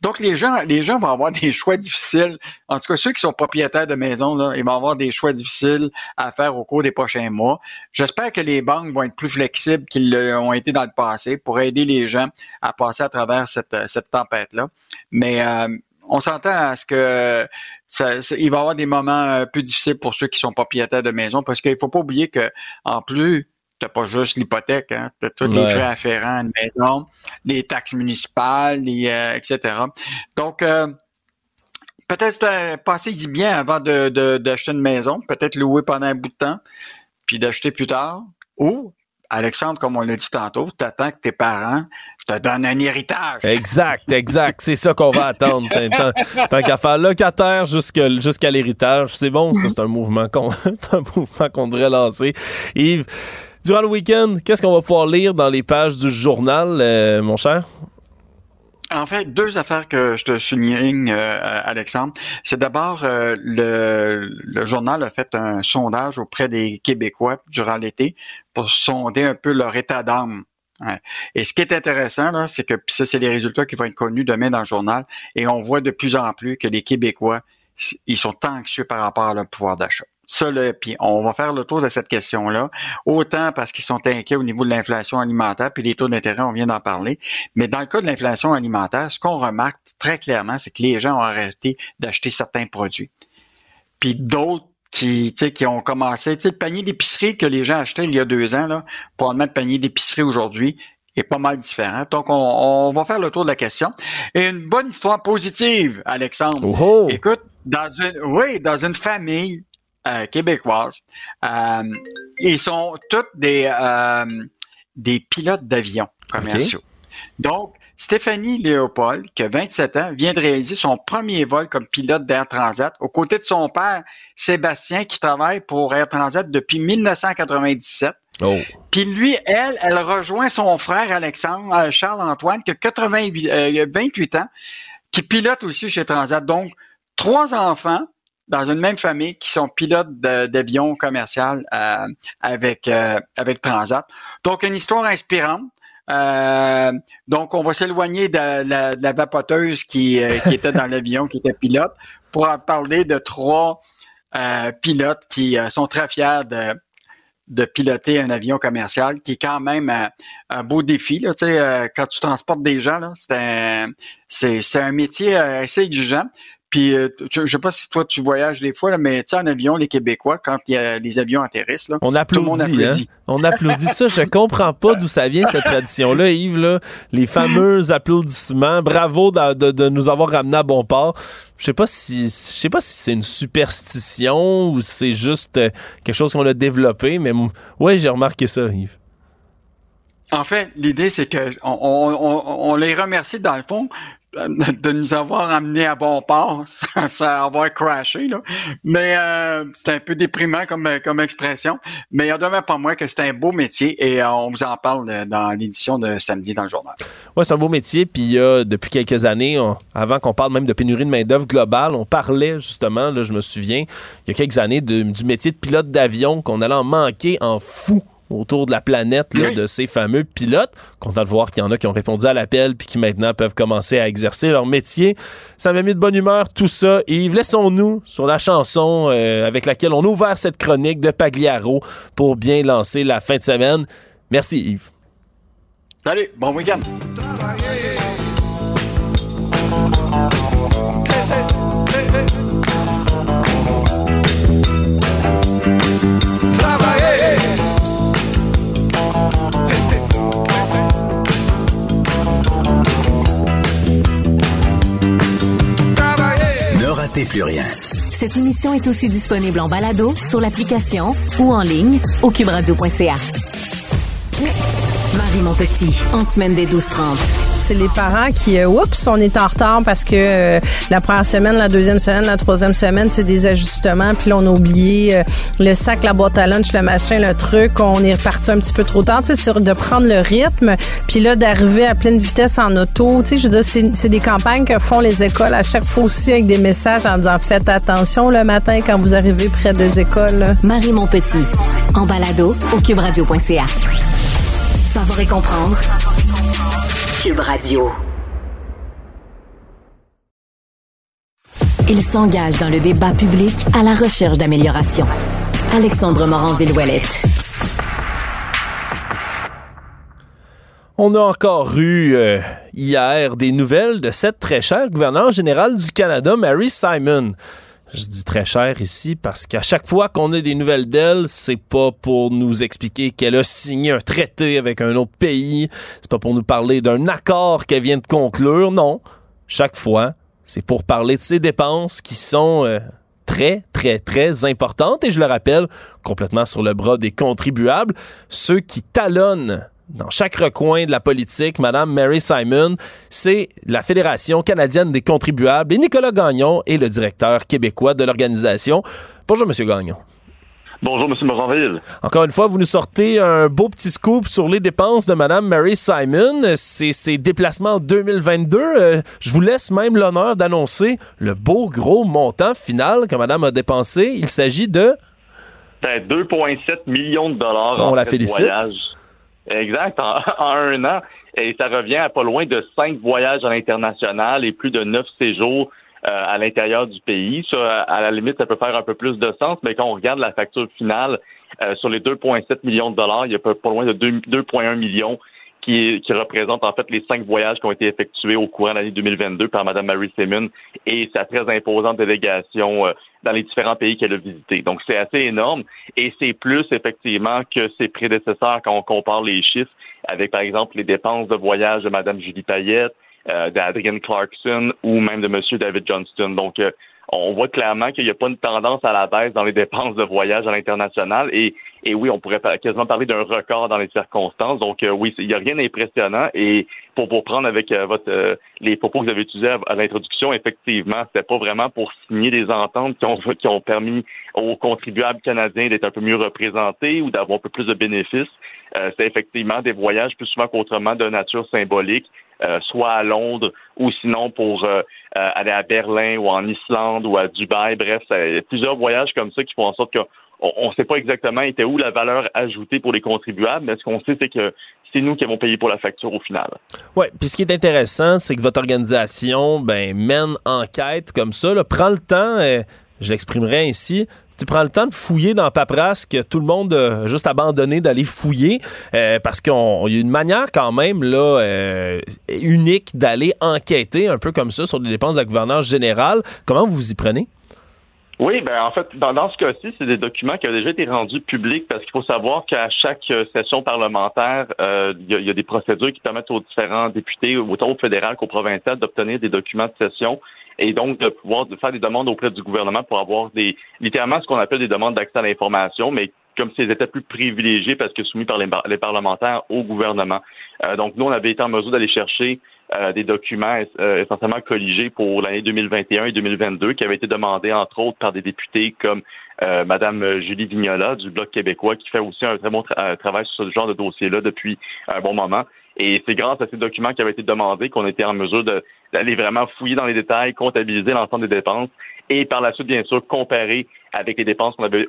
donc, les gens, les gens vont avoir des choix difficiles. En tout cas, ceux qui sont propriétaires de maisons, là, ils vont avoir des choix difficiles à faire au cours des prochains mois. J'espère que les banques vont être plus flexibles qu'ils l'ont été dans le passé pour aider les gens à passer à travers cette, cette tempête-là. Mais euh, on s'entend à ce que ça, il va y avoir des moments euh, plus difficiles pour ceux qui sont propriétaires de maison parce qu'il faut pas oublier que en plus t'as pas juste l'hypothèque, hein, t'as tous les frais afférents à une maison, les taxes municipales, les, euh, etc. Donc euh, peut-être passer y bien avant de, d'acheter une maison, peut-être louer pendant un bout de temps, puis d'acheter plus tard, ou Alexandre, comme on l'a dit tantôt, t'attends que tes parents te donnent un héritage.
Exact, exact. C'est ça qu'on va attendre. Tant, qu'à faire locataire jusqu'à l'héritage. C'est bon, ça, c'est un mouvement qu'on qu'on devrait lancer. Yves, durant le week-end, qu'est-ce qu'on va pouvoir lire dans les pages du journal, euh, mon cher?
En fait, deux affaires que je te souligne, euh, Alexandre. C'est d'abord euh, le, journal a fait un sondage auprès des Québécois durant l'été pour sonder un peu leur état d'âme. Et ce qui est intéressant, là, c'est que ça, c'est les résultats qui vont être connus demain dans le journal. Et on voit de plus en plus que les Québécois ils sont anxieux par rapport à leur pouvoir d'achat. Ça, là, puis on va faire le tour de cette question-là, autant parce qu'ils sont inquiets au niveau de l'inflation alimentaire, puis les taux d'intérêt, on vient d'en parler. Mais dans le cas de l'inflation alimentaire, ce qu'on remarque très clairement, c'est que les gens ont arrêté d'acheter certains produits. Puis d'autres qui, qui ont commencé, tu sais, le panier d'épicerie que les gens achetaient il y a deux ans, là, probablement le panier d'épicerie aujourd'hui est pas mal différent. Donc, on, on, va faire le tour de la question. Et une bonne histoire positive, Alexandre. Écoute, dans une, oui, dans une famille, québécoises. Euh, ils sont tous des, euh, des pilotes d'avions commerciaux. Donc, Stéphanie Léopold, qui a 27 ans, vient de réaliser son premier vol comme pilote d'Air Transat aux côtés de son père, Sébastien, qui travaille pour Air Transat depuis 1997. Oh. Puis lui, elle, elle rejoint son frère Alexandre, Charles-Antoine, qui a 88, 28 ans, qui pilote aussi chez Transat. Donc, trois enfants, dans une même famille qui sont pilotes d'avions commercial euh, avec euh, avec Transat. Donc une histoire inspirante. Euh, donc on va s'éloigner de, la, vapoteuse qui, qui était dans l'avion, qui était pilote, pour parler de trois pilotes qui sont très fiers de de piloter un avion commercial, qui est quand même un, beau défi. Là, tu sais, quand tu transportes des gens, c'est un, c'est, un métier assez exigeant. Puis, euh, je, sais pas si toi tu voyages des fois, là, mais tu sais, en avion, les Québécois, quand y a, les avions atterrissent, là,
on applaudit. Tout le monde applaudit. Hein? On applaudit ça. Je comprends pas d'où ça vient cette tradition-là, Yves. Là, les fameux applaudissements. Bravo de, de, nous avoir ramené à bon port. Je sais pas si, je sais pas si c'est une superstition ou c'est juste euh, quelque chose qu'on a développé, mais ouais, j'ai remarqué ça, Yves.
En fait, l'idée, c'est que on, on, on, les remercie dans le fond de nous avoir amené à bon port sans, avoir crashé. Là. Mais euh, c'est un peu déprimant comme, comme expression. Mais il y en a pas moins que c'est un beau métier et euh, on vous en parle dans l'édition de samedi dans le journal.
Oui, c'est un beau métier. Puis a, depuis quelques années, avant qu'on parle même de pénurie de main-d'œuvre globale, on parlait justement, là, je me souviens, il y a quelques années, du métier de pilote d'avion qu'on allait en manquer en fou autour de la planète de ces fameux pilotes. Content de voir qu'il y en a qui ont répondu à l'appel puis qui maintenant peuvent commencer à exercer leur métier. Ça m'a mis de bonne humeur tout ça. Yves, laissons-nous sur la chanson euh, avec laquelle on a ouvert cette chronique de Pagliaro pour bien lancer la fin de semaine. Merci Yves.
Salut, bon week-end.
Cette émission est aussi disponible en balado sur l'application ou en ligne au cuberadio.ca. Marie mon petit, en semaine des 12-30.
C'est les parents qui, euh, oups, on est en retard parce que euh, la première semaine, la deuxième semaine, la troisième semaine, c'est des ajustements. Puis là, on a oublié euh, le sac, la boîte à lunch, le machin, le truc. On est reparti un petit peu trop tard, tu sais, de prendre le rythme. Puis là, d'arriver à pleine vitesse en auto. Tu sais, je veux dire, c'est des campagnes que font les écoles à chaque fois aussi avec des messages en disant faites attention le matin quand vous arrivez près des écoles.
Marie mon petit, en balado au cubradio.ca. Savoir et comprendre. Cube Radio. Il s'engage dans le débat public à la recherche d'amélioration. Alexandre Morin-Villouellette.
On a encore eu euh, hier des nouvelles de cette très chère gouverneure générale du Canada, Mary Simon. Je dis très cher ici parce qu'à chaque fois qu'on a des nouvelles d'elle, c'est pas pour nous expliquer qu'elle a signé un traité avec un autre pays, c'est pas pour nous parler d'un accord qu'elle vient de conclure, non. Chaque fois, c'est pour parler de ses dépenses qui sont euh, très, très, très importantes. Et je le rappelle, complètement sur le bras des contribuables, ceux qui talonnent dans chaque recoin de la politique, Madame Mary Simon, c'est la Fédération canadienne des contribuables et Nicolas Gagnon est le directeur québécois de l'organisation. Bonjour, Monsieur Gagnon.
Bonjour, M. Moranville.
Encore une fois, vous nous sortez un beau petit scoop sur les dépenses de Mme Mary Simon. C'est ses déplacements en 2022. Euh, je vous laisse même l'honneur d'annoncer le beau gros montant final que Mme a dépensé. Il s'agit de...
2,7 ben, millions de dollars.
On la félicite.
Exact, en, un an. Et ça revient à pas loin de cinq voyages à l'international et plus de neuf séjours à l'intérieur du pays. Ça, à la limite, ça peut faire un peu plus de sens, mais quand on regarde la facture finale sur les 2,7 millions de dollars, il y a pas, loin de 2,1 millions qui, qui, représente en fait les cinq voyages qui ont été effectués au courant de l'année 2022 par Mme Mary Simon et sa très imposante délégation euh, dans les différents pays qu'elle a visités. Donc c'est assez énorme et c'est plus effectivement que ses prédécesseurs quand on compare les chiffres avec par exemple les dépenses de voyage de Mme Julie Payette, euh, d'Adrian Clarkson ou même de M. David Johnston. Donc euh, on voit clairement qu'il n'y a pas une tendance à la baisse dans les dépenses de voyage à l'international. Et, et oui, on pourrait quasiment parler d'un record dans les circonstances. Donc euh, oui, il n'y a rien d'impressionnant. Et pour, pour prendre avec euh, votre euh, les propos que vous avez utilisés à, l'introduction, effectivement, c'était pas vraiment pour signer des ententes qui ont, qui ont permis aux contribuables canadiens d'être un peu mieux représentés ou d'avoir un peu plus de bénéfices. c'est effectivement des voyages plus souvent qu'autrement de nature symbolique euh, soit à Londres ou sinon pour euh, euh, aller à Berlin ou en Islande ou à Dubaï. Bref, il y a plusieurs voyages comme ça qui font en sorte qu'on ne sait pas exactement était où la valeur ajoutée pour les contribuables, mais ce qu'on sait, c'est que c'est nous qui avons payé pour la facture au final.
Oui, puis ce qui est intéressant, c'est que votre organisation ben, mène enquête comme ça, là, prend le temps, je l'exprimerai ainsi, tu prends le temps de fouiller dans paperasse que tout le monde a juste abandonné d'aller fouiller euh, parce qu'il y a une manière quand même là euh, unique d'aller enquêter un peu comme ça sur les dépenses de la gouvernance générale. Comment vous y prenez?
Oui, ben en fait, dans, ce cas-ci, c'est des documents qui ont déjà été rendus publics parce qu'il faut savoir qu'à chaque euh, session parlementaire, il y, a des procédures qui permettent aux différents députés, autant au fédéral qu'au provincial, d'obtenir des documents de session et donc de pouvoir faire des demandes auprès du gouvernement pour avoir des littéralement ce qu'on appelle des demandes d'accès à l'information, mais comme s'ils étaient plus privilégiés parce que soumis par les, parlementaires au gouvernement. Euh, donc nous, on avait été en mesure d'aller chercher euh, des documents euh, essentiellement colligés pour l'année 2021 et 2022 qui avaient été demandés entre autres par des députés comme euh, Madame Julie Vignola du Bloc québécois qui fait aussi un très bon travail sur ce genre de dossier-là depuis un bon moment. Et c'est grâce à ces documents qui avaient été demandés qu'on était en mesure d'aller vraiment fouiller dans les détails, comptabiliser l'ensemble des dépenses et par la suite, bien sûr, comparer avec les dépenses qu'on avait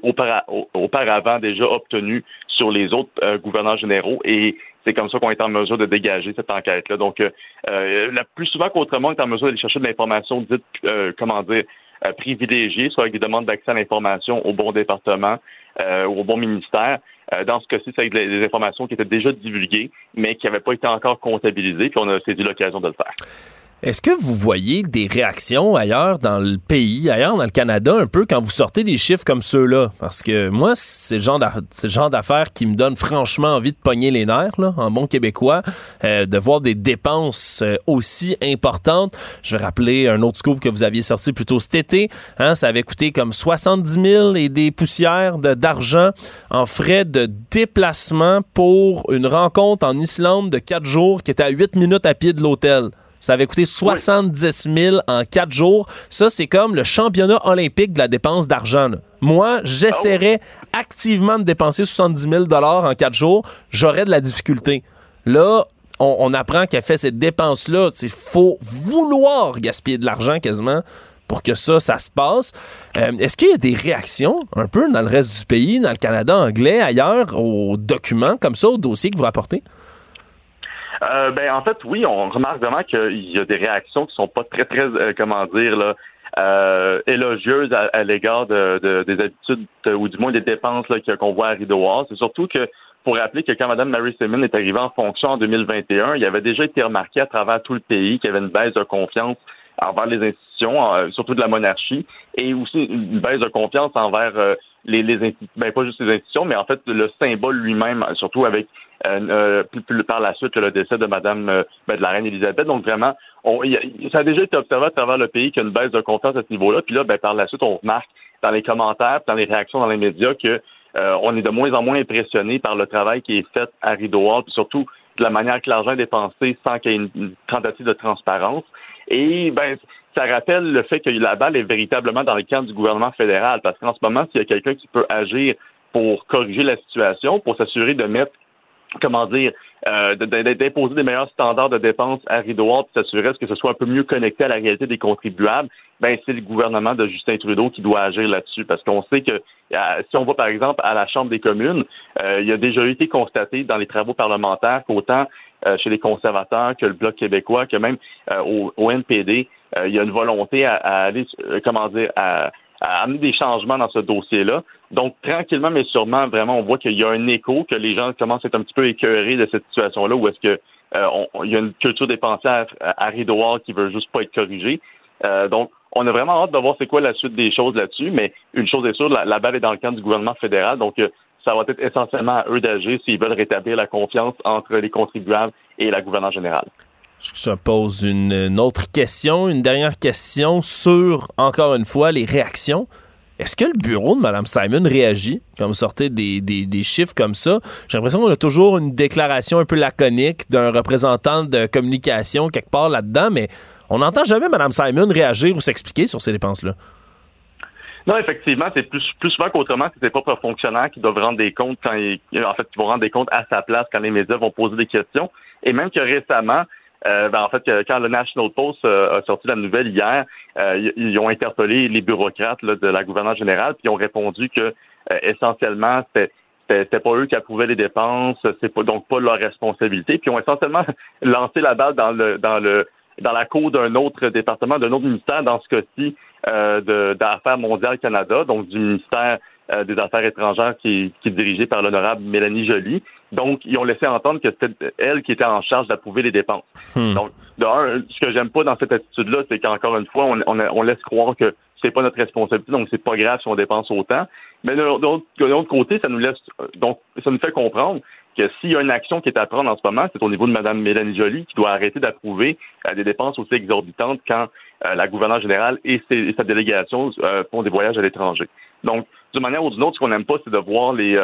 auparavant déjà obtenues sur les autres euh, gouverneurs généraux. Et c'est comme ça qu'on est en mesure de dégager cette enquête-là. Donc, euh, euh la plus souvent qu'autrement, on est en mesure d'aller chercher de l'information dite, euh, comment dire, privilégiée, soit avec des demandes d'accès à l'information au bon département ou au bon ministère. Euh, dans ce cas-ci, c'est avec des informations qui étaient déjà divulguées, mais qui n'avaient pas été encore comptabilisées, puis on a saisi l'occasion de le faire.
Est-ce que vous voyez des réactions ailleurs dans le pays, ailleurs dans le Canada, un peu quand vous sortez des chiffres comme ceux-là? Parce que moi, c'est le genre d'affaires qui me donne franchement envie de pogner les nerfs, là, en bon québécois, euh, de voir des dépenses euh, aussi importantes. Je vais rappeler un autre scoop que vous aviez sorti plus tôt cet été. Hein, ça avait coûté comme 70 000 et des poussières d'argent en frais de déplacement pour une rencontre en Islande de quatre jours qui était à 8 minutes à pied de l'hôtel. Ça avait coûté 70 000 en quatre jours. Ça, c'est comme le championnat olympique de la dépense d'argent. Moi, j'essaierais activement de dépenser 70 000 en quatre jours. J'aurais de la difficulté. Là, on, apprend qu'elle fait cette dépense-là. Il faut vouloir gaspiller de l'argent quasiment pour que ça, ça se passe. Euh, est-ce qu'il y a des réactions un peu dans le reste du pays, dans le Canada anglais, ailleurs, aux documents comme ça, aux dossiers que vous rapportez?
Euh, ben en fait, oui, on remarque vraiment qu'il y a des réactions qui sont pas très, très, euh, comment dire, là, euh, élogieuses à, l'égard de, des habitudes ou du moins des dépenses qu'on voit à Rideau C'est surtout que pour rappeler que quand Mme Mary Simon est arrivée en fonction en 2021, il avait déjà été remarqué à travers tout le pays qu'il y avait une baisse de confiance envers les institutions, surtout de la monarchie, et aussi une baisse de confiance envers les, les institutions, ben pas juste les institutions, mais en fait le symbole lui-même, surtout avec euh, euh par la suite le décès de Madame euh, ben, de la reine Elisabeth. Donc vraiment, on, ça a déjà été observé à travers le pays qu'il y a une baisse de confiance à ce niveau-là. Puis là, ben, par la suite, on remarque dans les commentaires, dans les réactions dans les médias que euh, on est de moins en moins impressionné par le travail qui est fait à Rideau puis surtout de la manière que l'argent est dépensé sans qu'il y ait une, tentative de transparence. Et ben ça rappelle le fait que la balle est véritablement dans le camp du gouvernement fédéral, parce qu'en ce moment, s'il y a quelqu'un qui peut agir pour corriger la situation, pour s'assurer de mettre comment dire, euh, d'imposer des meilleurs standards de dépenses à Rideau pour s'assurer que ce soit un peu mieux connecté à la réalité des contribuables, ben c'est le gouvernement de Justin Trudeau qui doit agir là-dessus. Parce qu'on sait que euh, si on va par exemple à la Chambre des communes, euh, il y a déjà été constaté dans les travaux parlementaires qu'autant euh, chez les conservateurs que le Bloc québécois, que même au, NPD, il y a une volonté à, aller, euh, comment dire, à, amener des changements dans ce dossier-là. Donc, tranquillement, mais sûrement, vraiment, on voit qu'il y a un écho, que les gens commencent à être un petit peu écœurés de cette situation-là, où est-ce que il y a une culture dépensière à, à rideau qui veut juste pas être corrigée. donc, on a vraiment hâte de voir c'est quoi la suite des choses là-dessus, mais une chose est sûre, la, balle est dans le camp du gouvernement fédéral, donc ça va être essentiellement à eux d'agir s'ils veulent rétablir la confiance entre les contribuables et la gouvernance générale.
Je pose une, autre question, une dernière question sur, encore une fois, les réactions. Est-ce que le bureau de Mme Simon réagit? Quand vous sortez des, des chiffres comme ça? J'ai l'impression qu'on a toujours une déclaration un peu laconique d'un représentant de communication quelque part là-dedas, mais on n'entend jamais Mme Simon réagir ou s'expliquer sur ces dépenses-là.
Non, effectivement, c'est plus, plus souvent qu'autrement, c'est ses propres fonctionnaires qui doivent rendre des comptes quand ils, en fait, qui vont rendre des comptes à sa place quand les médias vont poser des questions. Et même que récemment, euh, ben, en fait, quand le National Post euh, a sorti la nouvelle hier, euh, ils ont interpellé les bureaucrates de la gouvernance générale, puis ils ont répondu que essentiellement, c'était pas eux qui approuvaient les dépenses, c'est pas donc pas leur responsabilité. Puis ils ont essentiellement lancé la balle dans le dans le dans la cour d'un autre département, d'un autre ministère, dans ce cas-ci, d'Affaires mondiales Canada, donc du ministère des Affaires étrangères qui, qui est dirigé par l'honorable Mélanie Joly. Donc, ils ont laissé entendre que c'était elle qui était en charge d'approuver les dépenses. Hmm. Donc, de un, ce que j'aime pas dans cette attitude-là, c'est qu'encore une fois, on, on, laisse croire que c'est pas notre responsabilité, donc c'est pas grave si on dépense autant. Mais de l'autre côté, ça nous laisse donc ça nous fait comprendre que s'il y a une action qui est à prendre en ce moment, c'est au niveau de Mme Mélanie Joly qui doit arrêter d'approuver euh, des dépenses aussi exorbitantes quand euh, la gouverneure générale et, sa délégation euh, font des voyages à l'étranger. Donc, d'une manière ou d'une autre, ce qu'on n'aime pas, c'est de voir les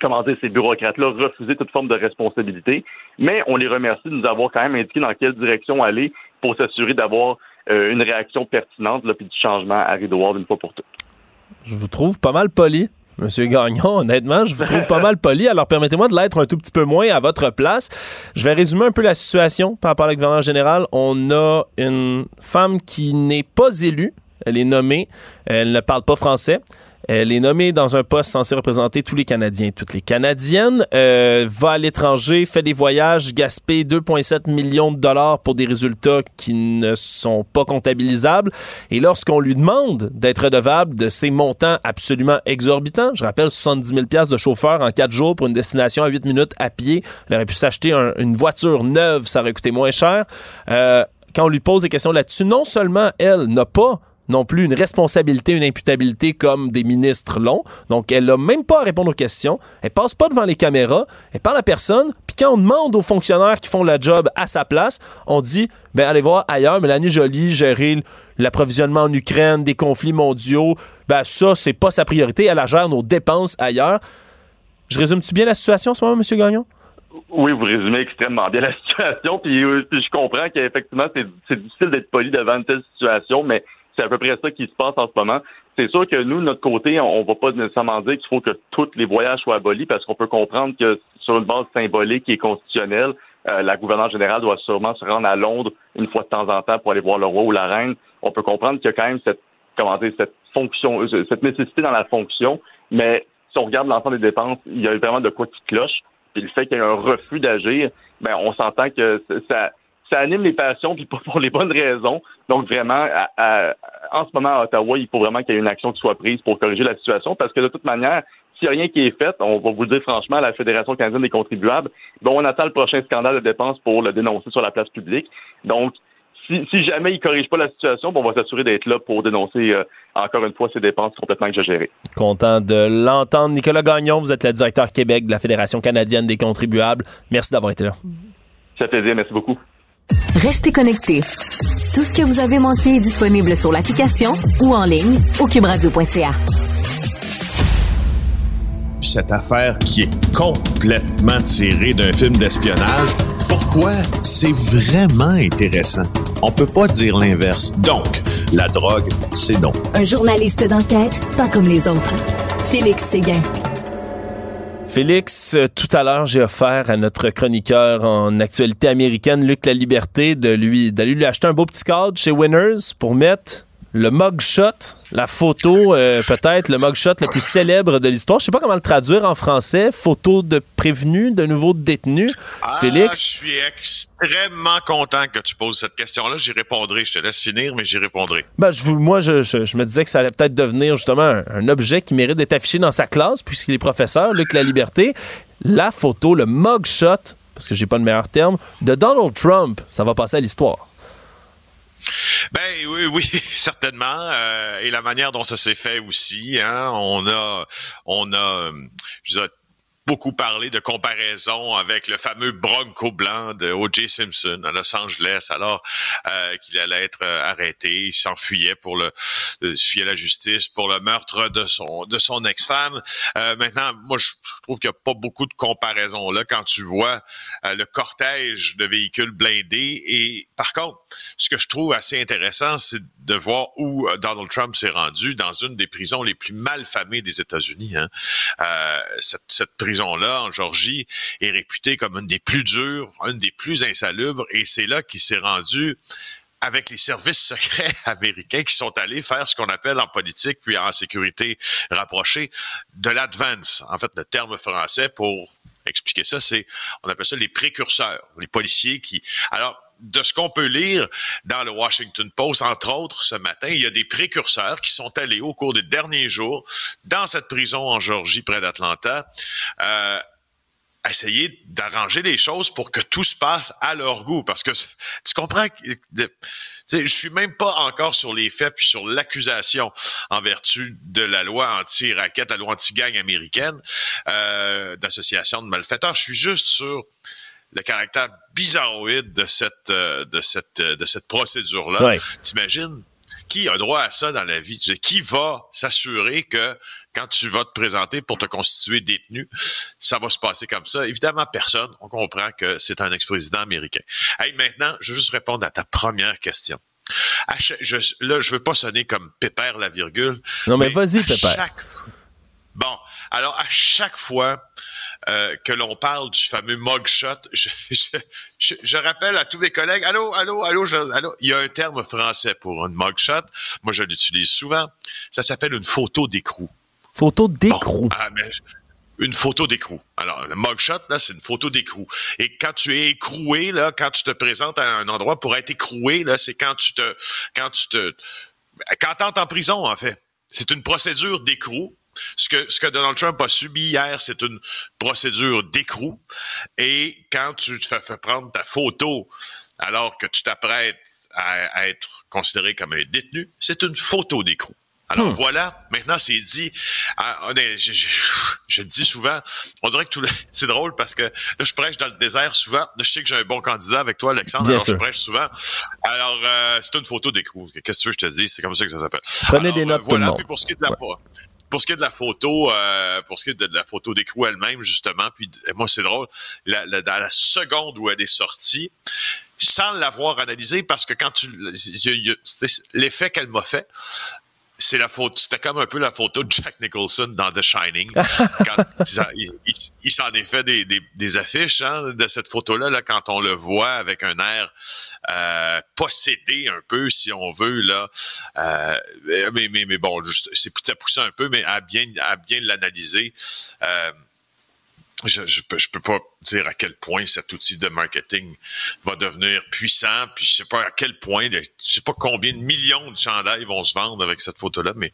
comment dire, ces bureaucrates-là refuser toute forme de responsabilité, mais on les remercie de nous avoir quand même indiqué dans quelle direction aller pour s'assurer d'avoir une réaction pertinente là, puis du changement à rideau d'une fois pour toutes.
Je vous trouve pas mal poli. Monsieur Gagnon, honnêtement, je vous trouve pas mal poli. Alors, permettez-moi de l'être un tout petit peu moins à votre place. Je vais résumer un peu la situation par rapport à la gouverneur général. On a une femme qui n'est pas élue. Elle est nommée. Elle ne parle pas français. Elle est nommée dans un poste censé représenter tous les Canadiens et toutes les Canadiennes. Euh, va à l'étranger, fait des voyages, gaspille 2,7 millions de dollars pour des résultats qui ne sont pas comptabilisables. Et lorsqu'on lui demande d'être redevable de ces montants absolument exorbitants, je rappelle 70 000 de chauffeur en quatre jours pour une destination à 8 minutes à pied, elle aurait pu s'acheter une voiture neuve, ça aurait coûté moins cher. Euh, quand on lui pose des questions là-dessus, non seulement elle n'a pas non plus une responsabilité, une imputabilité comme des ministres l'ont. Donc, elle n'a même pas à répondre aux questions. Elle passe pas devant les caméras. Elle parle à personne. Puis quand on demande aux fonctionnaires qui font le job à sa place, on dit, ben allez voir ailleurs. Mélanie Jolie, gérer l'approvisionnement en Ukraine, des conflits mondiaux, ben ça, c'est pas sa priorité. Elle gère nos dépenses ailleurs. Je résume-tu bien la situation en ce moment, M. Gagnon?
Oui, vous résumez extrêmement bien la situation. Puis, euh, puis je comprends qu'effectivement, c'est difficile d'être poli devant une telle situation, mais c'est à peu près ça qui se passe en ce moment. C'est sûr que nous, de notre côté, on ne va pas nécessairement dire qu'il faut que tous les voyages soient abolis parce qu'on peut comprendre que sur une base symbolique et constitutionnelle, euh, la gouverneure générale doit sûrement se rendre à Londres une fois de temps en temps pour aller voir le roi ou la reine. On peut comprendre qu'il y a quand même cette, comment dire, cette fonction, euh, cette nécessité dans la fonction, mais si on regarde l'ensemble des dépenses, il y a vraiment de quoi qui cloche. Puis le fait qu'il y ait un refus d'agir, ben on s'entend que ça ça anime les passions, puis pas pour les bonnes raisons. Donc vraiment, en ce moment à Ottawa, il faut vraiment qu'il y ait une action qui soit prise pour corriger la situation, parce que de toute manière, s'il n'y a rien qui est fait, on va vous le dire franchement, la Fédération canadienne des contribuables, bon, on attend le prochain scandale de dépenses pour le dénoncer sur la place publique. Donc, si, jamais il ne corrige pas la situation, bon, on va s'assurer d'être là pour dénoncer euh, encore une fois ces dépenses complètement exagérées.
Content de l'entendre. Nicolas Gagnon, vous êtes le directeur Québec de la Fédération canadienne des contribuables. Merci d'avoir été là.
Ça fait plaisir. Merci beaucoup.
Restez connectés. Tout ce que vous avez manqué est disponible sur l'application ou en ligne au cubradio.ca.
Cette affaire qui est complètement tirée d'un film d'espionnage, pourquoi c'est vraiment intéressant? On peut pas dire l'inverse. Donc, la drogue, c'est donc.
Un journaliste d'enquête, pas comme les autres. Félix Séguin.
Félix, tout à l'heure, j'ai offert à notre chroniqueur en actualité américaine, Luc La Liberté, de lui d'aller lui acheter un beau petit cadre chez Winners pour mettre le mugshot, la photo, euh, peut-être le mugshot le plus célèbre de l'histoire. Je sais pas comment le traduire en français. Photo de prévenu, de nouveau détenu.
Ah,
Félix?
Je suis extrêmement content que tu poses cette question-là. J'y répondrai. Je te laisse finir, mais j'y répondrai.
Ben, je, moi, je, je- je me disais que ça allait peut-être devenir justement un, un objet qui mérite d'être affiché dans sa classe, puisqu'il est professeur, Luc La Liberté. La photo, le mugshot, parce que j'ai pas de meilleur terme, de Donald Trump. Ça va passer à l'histoire.
Ben oui, oui, certainement. Euh, et la manière dont ça s'est fait aussi, hein, on a, on a, euh, je beaucoup parlé de comparaison avec le fameux Bronco blanc de O.J. Simpson à Los Angeles, alors euh, qu'il allait être euh, arrêté, il s'enfuyait pour le, euh, fuyait la justice pour le meurtre de son de son ex-femme. Euh, maintenant, moi, je, trouve qu'il n'y a pas beaucoup de comparaison là quand tu vois euh, le cortège de véhicules blindés. Et par contre, ce que je trouve assez intéressant, c'est de voir où euh, Donald Trump s'est rendu dans une des prisons les plus mal famées des États-Unis. Hein. Euh, cette, cette prison-là, en Georgie, est réputée comme une des plus dures, une des plus insalubres, et c'est là qu'il s'est rendu avec les services secrets américains qui sont allés faire ce qu'on appelle en politique puis en sécurité rapprochée de l'advance. En fait, le terme français pour expliquer ça, c'est on appelle ça les précurseurs, les policiers qui. Alors de ce qu'on peut lire dans le Washington Post, entre autres, ce matin, il y a des précurseurs qui sont allés au cours des derniers jours dans cette prison en Georgie, près d'Atlanta, euh, essayer d'arranger les choses pour que tout se passe à leur goût. Parce que tu comprends je suis même pas encore sur les faits puis sur l'accusation en vertu de la loi anti-raquette, la loi anti-gang américaine euh, d'association de malfaiteurs. Je suis juste sur le caractère bizarroïde de cette euh, de cette euh, de cette procédure là.
Ouais.
T'imagines qui a droit à ça dans la vie? Qui va s'assurer que quand tu vas te présenter pour te constituer détenu, ça va se passer comme ça? Évidemment, personne. On comprend que c'est un ex-président américain. Hey, maintenant, je veux juste répondre à ta première question. À cha- je, là, je veux pas sonner comme Pépère la virgule.
Non, mais vas-y, Pépère.
chaque- Bon, alors à chaque fois euh, que l'on parle du fameux mugshot, je, je, je, je rappelle à tous mes collègues, allô, allô, allô, je- allô, il y a un terme français pour une mugshot. Moi, je l'utilise souvent. Ça s'appelle une photo d'écrou.
Photo d'écrou.
Ah, mais une photo d'écrou. Alors, le mugshot, là, c'est une photo d'écrou. Et quand tu es écroué, là, quand tu te présentes à un endroit pour être écroué, là, c'est quand tu te, quand tu te, quand t'entres en prison, en fait. C'est une procédure d'écrou. Ce que, ce que Donald Trump a subi hier, c'est une procédure d'écrou. Et quand tu te fais, fais prendre ta photo alors que tu t'apprêtes à, à être considéré comme un détenu, c'est une photo d'écrou. Alors
Hmm.
voilà, maintenant c'est dit. Ah, est- je, je- je le dis souvent, on dirait que tout le- c'est drôle parce que là je prêche dans le désert souvent. Là, je sais que j'ai un bon candidat avec toi, Alexandre.
Bien
alors
sûr.
je prêche souvent. Alors euh, c'est une photo d'écrou. Qu'est-ce que tu veux que je te dise? C'est comme ça que ça s'appelle.
Prenez
Alors,
des
euh,
notes, tout
voilà.
le monde.
Puis pour ce qui est de la photo. Pour ce qui est de la photo, euh, pour ce qui est de, la photo d'écrou elle-même, justement, puis euh, moi c'est drôle, la, la- dans la seconde où elle est sortie, sans l'avoir analysée, parce que quand tu, l'effet qu'elle m'a fait, c'est la photo, c'était comme un peu la photo de Jack Nicholson dans The Shining. quand il, il- il s'en est fait des, des, des affiches hein, de cette photo-là, là, quand on le voit avec un air euh, possédé un peu, si on veut, là. Euh, mais, mais, mais bon, juste- c'est poussé un peu, mais à bien, à bien l'analyser. Euh, je, je, peux, je peux pas dire à quel point cet outil de marketing va devenir puissant, puis je sais pas à quel point, je sais pas combien de millions de chandails vont se vendre avec cette photo-là, mais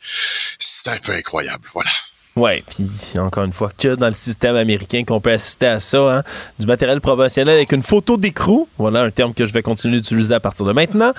c'est un peu incroyable, voilà.
Ouais, puis encore une fois, que dans le système américain qu'on peut assister à ça, hein, du matériel promotionnel avec une photo d'écrou. Voilà un terme que je vais continuer d'utiliser à partir de maintenant.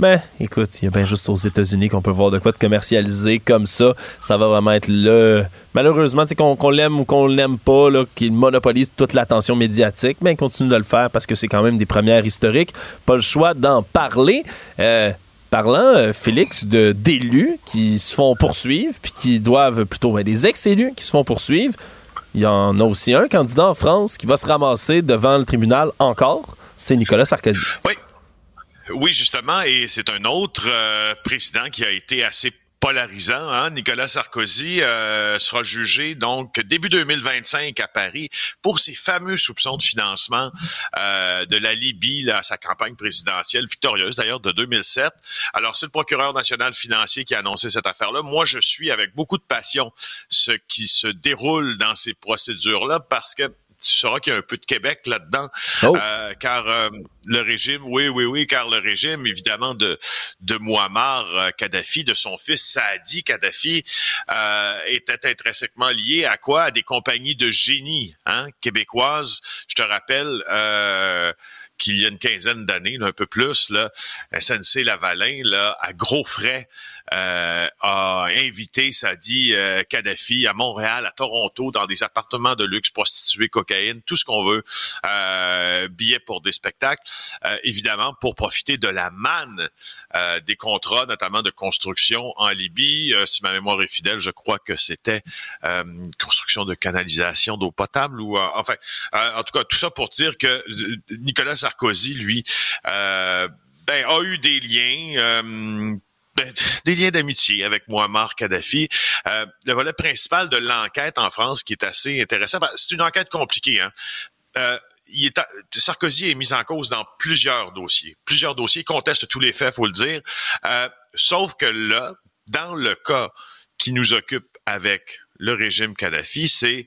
Ben, écoute, il y a bien juste aux États-Unis qu'on peut voir de quoi de commercialisé comme ça. Ça va vraiment être le. Malheureusement, c'est qu'on l'aime ou qu'on l'aime pas, qu'il monopolise toute l'attention médiatique, mais il continue de le faire parce que c'est quand même des premières historiques. Pas le choix d'en parler. Euh, Parlant, euh, Félix, d'élus qui se font poursuivre, puis qui doivent plutôt, ben, des ex-élus qui se font poursuivre. Il y en a aussi un candidat en France qui va se ramasser devant le tribunal encore. C'est Nicolas Sarkozy.
Oui. Oui, justement, et c'est un autre euh, président qui a été assez polarisant. Hein? Nicolas Sarkozy euh, sera jugé donc début 2025 à Paris pour ses fameux soupçons de financement euh, de la Libye là, à sa campagne présidentielle victorieuse d'ailleurs de 2007. Alors c'est le procureur national financier qui a annoncé cette affaire-là. Moi je suis avec beaucoup de passion ce qui se déroule dans ces procédures-là parce que tu sauras qu'il y a un peu de Québec là-dedans,
Oh.
euh, car euh, le régime, oui, oui, oui, car le régime, évidemment, de, de Muammar euh, Kadhafi, de son fils Saadi Kadhafi, euh, était intrinsèquement lié à quoi? À des compagnies de génie hein, québécoises. Je te rappelle euh, qu'il y a une quinzaine d'années, un peu plus, là, SNC Lavalin, là, à gros frais, euh, a invité Sadi euh, Kadhafi à Montréal, à Toronto, dans des appartements de luxe, prostituées, cocaïne, tout ce qu'on veut, euh, billets pour des spectacles, euh, évidemment pour profiter de la manne euh, des contrats, notamment de construction en Libye. Euh, si ma mémoire est fidèle, je crois que c'était construction de canalisation d'eau potable ou enfin, en tout cas, tout ça pour dire que Nicolas Sarkozy, lui, euh, ben, a eu des liens. euh, ben, des liens d'amitié avec Muammar Kadhafi. Euh, le volet principal de l'enquête en France, qui est assez intéressant, ben, c'est une enquête compliquée. Hein? Euh, Sarkozy est mis en cause dans plusieurs dossiers. Plusieurs dossiers contestent tous les faits, faut le dire. Sauf que là, dans le cas qui nous occupe avec le régime Kadhafi, c'est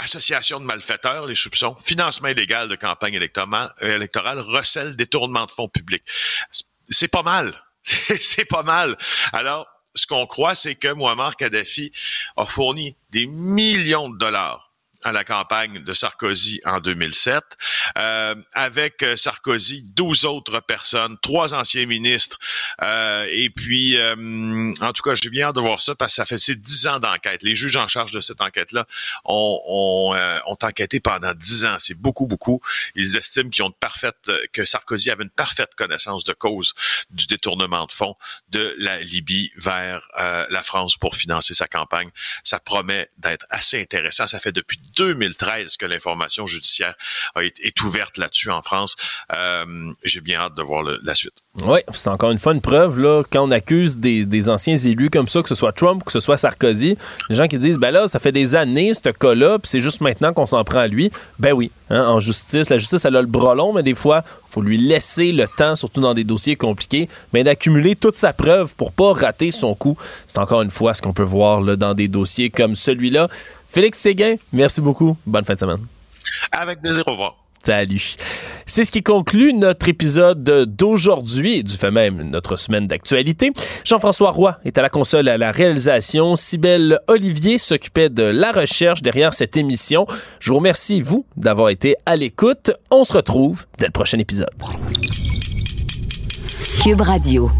association de malfaiteurs, les soupçons, financement illégal de campagne électorale, électorale recel, détournement de fonds publics. C'est- C'est pas mal. c'est pas mal. Alors, ce qu'on croit, c'est que Muammar Kadhafi a fourni des millions de dollars à la campagne de Sarkozy en 2007. Euh, avec euh, Sarkozy, 12 autres personnes, trois anciens ministres. Euh, et puis, euh, en tout cas, j'ai bien hâte de voir ça parce que ça fait c'est 10 ans d'enquête. Les juges en charge de cette enquête-là ont, ont, euh, ont enquêté pendant 10 ans. C'est beaucoup, beaucoup. Ils estiment qu'ils ont de parfaite, que Sarkozy avait une parfaite connaissance de cause du détournement de fonds de la Libye vers euh, la France pour financer sa campagne. Ça promet d'être assez intéressant. Ça fait depuis 2013 que l'information judiciaire été, est ouverte là-dessus en France. Euh, J'ai bien hâte de voir la suite.
Oui, c'est encore une fois une preuve, là, quand on accuse des, des anciens élus comme ça, que ce soit Trump que ce soit Sarkozy, les gens qui disent, ben là, ça fait des années, ce cas-là, puis c'est juste maintenant qu'on s'en prend à lui. Ben oui, hein, en justice, la justice, elle a le bras long, mais des fois, faut lui laisser le temps, surtout dans des dossiers compliqués, mais d'accumuler toute sa preuve pour pas rater son coup. C'est encore une fois ce qu'on peut voir là, dans des dossiers comme celui-là. Félix Séguin, merci beaucoup. Bonne fin de semaine.
Avec plaisir, au revoir.
Salut. C'est ce qui conclut notre épisode d'aujourd'hui et du fait même notre semaine d'actualité. Jean-François Roy est à la console à la réalisation. Cybelle Olivier s'occupait de la recherche derrière cette émission. Je vous remercie, vous, d'avoir été à l'écoute. On se retrouve dès le prochain épisode.
Cube Radio.